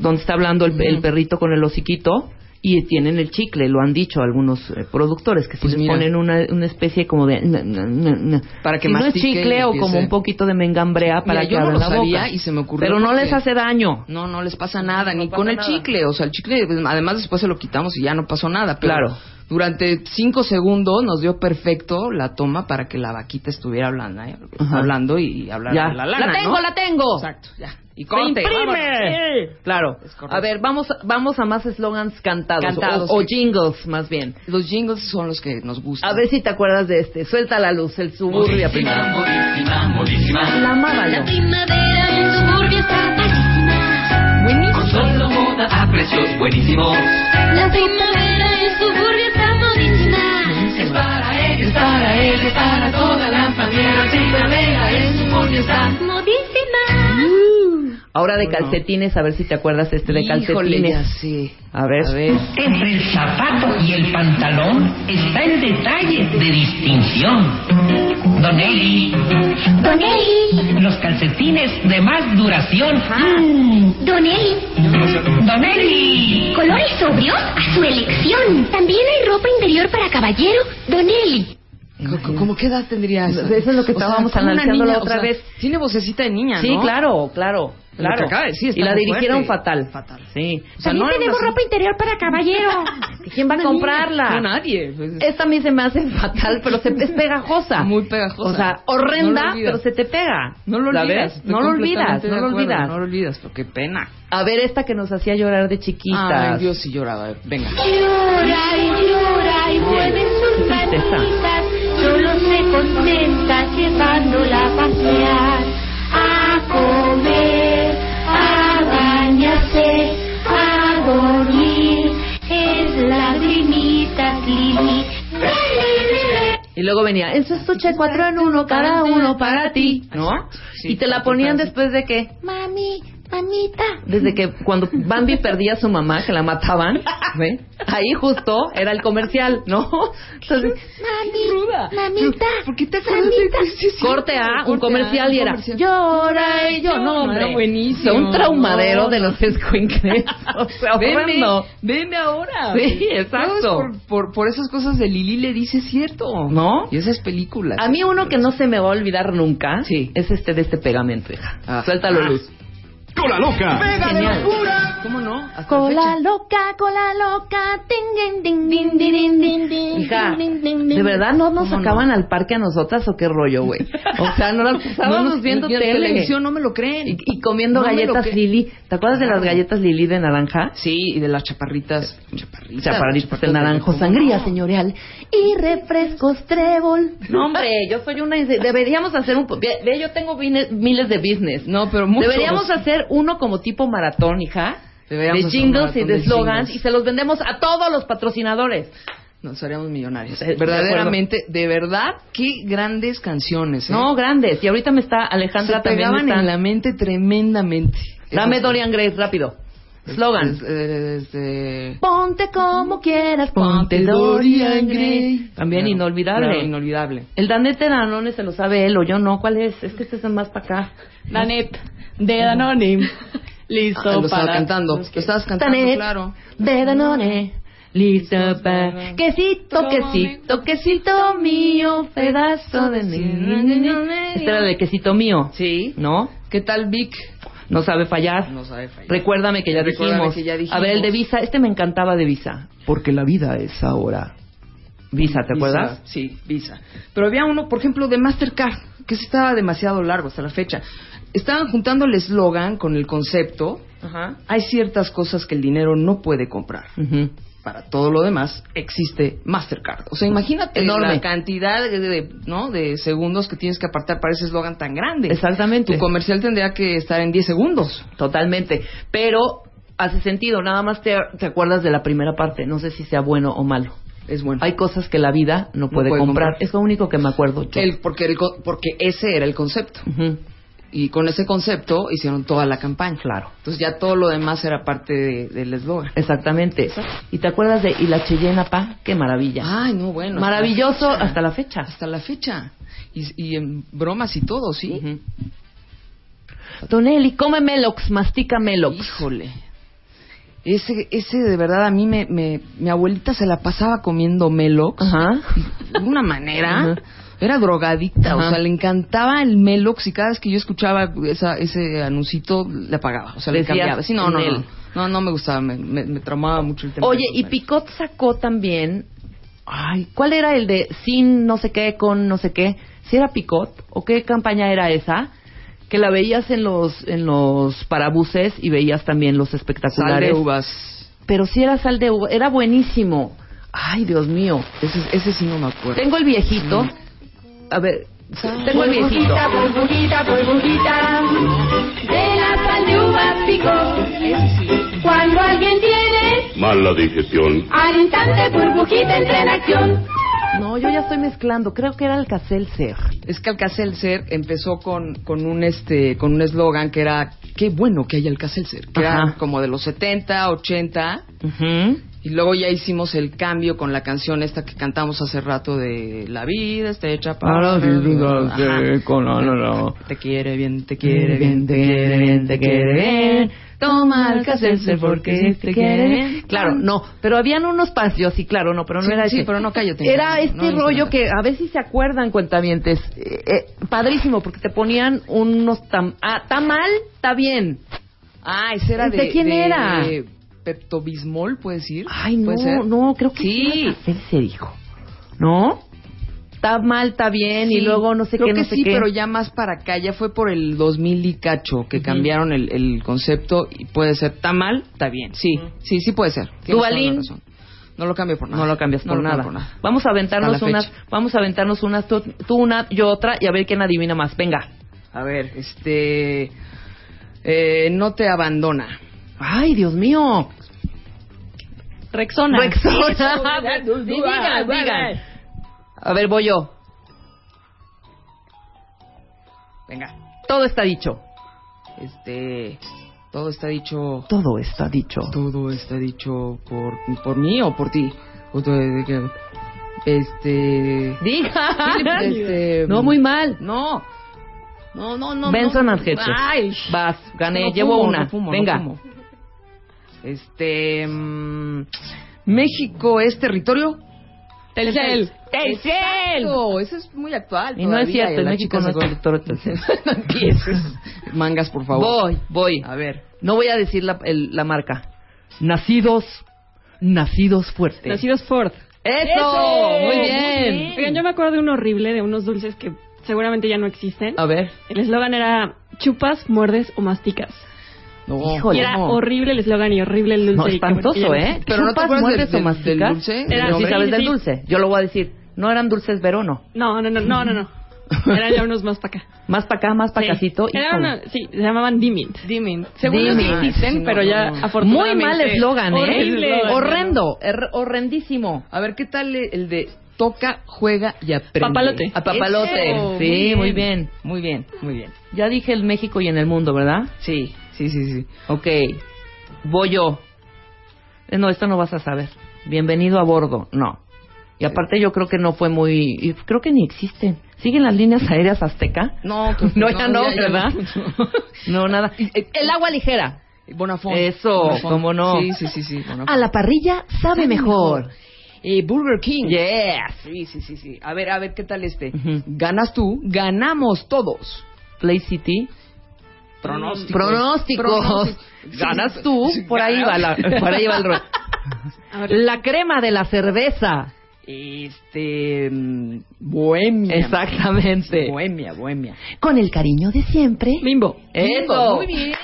donde está hablando el, el perrito con el hociquito y tienen el chicle, lo han dicho algunos eh, productores que si Pues les mira. ponen una, una especie como de na, na, na, na. Para que si no es chicle o como un poquito de mengambrea para Mira, que yo no lo la sabía boca. y se me ocurrió Pero no les hace daño. No, no les pasa nada, No ni pasa con el chicle. O sea, el chicle, pues, además después se lo quitamos y ya no pasó nada. Pero Claro. Durante cinco segundos nos dio perfecto la toma para que la vaquita estuviera hablando, ¿eh? Hablando y hablar de la lana, la tengo, ¿no? la tengo. Exacto, ya. Y ¡Se corte, imprime! vámonos. Claro. A ver, vamos, vamos a más eslogans cantados, Cantados, o, jingles más bien. Los jingles son los que nos gustan. A ver si te acuerdas de este. Suelta la luz, el suburbia primero. La amaba yo. primavera en suburbia está padrísima. Con solo moda a precios buenísimos. La primavera en suburbia está modísima. Es para él, es para él, es para toda la familia. La primavera en suburbia está modísima. Ahora de calcetines, a ver si te acuerdas este de Híjole, calcetines. ya. A ver. A ver. Entre el zapato y el pantalón está el detalle de distinción. Don Eli. Don Eli. Los calcetines de más duración. Don Eli. Don Eli. Colores sobrios a su elección. También hay ropa interior para caballero. Don Eli. ¿Cómo, qué edad tendría esa? Eso es lo que O sea, estábamos analizando la otra o sea, vez. Tiene vocecita de niña, Sí, ¿no? claro, claro. Lo Claro. que acaba de decir está y la dirigieron fuerte. fatal. Fatal. Sí. O sea, También no tenemos una- ropa interior para caballero. ¿Quién va a comprarla? No, nadie. Pues, Esta a mí se me hace fatal, pero se, es pegajosa. Muy pegajosa. O sea, horrenda, pero se te pega. No lo ¿La olvidas. No lo olvidas, no lo olvidas. No lo olvidas, pero qué pena. A ver, esta que nos hacía llorar de chiquitas. Ay, Dios sí lloraba. Venga. Llora y llora y mueve sus manitas. Solo se contenta llevándola a pasear, a comer, a bañarse, a dormir. Es lagrimitas, Lili. Y luego venía, en su estuche cuatro en uno, cada uno para ti, ¿no? Sí, y te la ponían después de que, Mami, mamita. desde que cuando Bambi perdía a su mamá, que la mataban, ¿ve? Ahí justo era el comercial, ¿no? Entonces, Mami, mamita. ¿Por qué te acuerdas de sí, sí, corte a un comercial y era comercial. llora y yo no hombre era buenísimo. un traumadero No. de los escuincles o sea Veme, veme ahora. Sí, exacto. Por, por, por esas cosas de Lili le dice cierto. ¿No? Y esas películas. a mí uno que no se me va a olvidar nunca Sí. es este de este pegamento hija Ah. suéltalo Ah. luz ¡Cola loca! genial ¿Cómo no? Hasta la Cola fecha. loca, cola loca, ting, ding, ding, ding, ding, ding, ding, Hija, ding, ding, ¿de verdad no nos ¿Cómo sacaban al parque a nosotras o qué rollo, güey? O sea, no las pasábamos No viendo tele. televisión no me lo creen. Y, y comiendo No galletas Lili. ¿Te acuerdas de las galletas Lili de naranja? Sí, y de las chaparritas. Chaparritas. Chaparritas de naranjo, ¿cómo sangría no? señorial y refrescos trébol. No, hombre, yo soy una... Deberíamos hacer un... Ve, yo tengo miles de business. No, pero muchos. Deberíamos hacer hacer uno como tipo maratón, hija, Deberíamos de jingles y de de slogans jingles. y se los vendemos a todos los patrocinadores. Nos haríamos millonarios. Eh, de Verdaderamente, de verdad, qué grandes canciones. ¿eh? No, grandes. Y ahorita me está Alejandra Se también. pegaban me está- en la mente tremendamente. Dame Dorian Gray, rápido. Slogan. Es- es- este- Ponte como quieras, ponte Ponte Dorian Gray. También Claro, inolvidable. claro, inolvidable. El Danete Danone se lo sabe él o yo no. ¿Cuál es? Es que este es el más para acá. Danet de Danone. Listo Ah, lo estaba para cantando. Lo estabas cantando, Danet claro. de Danone. Listo para quesito, quesito, quesito mío, pedazo de mí. Esta era de quesito mío. Sí. ¿No? ¿Qué tal Vic? No sabe fallar. No sabe fallar. Recuérdame que ya Recuérdame dijimos. que ya dijimos. A ver, el de Visa. Este me encantaba de Visa. Porque la vida es ahora. Visa, ¿te Visa, acuerdas? Sí, Visa. Pero había uno, por ejemplo, de Mastercard, que ese estaba demasiado largo hasta la fecha. Estaban juntando el eslogan con el concepto. Ajá. Hay ciertas cosas que el dinero no puede comprar. Para todo lo demás existe Mastercard. O sea, imagínate Enorme. la cantidad de, de- ¿no? de segundos que tienes que apartar para ese eslogan tan grande. Exactamente. Tu comercial tendría que estar en 10 segundos. Totalmente. Pero hace sentido. Nada más te, te acuerdas de la primera parte. No sé si sea bueno o malo. Es bueno. Hay cosas que la vida no puede, puede comprar. comprar. Es lo único que me acuerdo. yo. El- porque, el porque ese era el concepto. Ujú. Y con ese concepto hicieron toda la campaña. Claro. Entonces ya todo lo demás era parte de- del eslogan. Exactamente. ¿Y te acuerdas de Y la Cheyenne, pa? Qué maravilla. Ay, no, bueno. Maravilloso hasta la fecha. hasta la fecha. Hasta la fecha. Y, y en bromas y todo, ¿sí? Ujú. Tonelli, come Melox, mastica Melox. Híjole. Ese, ese de verdad a mí me, me- mi abuelita se la pasaba comiendo Melox Ajá. de una manera. Ajá. Era drogadicta, Ajá. o sea, le encantaba el Melox y cada vez que yo escuchaba esa, ese anuncito le apagaba, o sea, le cambiaba. Sí, no, no, no, él. no, no me gustaba, me, me, me traumaba mucho el tema. Oye, y. Picot sacó también. Ay, ¿cuál era el de sin no sé qué, con no sé qué? ¿Si era Picot? ¿O qué campaña era esa? Que la veías en los, en los parabuses y veías también los Sal espectaculares. de uvas. Pero si era sal de uva, era buenísimo. Ay, Dios mío. Ese, ese sí no me acuerdo. Tengo el viejito. A ver, tengo el viejito. Burbujita, burbujita, burbujita, de la sal de uva pico. Cuando alguien tiene Mala digestión. al instante burbujita entra en acción. No, yo ya estoy mezclando. Creo que era el Caselcer. Es que Alcacelser empezó con, con un este con un eslogan que era qué bueno que hay Alcacelser, que Ajá. era como de los 70, 80 Ujú. Y luego ya hicimos el cambio con la canción esta que cantamos hace rato de La vida está hecha para Ajá. Te quiere bien, te quiere bien, te quiere bien, te quiere bien. Toma Alcacelser porque te quiere bien. Claro, no, pero habían unos pasos, sí, claro, no, pero no Sí, era sí, ese. pero no, cállate. Era este no rollo que a ver si se acuerdan, cuentavientes. Eh, eh, padrísimo, porque te ponían unos tam... Ah, está mal, está bien. Ah, ese era ¿De de quién de era? Pepto-Bismol, ¿puedes decir? Ay, no, ¿Puede ser? no, creo que Sí. sí. se dijo. ¿No? Está mal, está bien, y Sí, luego no sé creo qué, no que sé sí, qué. pero ya más para acá, ya fue por el 2000 y cacho que cambiaron el, el concepto y puede ser, ¿está mal? Está bien, sí, sí, sí puede ser. Duvalín. No lo cambio por nada. No lo cambias por, nada. cambio por nada. Vamos a aventarnos unas, vamos a aventarnos unas, tú, tú una, yo otra, y a ver quién adivina más. Venga. A ver, este... eh, no te abandona. Ay, Dios mío. Rexona. Rexona. Digan, digan. A ver, voy yo. Venga. Todo está dicho. Este... Todo está dicho... Todo está dicho. Todo está dicho por, por mí o por ti. Este... Diga. Este, No, muy mal. No. No, no, no. Benson no. Ay, Vas, gané, no llevo una. no fumo, no Venga. Este. mm, México es territorio. Telcel. ¡Telcel! Exacto, Eso es muy actual. Y no es cierto, en México no es territorio Telcel. no empieces. Mangas, por favor. Voy, voy. A ver. No voy a decir la, el- la marca. Nacidos, nacidos fuertes. Nacidos Ford. ¡Eso! Muy bien. Oigan, yo me acuerdo de un horrible, de unos dulces que seguramente ya no existen. A ver. El eslogan era chupas, muerdes o masticas. No, Híjole, era no. horrible el eslogan y horrible el dulce. No, espantoso, ¿eh? Pero no te ¿Chupas, acuerdas del- del- del dulce? Era- sí Sí, sabes sí, del sí. dulce. Yo lo voy a decir. No eran dulces Verón, no. No, no, no, no, no, no. Eran ya unos más para acá. Más para acá, más para Sí. casito. Era híjole. una- sí, se llamaban Dimint. Dimint. Según yo sí existen, Sí, no, pero ya no. Muy afortunadamente. mal eslogan, ¿eh? Horrible. Horrendo, er- horrendísimo. A ver, ¿qué tal el de toca, juega y aprende? Papalote. A papalote. Eso, sí, muy bien. Muy bien, muy bien. Ya dije el México y en el mundo, ¿verdad? Sí, sí, sí, sí. Ok, voy yo. Eh, No, esto no vas a saber. Bienvenido a bordo. No. Y aparte yo creo que no fue muy... y Creo que ni existen. ¿Siguen las líneas aéreas Azteca? No, pues, No, ya no, ya, ya ¿verdad? No, nada. El agua ligera. Bonafont. Eso, Bonafont. cómo no. Sí, sí, sí, sí. A la parrilla sabe mejor. Eh, Burger King. Yes. Sí, sí, sí, sí. A ver, a ver, ¿qué tal este? Ganas tú, ganamos todos. Play City. Pronósticos. Pronósticos. Pronósticos. Ganas tú, por ahí va la, por ahí va el rollo. La crema de la cerveza. Este. mm, Bohemia. Exactamente. Bohemia, bohemia. Con el cariño de siempre. Bimbo. Eso. Muy bien.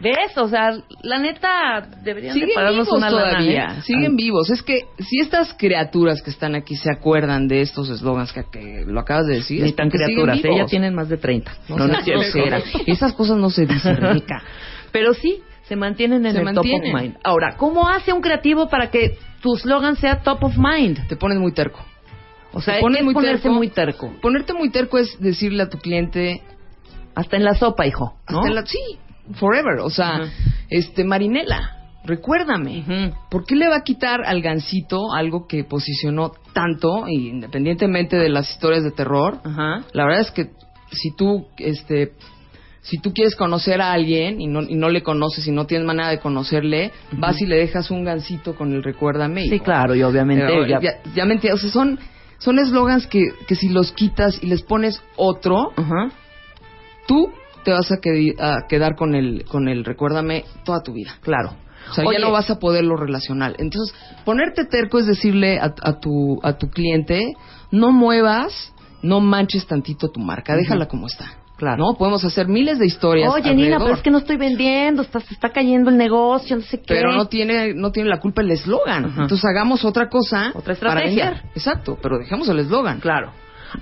¿Ves? O sea, la neta, deberían de Siguen pagarnos vivos una lana, todavía. ¿eh? Siguen vivos. Es que si estas criaturas que están aquí se acuerdan de estos eslogans que, que lo acabas de decir. Ni tan criaturas, ¿eh? vivos. ya tienen más de 30. No, no, es cierto. Esas cosas no se dicen, Rebeca. Pero sí, se mantienen en Se el top mantienen. of mind. Ahora, ¿cómo hace un creativo para que tu slogan sea top of mind? Te pones muy terco. O sea, pones es muy ponerse terco. muy terco. Ponerte muy terco es decirle a tu cliente. Hasta en la sopa, hijo. ¿no? Hasta en la, sí, forever. O sea, este, Marinela, recuérdame. Ujú. ¿Por qué le va a quitar al gancito algo que posicionó tanto, y independientemente de las historias de terror? Ajá. La verdad es que si tú, este, si tú quieres conocer a alguien y no, y no le conoces y no tienes manera de conocerle, vas y le dejas un gancito con el recuérdame. Sí, claro, y obviamente Pero, ya- ya, ya me entiendes, o sea, son, son eslogans que, que si los quitas y les pones otro, Ajá. tú te vas a, a quedar con el, con el recuérdame toda tu vida. Claro. O sea, Oye, ya no vas a poder lo relacional. Entonces, ponerte terco es decirle a, a tu, a tu cliente, no muevas, no manches tantito tu marca, déjala como está. Claro. ¿No? Podemos hacer miles de historias. Oye, Nina, pero es que no estoy vendiendo, está, se está cayendo el negocio, no sé qué. pero no tiene, no tiene la culpa el eslogan. Ajá. Entonces hagamos otra cosa Otra para estrategia. vender. Exacto, pero dejemos el eslogan. Claro.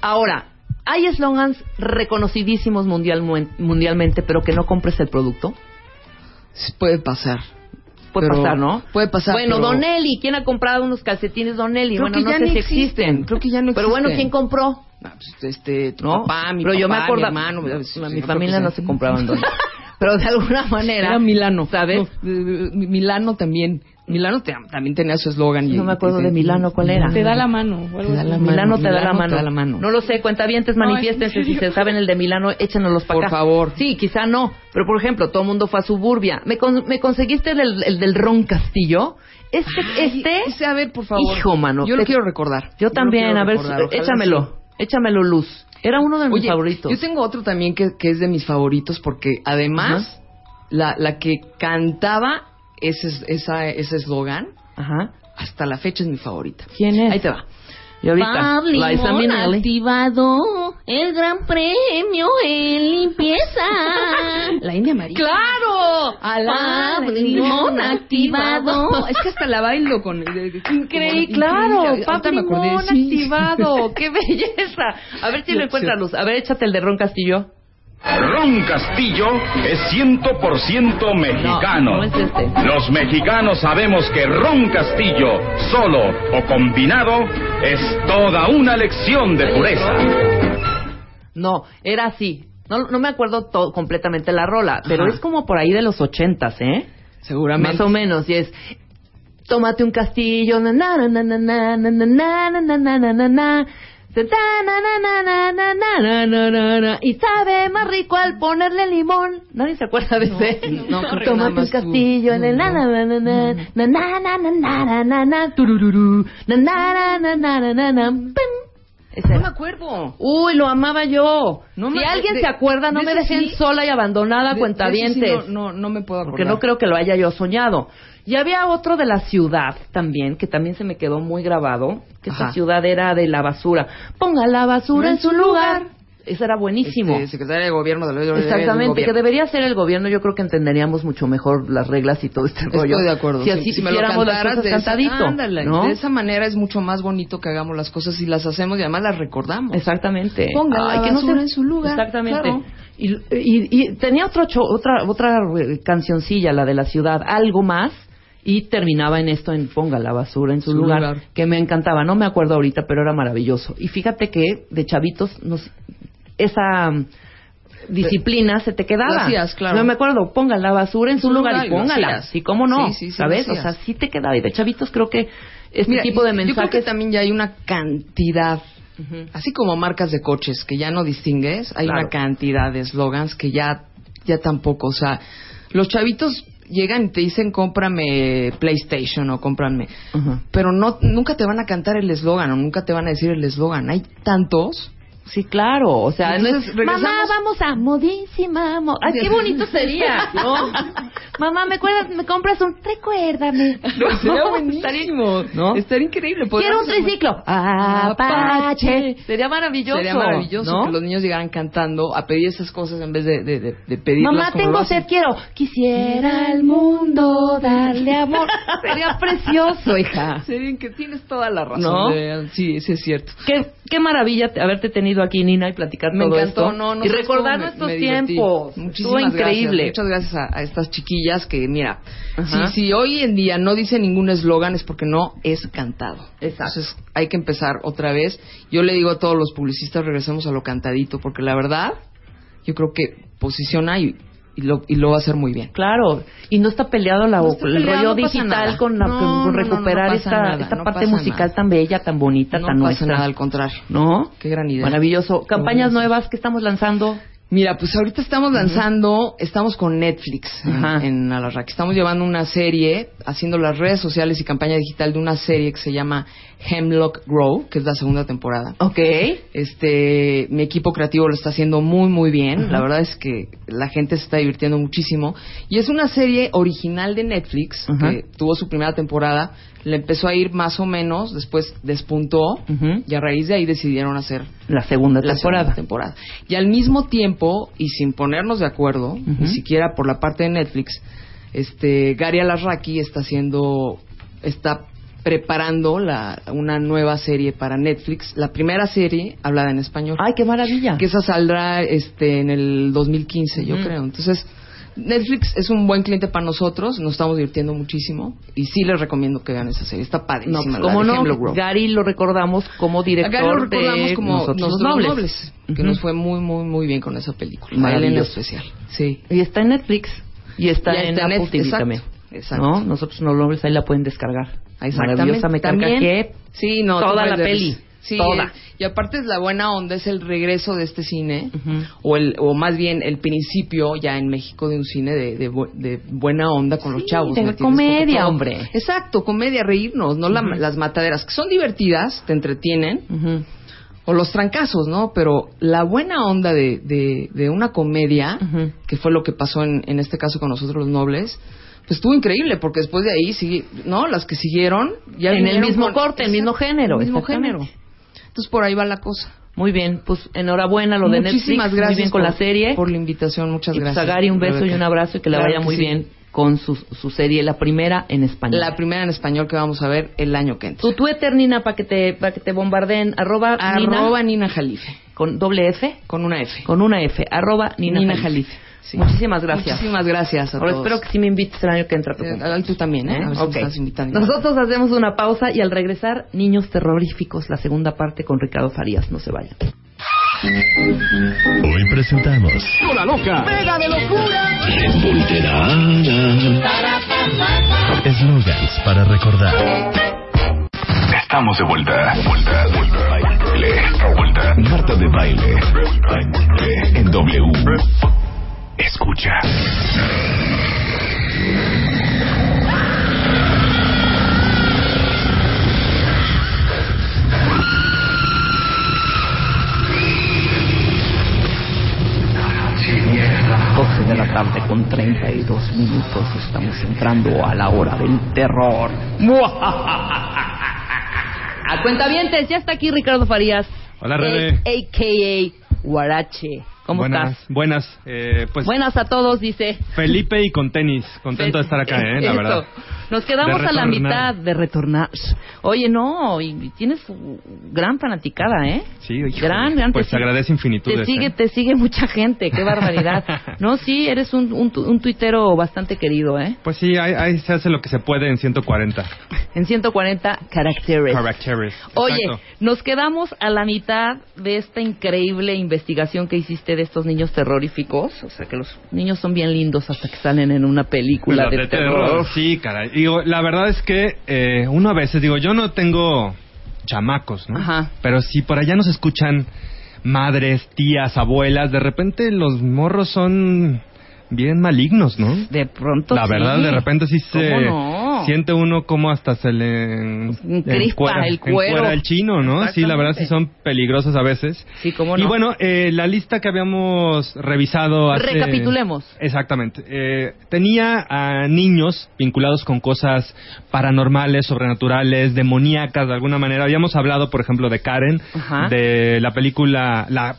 Ahora, hay eslogans reconocidísimos mundialmu- mundialmente, pero que no compres el producto. Sí, puede pasar. Puede Pero- pasar, ¿no? Puede pasar. Bueno, pero- Don Eli, ¿quién ha comprado unos calcetines Don Eli? Creo bueno, que no ya sé ni si existen. existen. Creo que ya no Pero bueno, existen. ¿quién compró? Ah, pues, este, tu ¿No? papá, mi Pero yo me acuerdo, mi hermano. mi, sí, sí, mi no creo familia no se compraba en Don Eli. Pero de alguna manera, Era Milano, ¿sabes? No, eh, eh, Milano también. Milano te- también tenía su eslogan. y- No me acuerdo de Milano, ¿cuál era? Te da la mano. Te da Milano mano, te da la mano. te da la mano. No lo sé, cuentavientes, No, ¿en manifiéstense si serio? se saben el de Milano, échenoslos para Por acá. favor. Sí, quizá no, pero por ejemplo, todo el mundo fue a Suburbia. ¿Me, con- me conseguiste el, del- el del Ron Castillo? Este, Ay, este, ese, a ver, por favor. hijo, mano. Yo lo te- quiero recordar. Yo lo también, a ver, recordar, échamelo, sí. Échamelo luz. Era uno de mis Oye, favoritos. Yo tengo otro también que, que es de mis favoritos porque además la, la que cantaba ese esa- ese eslogan Ajá. hasta la fecha es mi favorita. ¿Quién es? Ahí te va. Y ahorita, Fab Liza Limón Minnelli. activado, el gran premio en limpieza. La India María. ¡Claro! A la Fab Limón activado. Es que hasta la bailo con... Increíble, claro, Fab Limón activado, qué belleza. A ver si lo Sí, encuentra sí. luz. A ver, échate el de Ron Castillo. Ron Castillo es 100% mexicano. No, no es este. Los mexicanos sabemos que Ron Castillo, solo o combinado, es toda una lección de pureza. No, era así. No, no me acuerdo to- completamente la rola, pero Ajá. es como por ahí de los ochentas, ¿eh? Seguramente. Más o menos, y es... Tómate un castillo, na na na na na na na na na na na na na na se ta, na na na na na na na na na na y sabe más rico al ponerle limón. ¿Nadie se acuerda de ese? no, Tómate un castillo, en el na na na na na na na na na na na na na na na na Ese No era. me acuerdo. Uy, lo amaba yo. No si me- alguien de- se acuerda, no de me dejen sí- sola y abandonada, De- cuentavientes. sí no, no, no me puedo acordar. Porque no creo que lo haya yo soñado. Y había otro de la ciudad también, que también se me quedó muy grabado, que Ajá. ciudad era de la basura. Ponga la basura en su lugar. Eso era buenísimo. Este, secretaria de gobierno del del Exactamente, que debería ser el gobierno. Yo creo que entenderíamos mucho mejor las reglas y todo este Estoy rollo. de acuerdo. Si sí. así Si me lo cantaras de esa- cantadito. ándale, ¿no? De esa manera es mucho más bonito que hagamos las cosas y las hacemos y además las recordamos. Exactamente. Ponga la que no basura se- en su lugar. Exactamente. claro. Y, y- y tenía otro cho- otra otra eh, cancioncilla, la de la ciudad, algo más. Y terminaba en esto, en ponga la basura en su, Su lugar, lugar. que me encantaba. No me acuerdo ahorita, pero era maravilloso. Y fíjate que de chavitos nos, esa mm, disciplina se te quedaba. Hacías, claro. No me acuerdo, ponga la basura en su, lugar, y póngala. Sí, cómo no, Sí, sí, sí, ¿sabes? O sea, sí te quedaba. Y de chavitos creo que este Mira, tipo de Yo creo que mensajes... también ya hay una cantidad, así como marcas de coches que ya no distingues, hay Claro. una cantidad de eslogans que ya, ya tampoco, o sea, los chavitos llegan y te dicen cómprame PlayStation o cómprame, pero no, nunca te van a cantar el eslogan o nunca te van a decir el eslogan, hay tantos. Sí, claro, o sea, no es, mamá, vamos a modísima, mo- ay, qué bonito sería, ¿no? mamá, ¿me acuerdas? ¿Me compras un? Recuérdame. Sería buenísimo, ¿no? Estaría increíble. Quiero un triciclo. Apache. Sería maravilloso. Sería maravilloso ¿no? que los niños llegaran cantando a pedir esas cosas en vez de, de, de, de pedirlas Mamá, tengo sed, quiero. Quisiera al mundo darle amor. Sería precioso, hija. Sería que tienes toda la razón. ¿No? sí, sí es cierto. Qué, qué maravilla te- haberte tenido aquí, Nina, y platicar Me todo encantó, esto. no, no y recordar nuestros tiempos. Muchísimas Estuvo increíble. gracias. Muchas gracias a, a estas chiquillas que, mira, Ajá. si, si hoy en día no dice ningún eslogan es porque no es cantado. Exacto. Entonces hay que empezar otra vez. Yo le digo a todos los publicistas, regresemos a lo cantadito, porque la verdad, yo creo que posiciona y, y lo, y lo va a hacer muy bien. Claro, y no está peleado la, No está el rollo no pasa digital con, la- No, con no, no, recuperar no pasa esta, nada, esta no parte pasa musical nada. tan bella, tan bonita, No tan pasa nuestra. nada, al contrario. ¿No? Qué gran idea. Maravilloso. Campañas nuevas que estamos lanzando. Mira, pues ahorita estamos lanzando, estamos con Netflix en, en Alarraqui. Estamos llevando una serie, haciendo las redes sociales y campaña digital de una serie que se llama Hemlock Grow, que es la segunda temporada. Ok. Este, mi equipo creativo lo está haciendo muy, muy bien. La verdad es que la gente se está divirtiendo muchísimo. Y es una serie original de Netflix, que tuvo su primera temporada. Le empezó a ir más o menos, después despuntó, y a raíz de ahí decidieron hacer La segunda la temporada. segunda temporada. Y al mismo tiempo, y sin ponernos de acuerdo, ni siquiera por la parte de Netflix, este Gary Alarraqui está haciendo, está preparando la, una nueva serie para Netflix, la primera serie hablada en español. Ay, qué maravilla. Que esa saldrá este en el 2015, yo creo. Entonces, Netflix es un buen cliente para nosotros, nos estamos divirtiendo muchísimo y sí les recomiendo que vean esa serie, está No, padrísima. pues, la ¿cómo de no? Hemlock Grove. Gary lo recordamos como director A Gary lo recordamos de como Nosotros los Nosotros los Nobles. que nos fue muy, muy, muy bien con esa película. A él en Maravilloso. especial. Sí. Y está en Netflix. Y está en está en Apple TV exacto, también. exacto. ¿No? Nosotros los nobles ahí la pueden descargar. Exactamente. Maravillosa, me También- carcajeé Sí, no, toda la peli. Sí, toda. es- y aparte es la buena onda, es el regreso de este cine, o el o más bien el principio ya en México de un cine de, de, de buena onda con los chavos. de comedia, hombre. Exacto, comedia, reírnos, no la- las mataderas, que son divertidas, te entretienen, o los trancazos, ¿no? Pero la buena onda de, de, de una comedia, que fue lo que pasó en, en este caso con nosotros los nobles, pues estuvo increíble, porque después de ahí, ¿no? Las que siguieron, ya En el mismo con- corte, el mismo género, el mismo género. Entonces por ahí va la cosa. Muy bien, pues enhorabuena lo de Muchísimas Netflix. gracias Muy bien con por- la serie. por la invitación, muchas y pues gracias. a Gary un beso y un abrazo y que la Claro vaya muy sí. bien con su, su serie, la primera en español. La primera en español que vamos a ver el año que entra. Tu Twitter, Nina, para que te, para que te bombardeen, arroba, Arroba Nina, Nina Jalife. con doble F, Con una F. con una F, arroba Nina, Nina Jalife. Jalife. Sí. Muchísimas gracias. Muchísimas gracias a Ahora todos. espero que sí me invites el año que entra. Eh, tú también, ¿eh? A ver si me Ok. estás. Nosotros hacemos una pausa y al regresar, Niños Terroríficos, la segunda parte con Ricardo Farías. No se vayan. Hoy presentamos ¡Hola loca! ¡Mega de locura! Slogans para recordar. Estamos de vuelta. Vuelta, vuelta. Baile. Vuelta. Marta de baile. En W. Escucha. De la tarde con 32 minutos. Estamos entrando a la hora del terror. A cuentavientes, ya está aquí Ricardo Farías. Hola, Rebe. el AKA Guarache. ¿Cómo buenas, estás? Buenas, eh, pues Buenas a todos, dice. Felipe y con tenis. Contento de estar acá, ¿eh? La verdad. Nos quedamos a la mitad de retornar. Oye, no, y tienes gran fanaticada, ¿eh? Sí, híjole, Gran, gran. Pues te agradece infinitudes. Te sigue, ¿eh? te sigue mucha gente, qué barbaridad. no, sí, eres un, un, un tuitero bastante querido, ¿eh? Pues sí, ahí, ahí se hace lo que se puede en 140 En 140 caracteres. caracteres. Oye, nos quedamos a la mitad de esta increíble investigación que hiciste de estos niños terroríficos. O sea, que los niños son bien lindos hasta que salen en una película de, de terror. terror, Sí, caray. Digo, la verdad es que eh, uno a veces, digo, yo no tengo chamacos, ¿no? Ajá. Pero si por allá nos escuchan madres, tías, abuelas, de repente los morros son bien malignos, ¿no? De pronto La sí. verdad, de repente sí se ¿Cómo no? Siente uno como hasta se le encuera- el cuero. el chino, ¿no? Sí, la verdad sí son peligrosos a veces. Sí, cómo Y no. bueno, eh, la lista que habíamos revisado hace... Recapitulemos. Exactamente. Eh, tenía a niños vinculados con cosas paranormales, sobrenaturales, demoníacas de alguna manera. Habíamos hablado, por ejemplo, de Karen, Ajá. de la película, la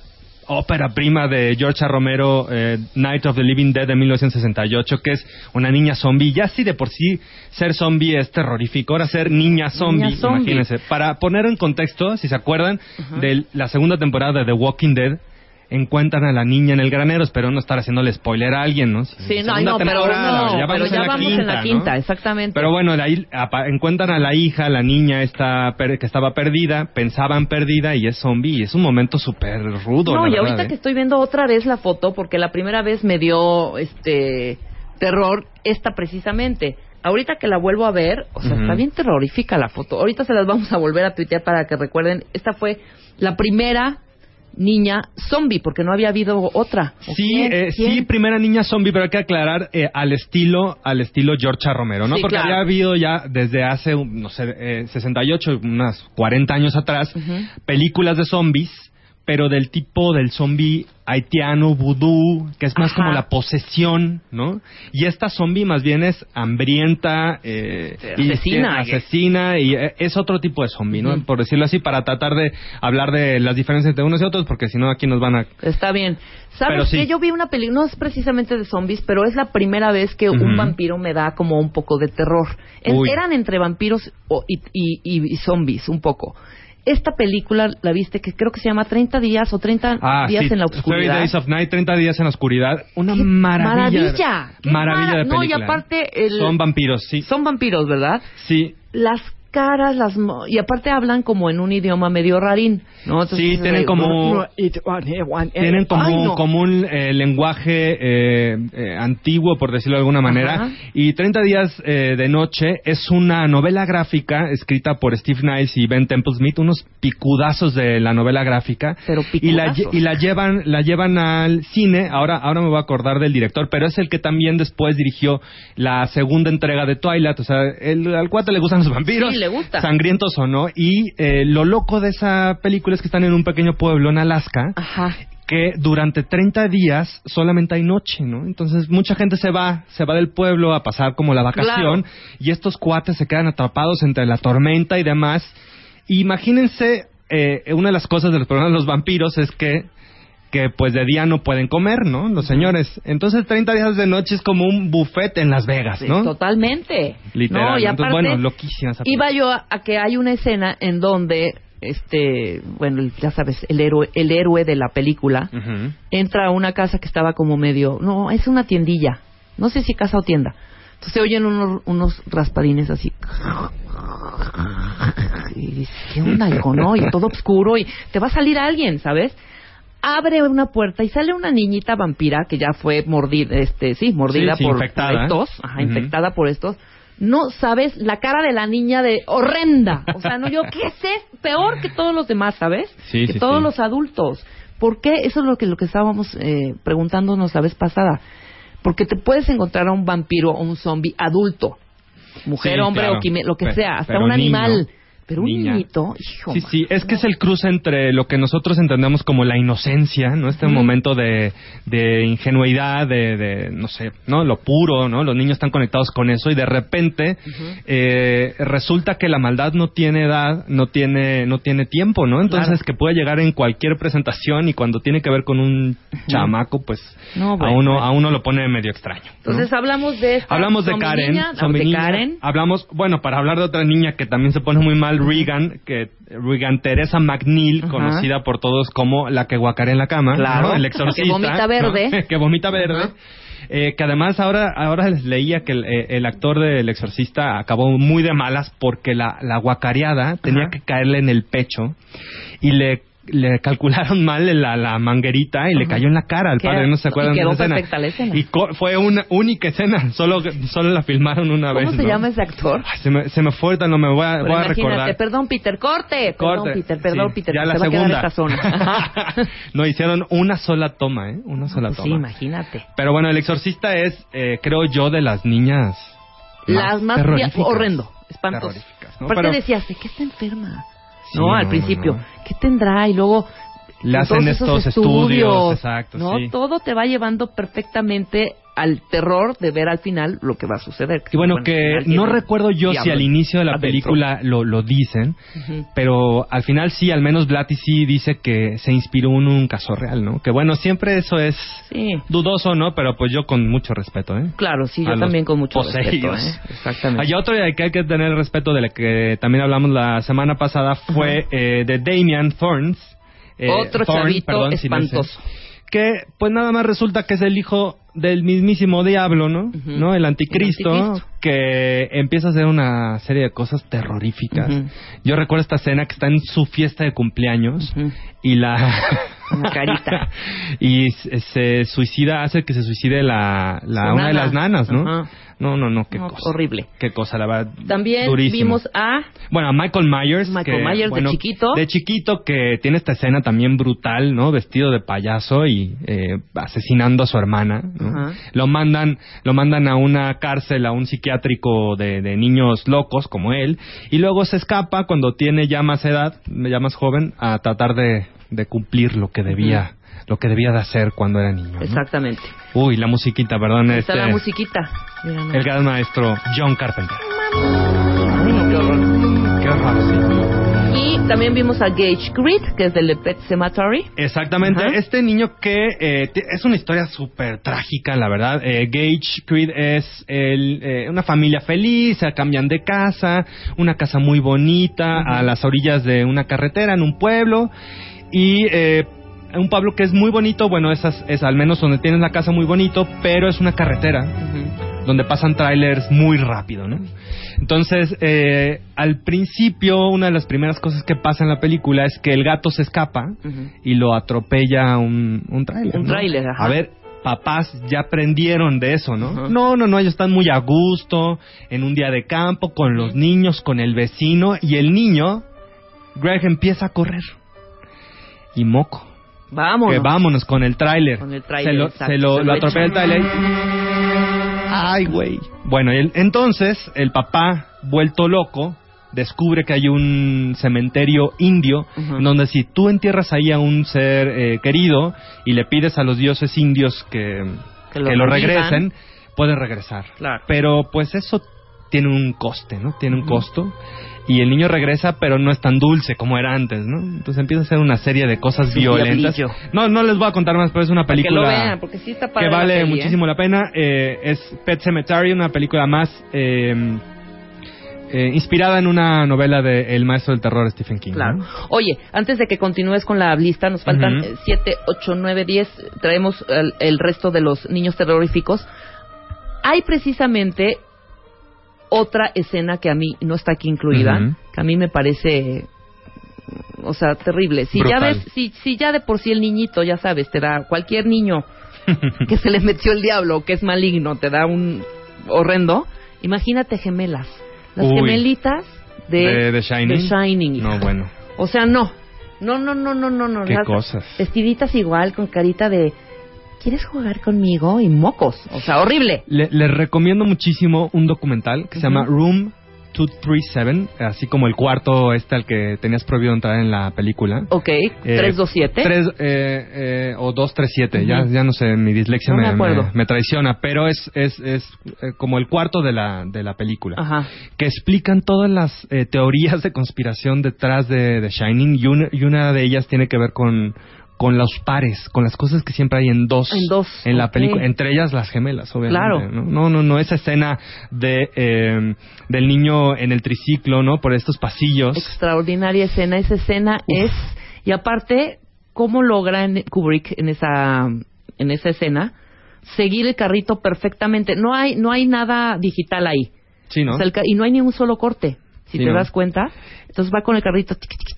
ópera prima de George A. Romero, eh, Night of the Living Dead de 1968, que es una niña zombie. Ya sí de por sí ser zombie es terrorífico, ahora ser niña zombie, Niña zombie. imagínense. Para poner en contexto, si se acuerdan, de la segunda temporada de The Walking Dead, encuentran a la niña en el granero, espero no estar haciéndole spoiler a alguien, ¿no? Sí, no, no, pero, no, ya pero vamos ya en la vamos en la quinta, exactamente. Pero bueno, de ahí encuentran a la hija, la niña esta per- que estaba perdida, pensaban perdida y es zombie. Y es un momento súper rudo. No, la y verdad, ahorita ¿eh? que estoy viendo otra vez la foto, porque la primera vez me dio este terror, esta precisamente. Ahorita que la vuelvo a ver, o sea, está bien terrorífica la foto. Ahorita se las vamos a volver a tuitear para que recuerden. Esta fue la primera niña zombie, porque no había habido otra. ¿O Sí, eh, sí, primera niña zombie, pero hay que aclarar eh, al estilo, al estilo George A. Romero, ¿no? Sí, Porque claro. había habido ya desde hace, no sé, eh, 68, unas 40 años atrás, películas de zombies, pero del tipo del zombie haitiano, vudú, que es más Ajá. como la posesión, ¿no? Y esta zombie más bien es hambrienta, eh, y Asesina. que- asesina, y eh, es otro tipo de zombie, ¿no? Por decirlo así, para tratar de hablar de las diferencias entre unos y otros, porque si no aquí nos van a Está bien. ¿Sabes sí. que Yo vi una película, no es precisamente de zombies, pero es la primera vez que un vampiro me da como un poco de terror. Eran entre vampiros o- y, y- y- y zombies, un poco. Esta película la viste que creo que se llama 30 días o 30 Ah, días sí, en la 30 oscuridad. Days of Night, 30 días en la oscuridad. Una maravilla. Maravilla. Maravilla mara- de película. No, y aparte el- Son vampiros, sí. Son vampiros, ¿verdad? Sí. Las caras, las mo- y aparte hablan como en un idioma medio rarín, ¿no? Entonces, Sí, tienen eh, como- Tienen Tienen como, como un eh, lenguaje eh, eh, antiguo, por decirlo de alguna manera. Ajá. Y 30 días eh, de noche es una novela gráfica escrita por Steve Nice y Ben Temple Smith, unos picudazos de la novela gráfica. Pero y la, y la llevan la llevan al cine. Ahora ahora me voy a acordar del director, pero es el que también después dirigió la segunda entrega de Twilight. O sea, el, al cuate le gustan los vampiros. Sí, le gusta. Sangrientos o no. Y eh, lo loco de esa película es que están en un pequeño pueblo en Alaska Ajá. que durante 30 días solamente hay noche, ¿no? Entonces mucha gente se va, se va del pueblo a pasar como la vacación Claro. y estos cuates se quedan atrapados entre la tormenta y demás. Imagínense, eh, una de las cosas de los problemas de los vampiros es que que pues de día no pueden comer, ¿no? Los señores. Entonces 30 días de noche es como un buffet en Las Vegas, ¿no? Totalmente. Literal. No, y Entonces, bueno, loquísima esa Iba yo a, a que hay una escena en donde, este, bueno, ya sabes, el héroe, el héroe de la película entra a una casa que estaba como medio, no, es una tiendilla, no sé si casa o tienda. Entonces se oyen unos, unos raspadines así. Y dices, ¿qué onda, hijo? No, y todo oscuro y te va a salir alguien, ¿sabes? Abre una puerta y sale una niñita vampira que ya fue mordida, este, sí, mordida Sí, sí, por infectada. estos, ajá, infectada por estos. No sabes la cara de la niña de horrenda. O sea, no yo, ¿qué es esto? Peor que todos los demás, ¿sabes? Sí, que sí, todos los adultos. ¿Por qué? Eso es lo que, lo que estábamos eh, preguntándonos la vez pasada. Porque te puedes encontrar a un vampiro o un zombie adulto. Mujer, hombre claro. o quime- lo que sea, hasta un niño. animal. Pero un niña. niñito, hijo. Sí, sí, es que es el cruce entre lo que nosotros entendemos como la inocencia, ¿no? Este momento de, de ingenuidad, de, de, no sé, ¿no? Lo puro, ¿no? Los niños están conectados con eso y de repente eh, resulta que la maldad no tiene edad, no tiene, no tiene tiempo, ¿no? Entonces Claro. que puede llegar en cualquier presentación y cuando tiene que ver con un chamaco, pues No, a uno, a uno lo pone medio extraño. ¿no? Entonces hablamos de esta Hablamos de Karen, niña, de. Karen. Hablamos, bueno, para hablar de otra niña que también se pone muy mal, Regan, que Regan Teresa McNeil, Ajá. conocida por todos como la que guacarea en la cama, Claro. ¿no? el exorcista, Que vomita ¿no? verde. que vomita verde. Eh, que además ahora ahora les leía que el, eh, el actor del exorcista acabó muy de malas porque la, la guacareada tenía Ajá. que caerle en el pecho y le le calcularon mal la, la manguerita y le cayó en la cara al padre, no se acuerdan y de escena. la escena. Y co- fue una única escena, solo solo la filmaron una vez. ¿Cómo se ¿no? llama ese actor? Ay, se, me, se me fue, no me voy a, voy a imagínate, recordar. perdón Peter, corte, Corte. perdón Peter, perdón Sí, Peter, ya la se va a segunda. esta zona. no, hicieron una sola toma, ¿eh? Una sola Pues sí, toma. imagínate. Pero bueno, El Exorcista es, eh, creo yo, de las niñas Las más horrendo. Terroríficas, ¿no? Aparte Pero- decías, ¿de qué está enferma? No, al principio. ¿qué tendrá? Y luego Le hacen todos estos estudios, exacto, ¿no? sí. Todo te va llevando perfectamente al terror de ver al final lo que va a suceder. Y bueno, que no recuerdo yo si al inicio de la adentro. película lo, lo dicen, pero al final sí, al menos Blatty sí dice que se inspiró en un caso real, ¿no? Que bueno, siempre eso es Sí. dudoso, ¿no? Pero pues yo con mucho respeto, ¿eh? Claro, sí, yo también con mucho poseídos. respeto. ¿eh? Exactamente. Hay otro que hay que tener el respeto de la que también hablamos la semana pasada fue eh, de Damian Thorns. eh, Otro chavito perdón, si no sé. espantoso. que pues nada más resulta que es el hijo del mismísimo diablo, ¿no? ¿No? El anticristo, El anticristo. que empieza a hacer una serie de cosas terroríficas. Yo recuerdo esta escena que está en su fiesta de cumpleaños y la Una carita. y se, suicida, hace que se suicide la, la una de las nanas, ¿no? No, no, no, qué No, cosa. horrible. Qué cosa, la verdad. También durísimo. vimos a Bueno, a Michael Myers. Michael que, Myers de chiquito. De chiquito, que tiene esta escena también brutal, ¿no? Vestido de payaso y eh, asesinando a su hermana. ¿no? Lo mandan lo mandan a una cárcel, a un psiquiátrico de, de niños locos como él. Y luego se escapa cuando tiene ya más edad, ya más joven, a tratar de, de cumplir lo que debía. Lo que debía de hacer cuando era niño. ¿no? Exactamente. Uy, la musiquita, perdón. Está este, la musiquita. Mira, no. el gran maestro John Carpenter. Qué horror. Qué horror, sí. Y también vimos a Gage Creed, que es del de Pet Cemetery. Exactamente. Este niño que eh, es una historia súper trágica, la verdad. Eh, Gage Creed es el, eh, una familia feliz, se cambian de casa, una casa muy bonita, a las orillas de una carretera en un pueblo. Y eh, un pueblo que es muy bonito, bueno, es, as- es al menos donde tienes la casa muy bonito, pero es una carretera donde pasan trailers muy rápido, ¿no? Entonces, eh, al principio, una de las primeras cosas que pasa en la película es que el gato se escapa y lo atropella un, un tráiler. Un ¿no? tráiler, ajá. A ver, papás ya aprendieron de eso, ¿no? No, no, no, ellos están muy a gusto, en un día de campo, con los niños, con el vecino, y el niño, Greg, empieza a correr. Y moco. Vámonos. Que vámonos con el tráiler. Con el tráiler, Se lo, exacto. se lo, Se lo lo atropella el tráiler. Ay, güey. Bueno, y el- entonces el papá, vuelto loco, descubre que hay un cementerio indio, en donde si tú entierras ahí a un ser eh, querido y le pides a los dioses indios que, Que que lo regresen, puede regresar. Claro. Pero pues eso tiene un coste, ¿no? Tiene un costo. Y el niño regresa, pero no es tan dulce como era antes, ¿no? Entonces empieza a hacer una serie de cosas violentas. diablillo. No, no les voy a contar más, pero es una que película vean, sí está que la vale ¿eh? muchísimo la pena. Eh, es Pet Cemetery, una película más eh, eh, inspirada en una novela de El maestro del terror Stephen King. ¿no? Claro. Oye, antes de que continúes con la lista, nos faltan Ujú. 7, 8, 9, 10. Traemos el, el resto de los niños terroríficos. Hay precisamente otra escena que a mí no está aquí incluida, que a mí me parece, o sea, terrible. Si ya ves, si, si ya de por sí el niñito, ya sabes, te da cualquier niño que se le metió el diablo, que es maligno, te da un horrendo. Imagínate gemelas, las Uy. gemelitas de, de, de Shining. de Shining. No, bueno. O sea, no. No, no, no, no, no, no. Qué cosas. Vestiditas igual, con carita de... ¿Quieres jugar conmigo? Y mocos. O sea, horrible. Le- les recomiendo muchísimo un documental que se llama Room 237, así como el cuarto este al que tenías prohibido entrar en la película. Ok, Eh, 327. tres, eh, eh, o 237, ya, Ujú. ya no sé, mi dislexia No me me, me- me traiciona, pero es, es, es eh, como el cuarto de la, de la película. Ajá. Que explican todas las eh, teorías de conspiración detrás de, de Shining y una, y una de ellas tiene que ver con, con los pares, con las cosas que siempre hay en dos. En dos, En la película, entre ellas las gemelas, obviamente. Claro. ¿no? No, no, no, esa escena de, eh, del niño en el triciclo, ¿no? Por estos pasillos. Extraordinaria escena. Esa escena es. Y aparte, ¿cómo logra en- Kubrick en esa, en esa escena seguir el carrito perfectamente? No hay, no hay nada digital ahí. Sí, ¿no? O sea, el ca- y no hay ni un solo corte, si Sí, te ¿no? das cuenta. Entonces va con el carrito. tic, tic.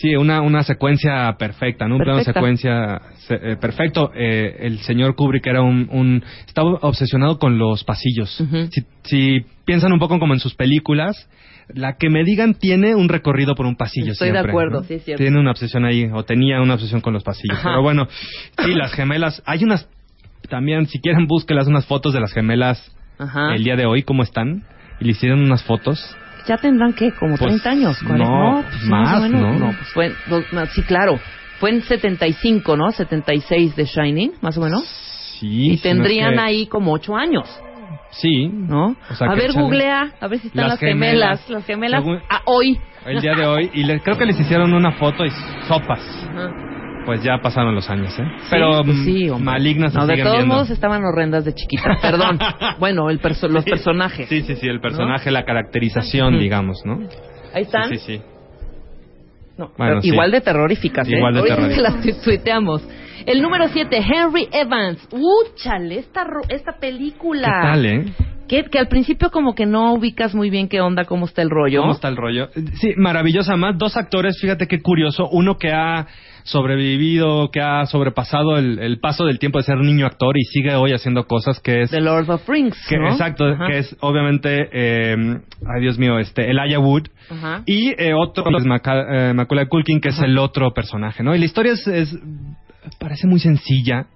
Sí, una, una secuencia perfecta, ¿no? Un plano secuencia se- eh, perfecto. Eh, el señor Kubrick era un, un- Estaba obsesionado con los pasillos. si, si piensan un poco como en sus películas, la que me digan tiene un recorrido por un pasillo Estoy de acuerdo, ¿no? sí, cierto. Tiene una obsesión ahí, o tenía una obsesión con los pasillos. Ajá. Pero bueno, sí, las gemelas... Hay unas... También, si quieren, búsquelas unas fotos de las gemelas Ajá. el día de hoy, cómo están. Y le hicieron unas fotos. Ya tendrán que como Pues, 30 años. ¿cuál es? no, pues, más, o menos. ¿no? pues fue, no, sí, claro. Fue en 75, ¿no? 76 de Shining, más o menos. Sí. y si no es tendrían que- ahí como 8 años, Sí. ¿no? O sea, a ver, échale- googlea, a ver si están Las las, gemelas. gemelas. Las gemelas Según- a hoy. el día de hoy y le- creo que les hicieron una foto y sopas. Pues ya pasaron los años, ¿eh? Sí, Pero pues mm, sí, hombre. malignas se No, de siguen todos viendo. modos estaban horrendas de chiquitas, perdón. bueno, el perso- los personajes. Sí, sí, sí, el personaje, la caracterización, digamos, ¿no? Ahí están. Sí, sí, sí. No, Bueno, pero sí. igual de terroríficas, ¿eh? Igual de terroríficas. las tu- tuiteamos. El número 7, Henry Evans. ¡Úchale! Esta, esta película. ¿Qué tal, eh? Que, que al principio como que no ubicas muy bien qué onda, cómo está el rollo. ¿Cómo está el rollo? Sí, maravillosa más. Dos actores, fíjate qué curioso. Uno que ha sobrevivido, que ha sobrepasado el, el paso del tiempo de ser niño actor y sigue hoy haciendo cosas que es... The Lord of Rings, que, ¿no? Exacto, Ajá. que es obviamente, eh, ay Dios mío, este, Elijah Wood. Ajá. Y eh, otro es Maca- eh, Macaulay Culkin, que es el otro personaje, ¿no? Y la historia es, es- parece muy sencilla.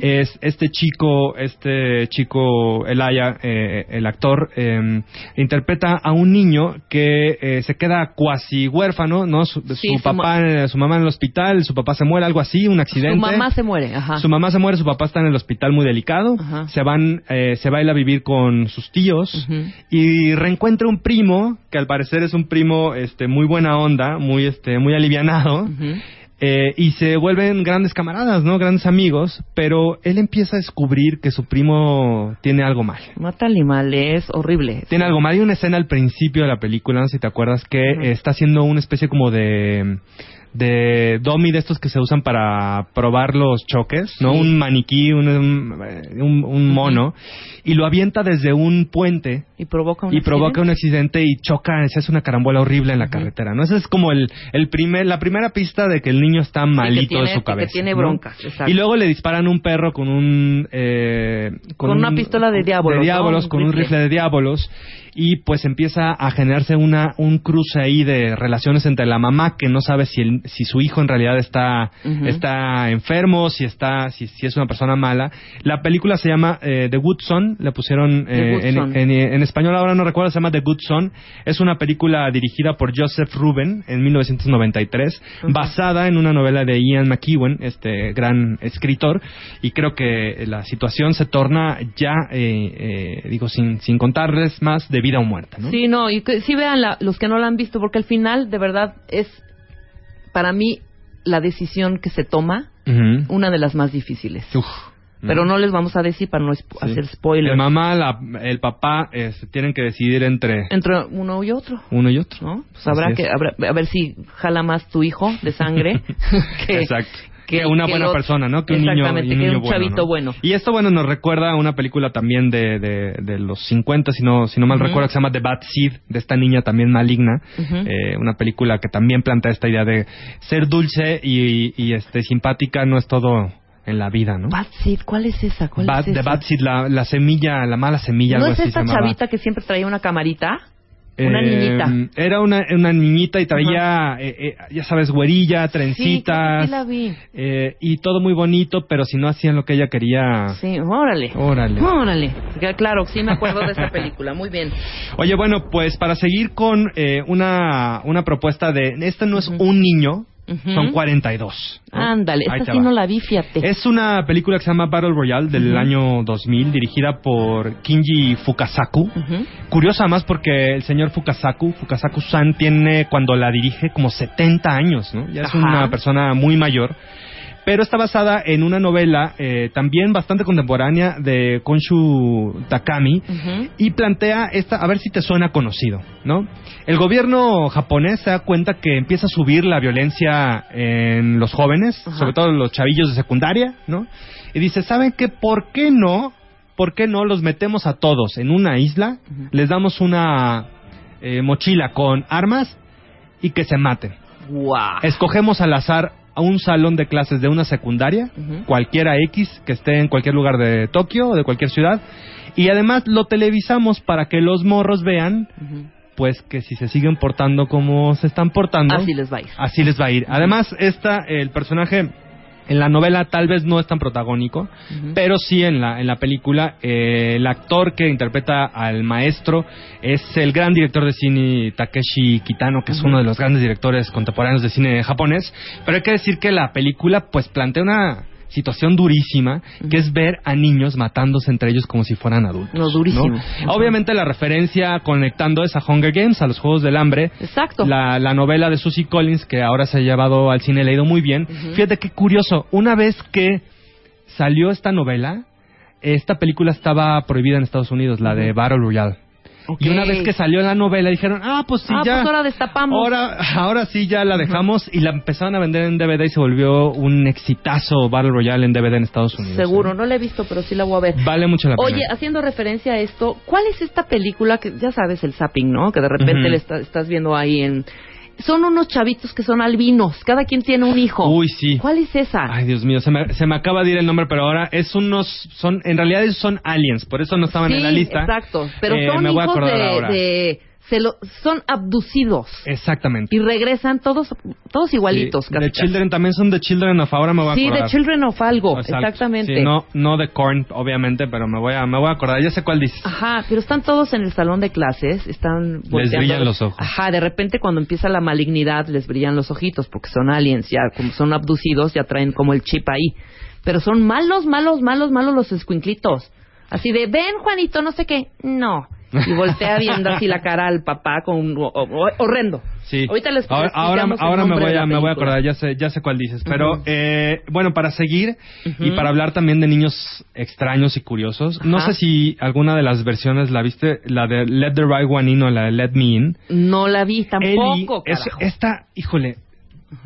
Es este chico, este chico Elijah, eh, el actor, eh, interpreta a un niño que eh, se queda cuasi huérfano, ¿no? Su, Sí, su su papá, eh, su mamá en el hospital, su papá se muere, algo así, un accidente. Su mamá se muere, ajá. Su mamá se muere, su papá está en el hospital muy delicado. Ajá. Se van, eh, se va a ir a vivir con sus tíos y reencuentra un primo que al parecer es un primo, este, muy buena onda, muy, este, muy alivianado. Eh, y se vuelven grandes camaradas, ¿no? Grandes amigos, pero él empieza a descubrir que su primo tiene algo mal. Mata animales, horrible. Tiene algo mal. Hay una escena al principio de la película, no sé si te acuerdas, que está haciendo una especie como de de dummy de estos que se usan para probar los choques, ¿no? Sí. Un maniquí, un, un, un mono, y lo avienta desde un puente Y provoca un y provoca accidente. un accidente y choca, se hace una carambola horrible en la carretera, ¿no? Esa es como el, el primer, la primera pista de que el niño está malito tiene- de su que cabeza. tiene ¿no? broncas, exacto. Y luego le disparan un perro con un... eh, Con una pistola de diábolos, De con un rifle. rifle de diábolos. Y pues empieza a generarse una, un cruce ahí de relaciones entre la mamá que no sabe si, el- si su hijo en realidad está, está enfermo, si está, si, si es una persona mala. La película se llama eh, The Good Son, le pusieron eh, en, en- en español ahora no recuerdo, se llama The Good Son. Es una película dirigida por Joseph Ruben en 1993, Ujú. basada en una novela de Ian McEwan, este gran escritor, y creo que la situación se torna ya, eh, eh, digo, sin, sin contarles más, de vida o muerte, ¿no? Sí, no, y que, sí vean la- los que no la han visto, porque al final, de verdad, es para mí la decisión que se toma una de las más difíciles. Uf. Pero no les vamos a decir para no hacer spoilers. La mamá, la- el papá, eh, tienen que decidir entre Entre uno y otro. uno y otro. ¿no? Pues habrá Así que, habrá- a ver si jala más tu hijo de sangre que, Exacto. Que, una que buena los- persona, ¿no? Que un niño, un que niño un chavito ¿no? bueno. Y esto, bueno, nos recuerda a una película también de, de, de los 50, si no, si no mal Ujú. recuerdo, que se llama The Bad Seed, de esta niña también maligna. Eh, una película que también plantea esta idea de ser dulce y, y, este simpática no es todo en la vida, ¿no? Bad Seed, ¿cuál es esa? ¿Cuál Bad- es The esa? Bad Seed, la, la semilla, la mala semilla, ¿No algo es así esta se chavita que siempre traía una camarita? Una Eh, niñita. Era una, una niñita y traía, eh, eh, ya sabes, güerilla, trencitas. Sí, la vi. y todo muy bonito, pero si no hacían lo que ella quería. Sí, órale. Órale. Órale. Claro, sí me acuerdo de esa película. Muy bien. Oye, bueno, pues para seguir con eh, una, una propuesta de. Este no es un niño, Ujú. son 42. ¿no? Ándale, esta sí va. no la vi, fíjate. Es una película que se llama Battle Royale del Ujú. año 2000, dirigida por Kinji Fukasaku. Curiosa más porque el señor Fukasaku, Fukasaku-san, tiene cuando la dirige como 70 años, ¿no? Ya es Ajá. una persona muy mayor. Pero está basada en una novela eh, también bastante contemporánea de Konshu Takami y plantea esta, a ver si te suena conocido, ¿no? El gobierno japonés se da cuenta que empieza a subir la violencia en los jóvenes, sobre todo los chavillos de secundaria, ¿no? Y dice, ¿saben qué? ¿Por qué no? ¿Por qué no los metemos a todos en una isla? Les damos una eh, mochila con armas y que se maten. Guau. Escogemos al azar a un salón de clases de una secundaria, cualquiera X, que esté en cualquier lugar de Tokio o de cualquier ciudad, y además lo televisamos para que los morros vean, pues que si se siguen portando como se están portando, Así les va a ir. así les va a ir. Además, esta, el personaje en la novela tal vez no es tan protagónico, pero sí en la, en la película eh, el actor que interpreta al maestro es el gran director de cine Takeshi Kitano, que es uno de los grandes directores contemporáneos de cine japonés. Pero hay que decir que la película pues plantea una situación durísima, que es ver a niños matándose entre ellos como si fueran adultos. No, durísimo. Obviamente la referencia conectando es a Hunger Games, a los Juegos del Hambre. Exacto. La, la novela de Susie Collins, que ahora se ha llevado al cine, le ha ido muy bien. Fíjate qué curioso, una vez que salió esta novela, esta película estaba prohibida en Estados Unidos, la de Battle Royale. Ok. Y una vez que salió la novela dijeron, ah, pues sí, ah, ya. pues ahora destapamos. Ahora, ahora sí ya la dejamos y la empezaron a vender en DVD y se volvió un exitazo Battle Royale en DVD en Estados Unidos. Seguro, no la he visto, pero sí la voy a ver. Vale mucho la pena. Oye, haciendo referencia a esto, ¿cuál es esta película que ya sabes el zapping, ¿no? Que de repente Ujú. le está- estás viendo ahí en son unos chavitos que son albinos, cada quien tiene un hijo. Uy, sí. ¿Cuál es esa? Ay, Dios mío, se me, se me acaba de ir el nombre, pero ahora es unos, son, en realidad son aliens, por eso no estaban sí, en la lista. exacto, pero Eh, son me voy a hijos acordar de, de- se lo, son abducidos Exactamente. y regresan todos todos igualitos. Sí, The. Children también son The Children of ahora me voy a Sí, acordar. The Children of algo, Exacto. exactamente. Sí, no, no de Korn, obviamente, pero me voy a, me voy a acordar. Ya sé cuál dices. Ajá, pero están todos en el salón de clases, están volteando- brillan los ojos. Ajá, de repente cuando empieza la malignidad les brillan los ojitos porque son aliens, ya como son abducidos ya traen como el chip ahí. Pero son malos, malos, malos, malos los escuinclitos. Así de, ven Juanito, no sé qué. No. Y voltea viendo así la cara al papá con un- o- o- horrendo. Sí. Ahorita les ahora, ahora, me voy a, me voy a acordar, ya sé, ya sé cuál dices. Pero, eh, bueno, para seguir y para hablar también de niños extraños y curiosos, no sé si alguna de las versiones la viste, la de Let the Right One In o la de Let Me In. No la vi tampoco, Eli, es- carajo. esta, híjole,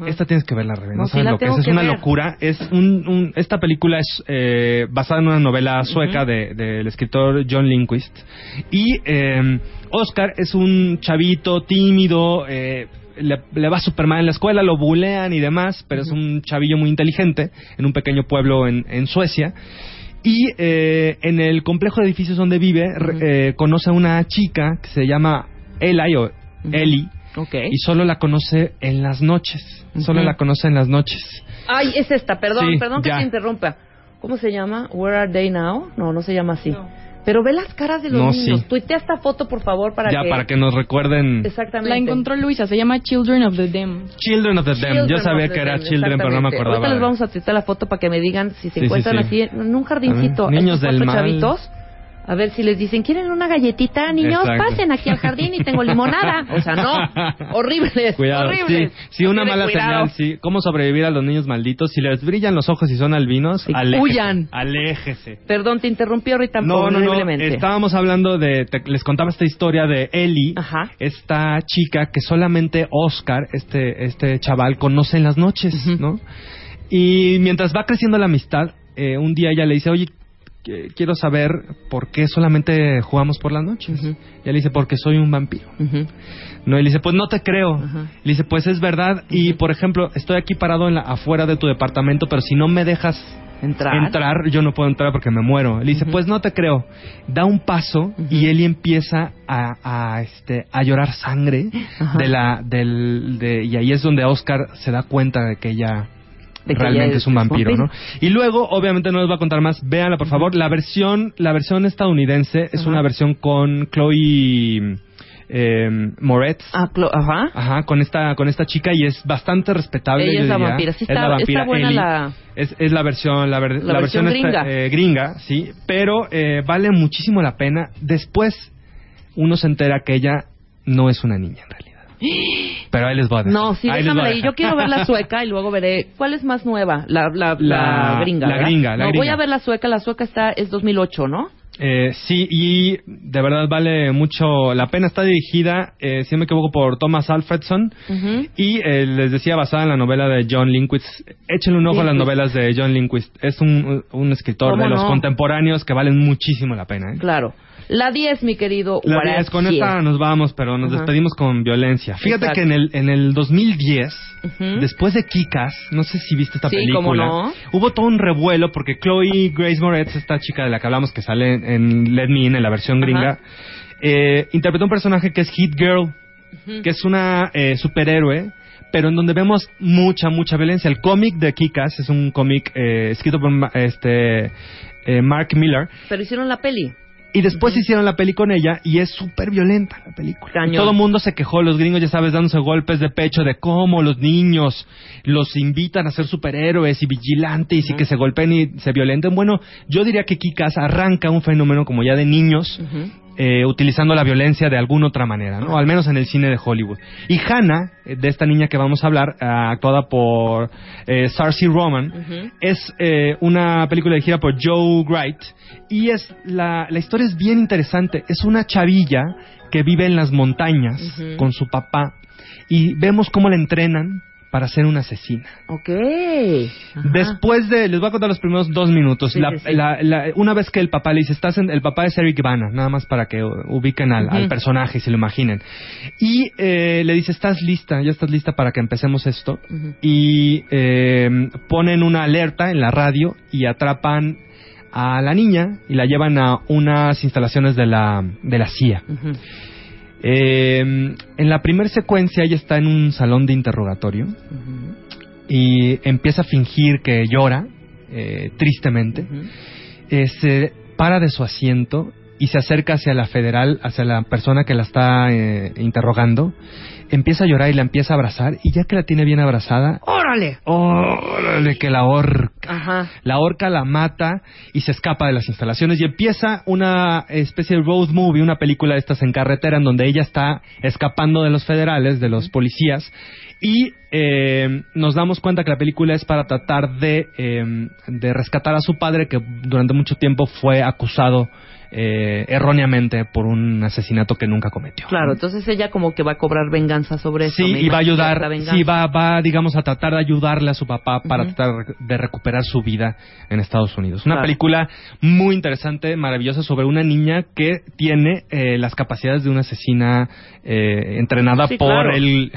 esta tienes que verla, Rebe. No, No, sabes lo que es. Es una ver. locura. Es un, un- esta película es eh, basada en una novela sueca de- del escritor John Lindquist. Y eh, Oscar es un chavito tímido. eh, le, le va súper mal en la escuela, lo bulean y demás, pero es un chavillo muy inteligente en un pequeño pueblo en, en Suecia. Y eh, en el complejo de edificios donde vive, re- eh, conoce a una chica que se llama Eli o Eli. Ok. Y solo la conoce en las noches. Solo Ujú. la conoce en las noches. Ay, es esta, perdón, Sí, perdón que ya. te interrumpa. ¿Cómo se llama? Where are they now? No, no se llama así. Pero ve las caras de los No, niños. sí. Tuitea esta foto, por favor, para ya, que... para que nos recuerden. Exactamente. La encontró Luisa, se llama Children of the Dam. Children of the Dam. Yo sabía que era Dam, Children, pero no me acordaba. Ahorita les vamos a tuitear la foto para que me digan si se Sí, encuentran sí. así en un jardincito. Niños del cuatro mal. chavitos. A ver si les dicen, ¿quieren una galletita? Niños, Exacto. pasen aquí al jardín y tengo limonada. O sea, no. Horribles. Cuidado, horribles. sí, una mala cuidado. señal, sí. ¿Cómo sobrevivir a los niños malditos? Si les brillan los ojos y son albinos, aléjese. huyan. Aléjese. Perdón, te interrumpí ahorita No, no, no. Estábamos hablando de. te- les contaba esta historia de Ellie, esta chica que solamente Oscar, este, este chaval, conoce en las noches, ¿no? Y mientras va creciendo la amistad, eh, un día ella le dice, oye, quiero saber por qué solamente jugamos por las noches. Y ella le dice, porque soy un vampiro. No, y le dice, pues no te creo. Le dice, pues es verdad. Y por ejemplo, estoy aquí parado en la, afuera de tu departamento, pero si no me dejas Entrar. entrar, yo no puedo entrar porque me muero. Le dice, pues no te creo. Da un paso y Ellie empieza a, a, este, a llorar sangre de la, del, de, y ahí es donde Oscar se da cuenta de que ella De que realmente es un vampiro, vampiro. ¿no? Y luego, obviamente no les voy a contar más, véanla por favor. La versión, la versión estadounidense es Ajá. una versión con Chloe eh, Moretz. Ah, ajá. Ajá, con esta, con esta chica y es bastante respetable. Ella es la vampira. Sí Es está- la vampira está buena Ellie. la- Es, es la versión, la, ver- La la versión versión, esta- gringa. eh, gringa, sí, pero eh, vale muchísimo la pena. Después uno se entera que ella no es una niña en realidad. Pero ahí les voy a. No, sí, Ahí déjamela. Yo quiero ver la sueca y luego veré. ¿Cuál es más nueva? La, la, la, La- gringa. la ¿verdad? gringa, la no, voy a ver la sueca. La sueca está es 2008, ¿no? Eh, sí, y de verdad vale mucho la pena. Está dirigida, eh, si no me equivoco, por Thomas Alfredson. Y eh, les decía, basada en la novela de John Lindquist. Échenle un ojo a las novelas de John Lindquist. Es un, un escritor ¿Cómo de los contemporáneos que valen muchísimo la pena. ¿eh? Claro. La 10, mi querido La Guarachi. 10, con esta nos vamos, pero nos despedimos con violencia. Fíjate Exacto. que en el, en el 2010, Ujú. después de Kikas, no sé si viste esta Sí, película, no. hubo todo un revuelo porque Chloe Grace Moretz, esta chica de la que hablamos que sale en Let Me In, en la versión gringa, Ajá. eh, interpretó un personaje que es Hit Girl, que es una eh, superhéroe pero en donde vemos mucha, mucha violencia. El cómic de Kikas es un cómic eh, escrito por este eh, Mark Miller Pero hicieron la peli. Y después hicieron la peli con ella y es súper violenta la película. Cañón. Y todo el mundo se quejó, los gringos ya sabes, dándose golpes de pecho de cómo los niños los invitan a ser superhéroes y vigilantes y que se golpeen y se violenten. Bueno, yo diría que Kikas arranca un fenómeno como ya de niños eh, utilizando la violencia de alguna otra manera, ¿no? Al menos en el cine de Hollywood. Y Hannah, eh, de esta niña que vamos a hablar, ah, actuada por eh, Saoirse Roman, es eh, una película dirigida por Joe Wright y es la, la historia es bien interesante. Es una chavilla que vive en las montañas con su papá y vemos cómo la entrenan para ser una asesina. Ok. Después de, les voy a contar los primeros dos minutos. Sí, La- sí, sí. la- la- una vez que el papá le dice, estás en, el papá es Eric Bana, nada más para que uh, ubiquen al, Ujú. al personaje y se lo imaginen. Y eh, le dice, estás lista, ya estás lista para que empecemos esto. Y eh, ponen una alerta en la radio y atrapan a la niña y la llevan a unas instalaciones de la, de la CIA. Ujú. Eh, en la primera secuencia ella está en un salón de interrogatorio y empieza a fingir que llora eh, tristemente. Eh, se para de su asiento y se acerca hacia la federal, hacia la persona que la está eh, interrogando. Empieza a llorar y la empieza a abrazar y ya que la tiene bien abrazada, ¡Órale! órale que la ahorca. Ajá. La horca la mata y se escapa de las instalaciones y empieza una especie de road movie, una película de estas en carretera en donde ella está escapando de los federales, de los policías y eh, nos damos cuenta que la película es para tratar de, eh, de rescatar a su padre que durante mucho tiempo fue acusado eh, erróneamente por un asesinato que nunca cometió. Claro, entonces ella como que va a cobrar venganza sobre eso. Sí, y va a ayudar, sí, va, va, digamos, a tratar de ayudarle a su papá para tratar de recuperar su vida en Estados Unidos. Una Claro. película muy interesante, maravillosa, sobre una niña que tiene eh, las capacidades de una asesina eh, entrenada Sí, por claro. el,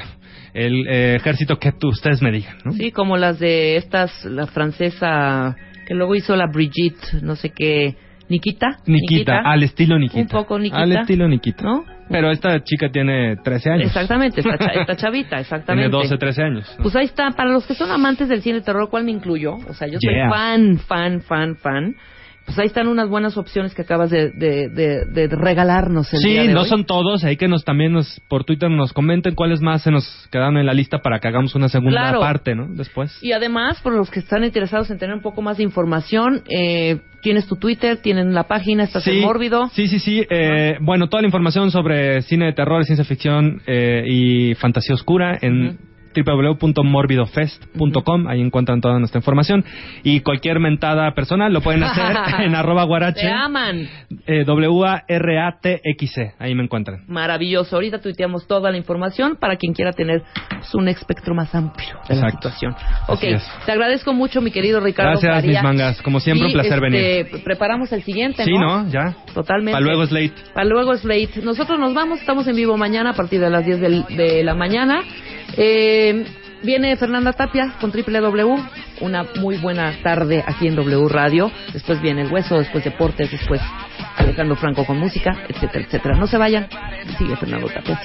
el eh, ejército que tú- ustedes me digan, ¿no? Sí, como las de estas, la francesa que luego hizo la Brigitte, no sé qué, Nikita. Nikita, al estilo Nikita. Un poco Nikita. Al estilo Nikita. ¿No? Pero esta chica tiene 13 años. Exactamente, esta, esta chavita, exactamente. Tiene 12, 13 años. ¿no? Pues ahí está, para los que son amantes del cine de terror, ¿cuál me incluyo? O sea, yo soy Yeah. fan, fan, fan, fan. Pues ahí están unas buenas opciones que acabas de, de, de- de regalarnos el día Sí, de no hoy. son todos, ahí que nos también nos por Twitter nos comenten cuáles más se nos quedaron en la lista para que hagamos una segunda Claro. parte, ¿no? Después. Y además, por los que están interesados en tener un poco más de información, eh, tienes tu Twitter, tienen la página, estás en Mórbido. Sí, sí, sí. eh, Bueno, toda la información sobre cine de terror, ciencia ficción eh, y fantasía oscura en www.morbidofest.com, ahí encuentran toda nuestra información y cualquier mentada personal lo pueden hacer en arroba guarache Te aman. eh, W-A-R-A-T-X-E, ahí me encuentran. Maravilloso. Ahorita tuiteamos toda la información para quien quiera tener pues, un espectro más amplio de la Exacto. situación. Así Ok, es. te agradezco mucho, mi querido Ricardo. Gracias, mis mangas. Como siempre, un placer venir. este, Preparamos el siguiente, Sí, ¿no? Ya. Totalmente. Para luego Slate. Para luego Slate. Nosotros nos vamos, estamos en vivo mañana a partir de las 10 del- de la mañana. Eh, viene Fernanda Tapia con Triple W, una muy buena tarde aquí en W Radio. Después viene El Hueso, después Deportes, después Alejandro Franco con música, etcétera, etcétera. No se vayan, sigue Fernando Tapia.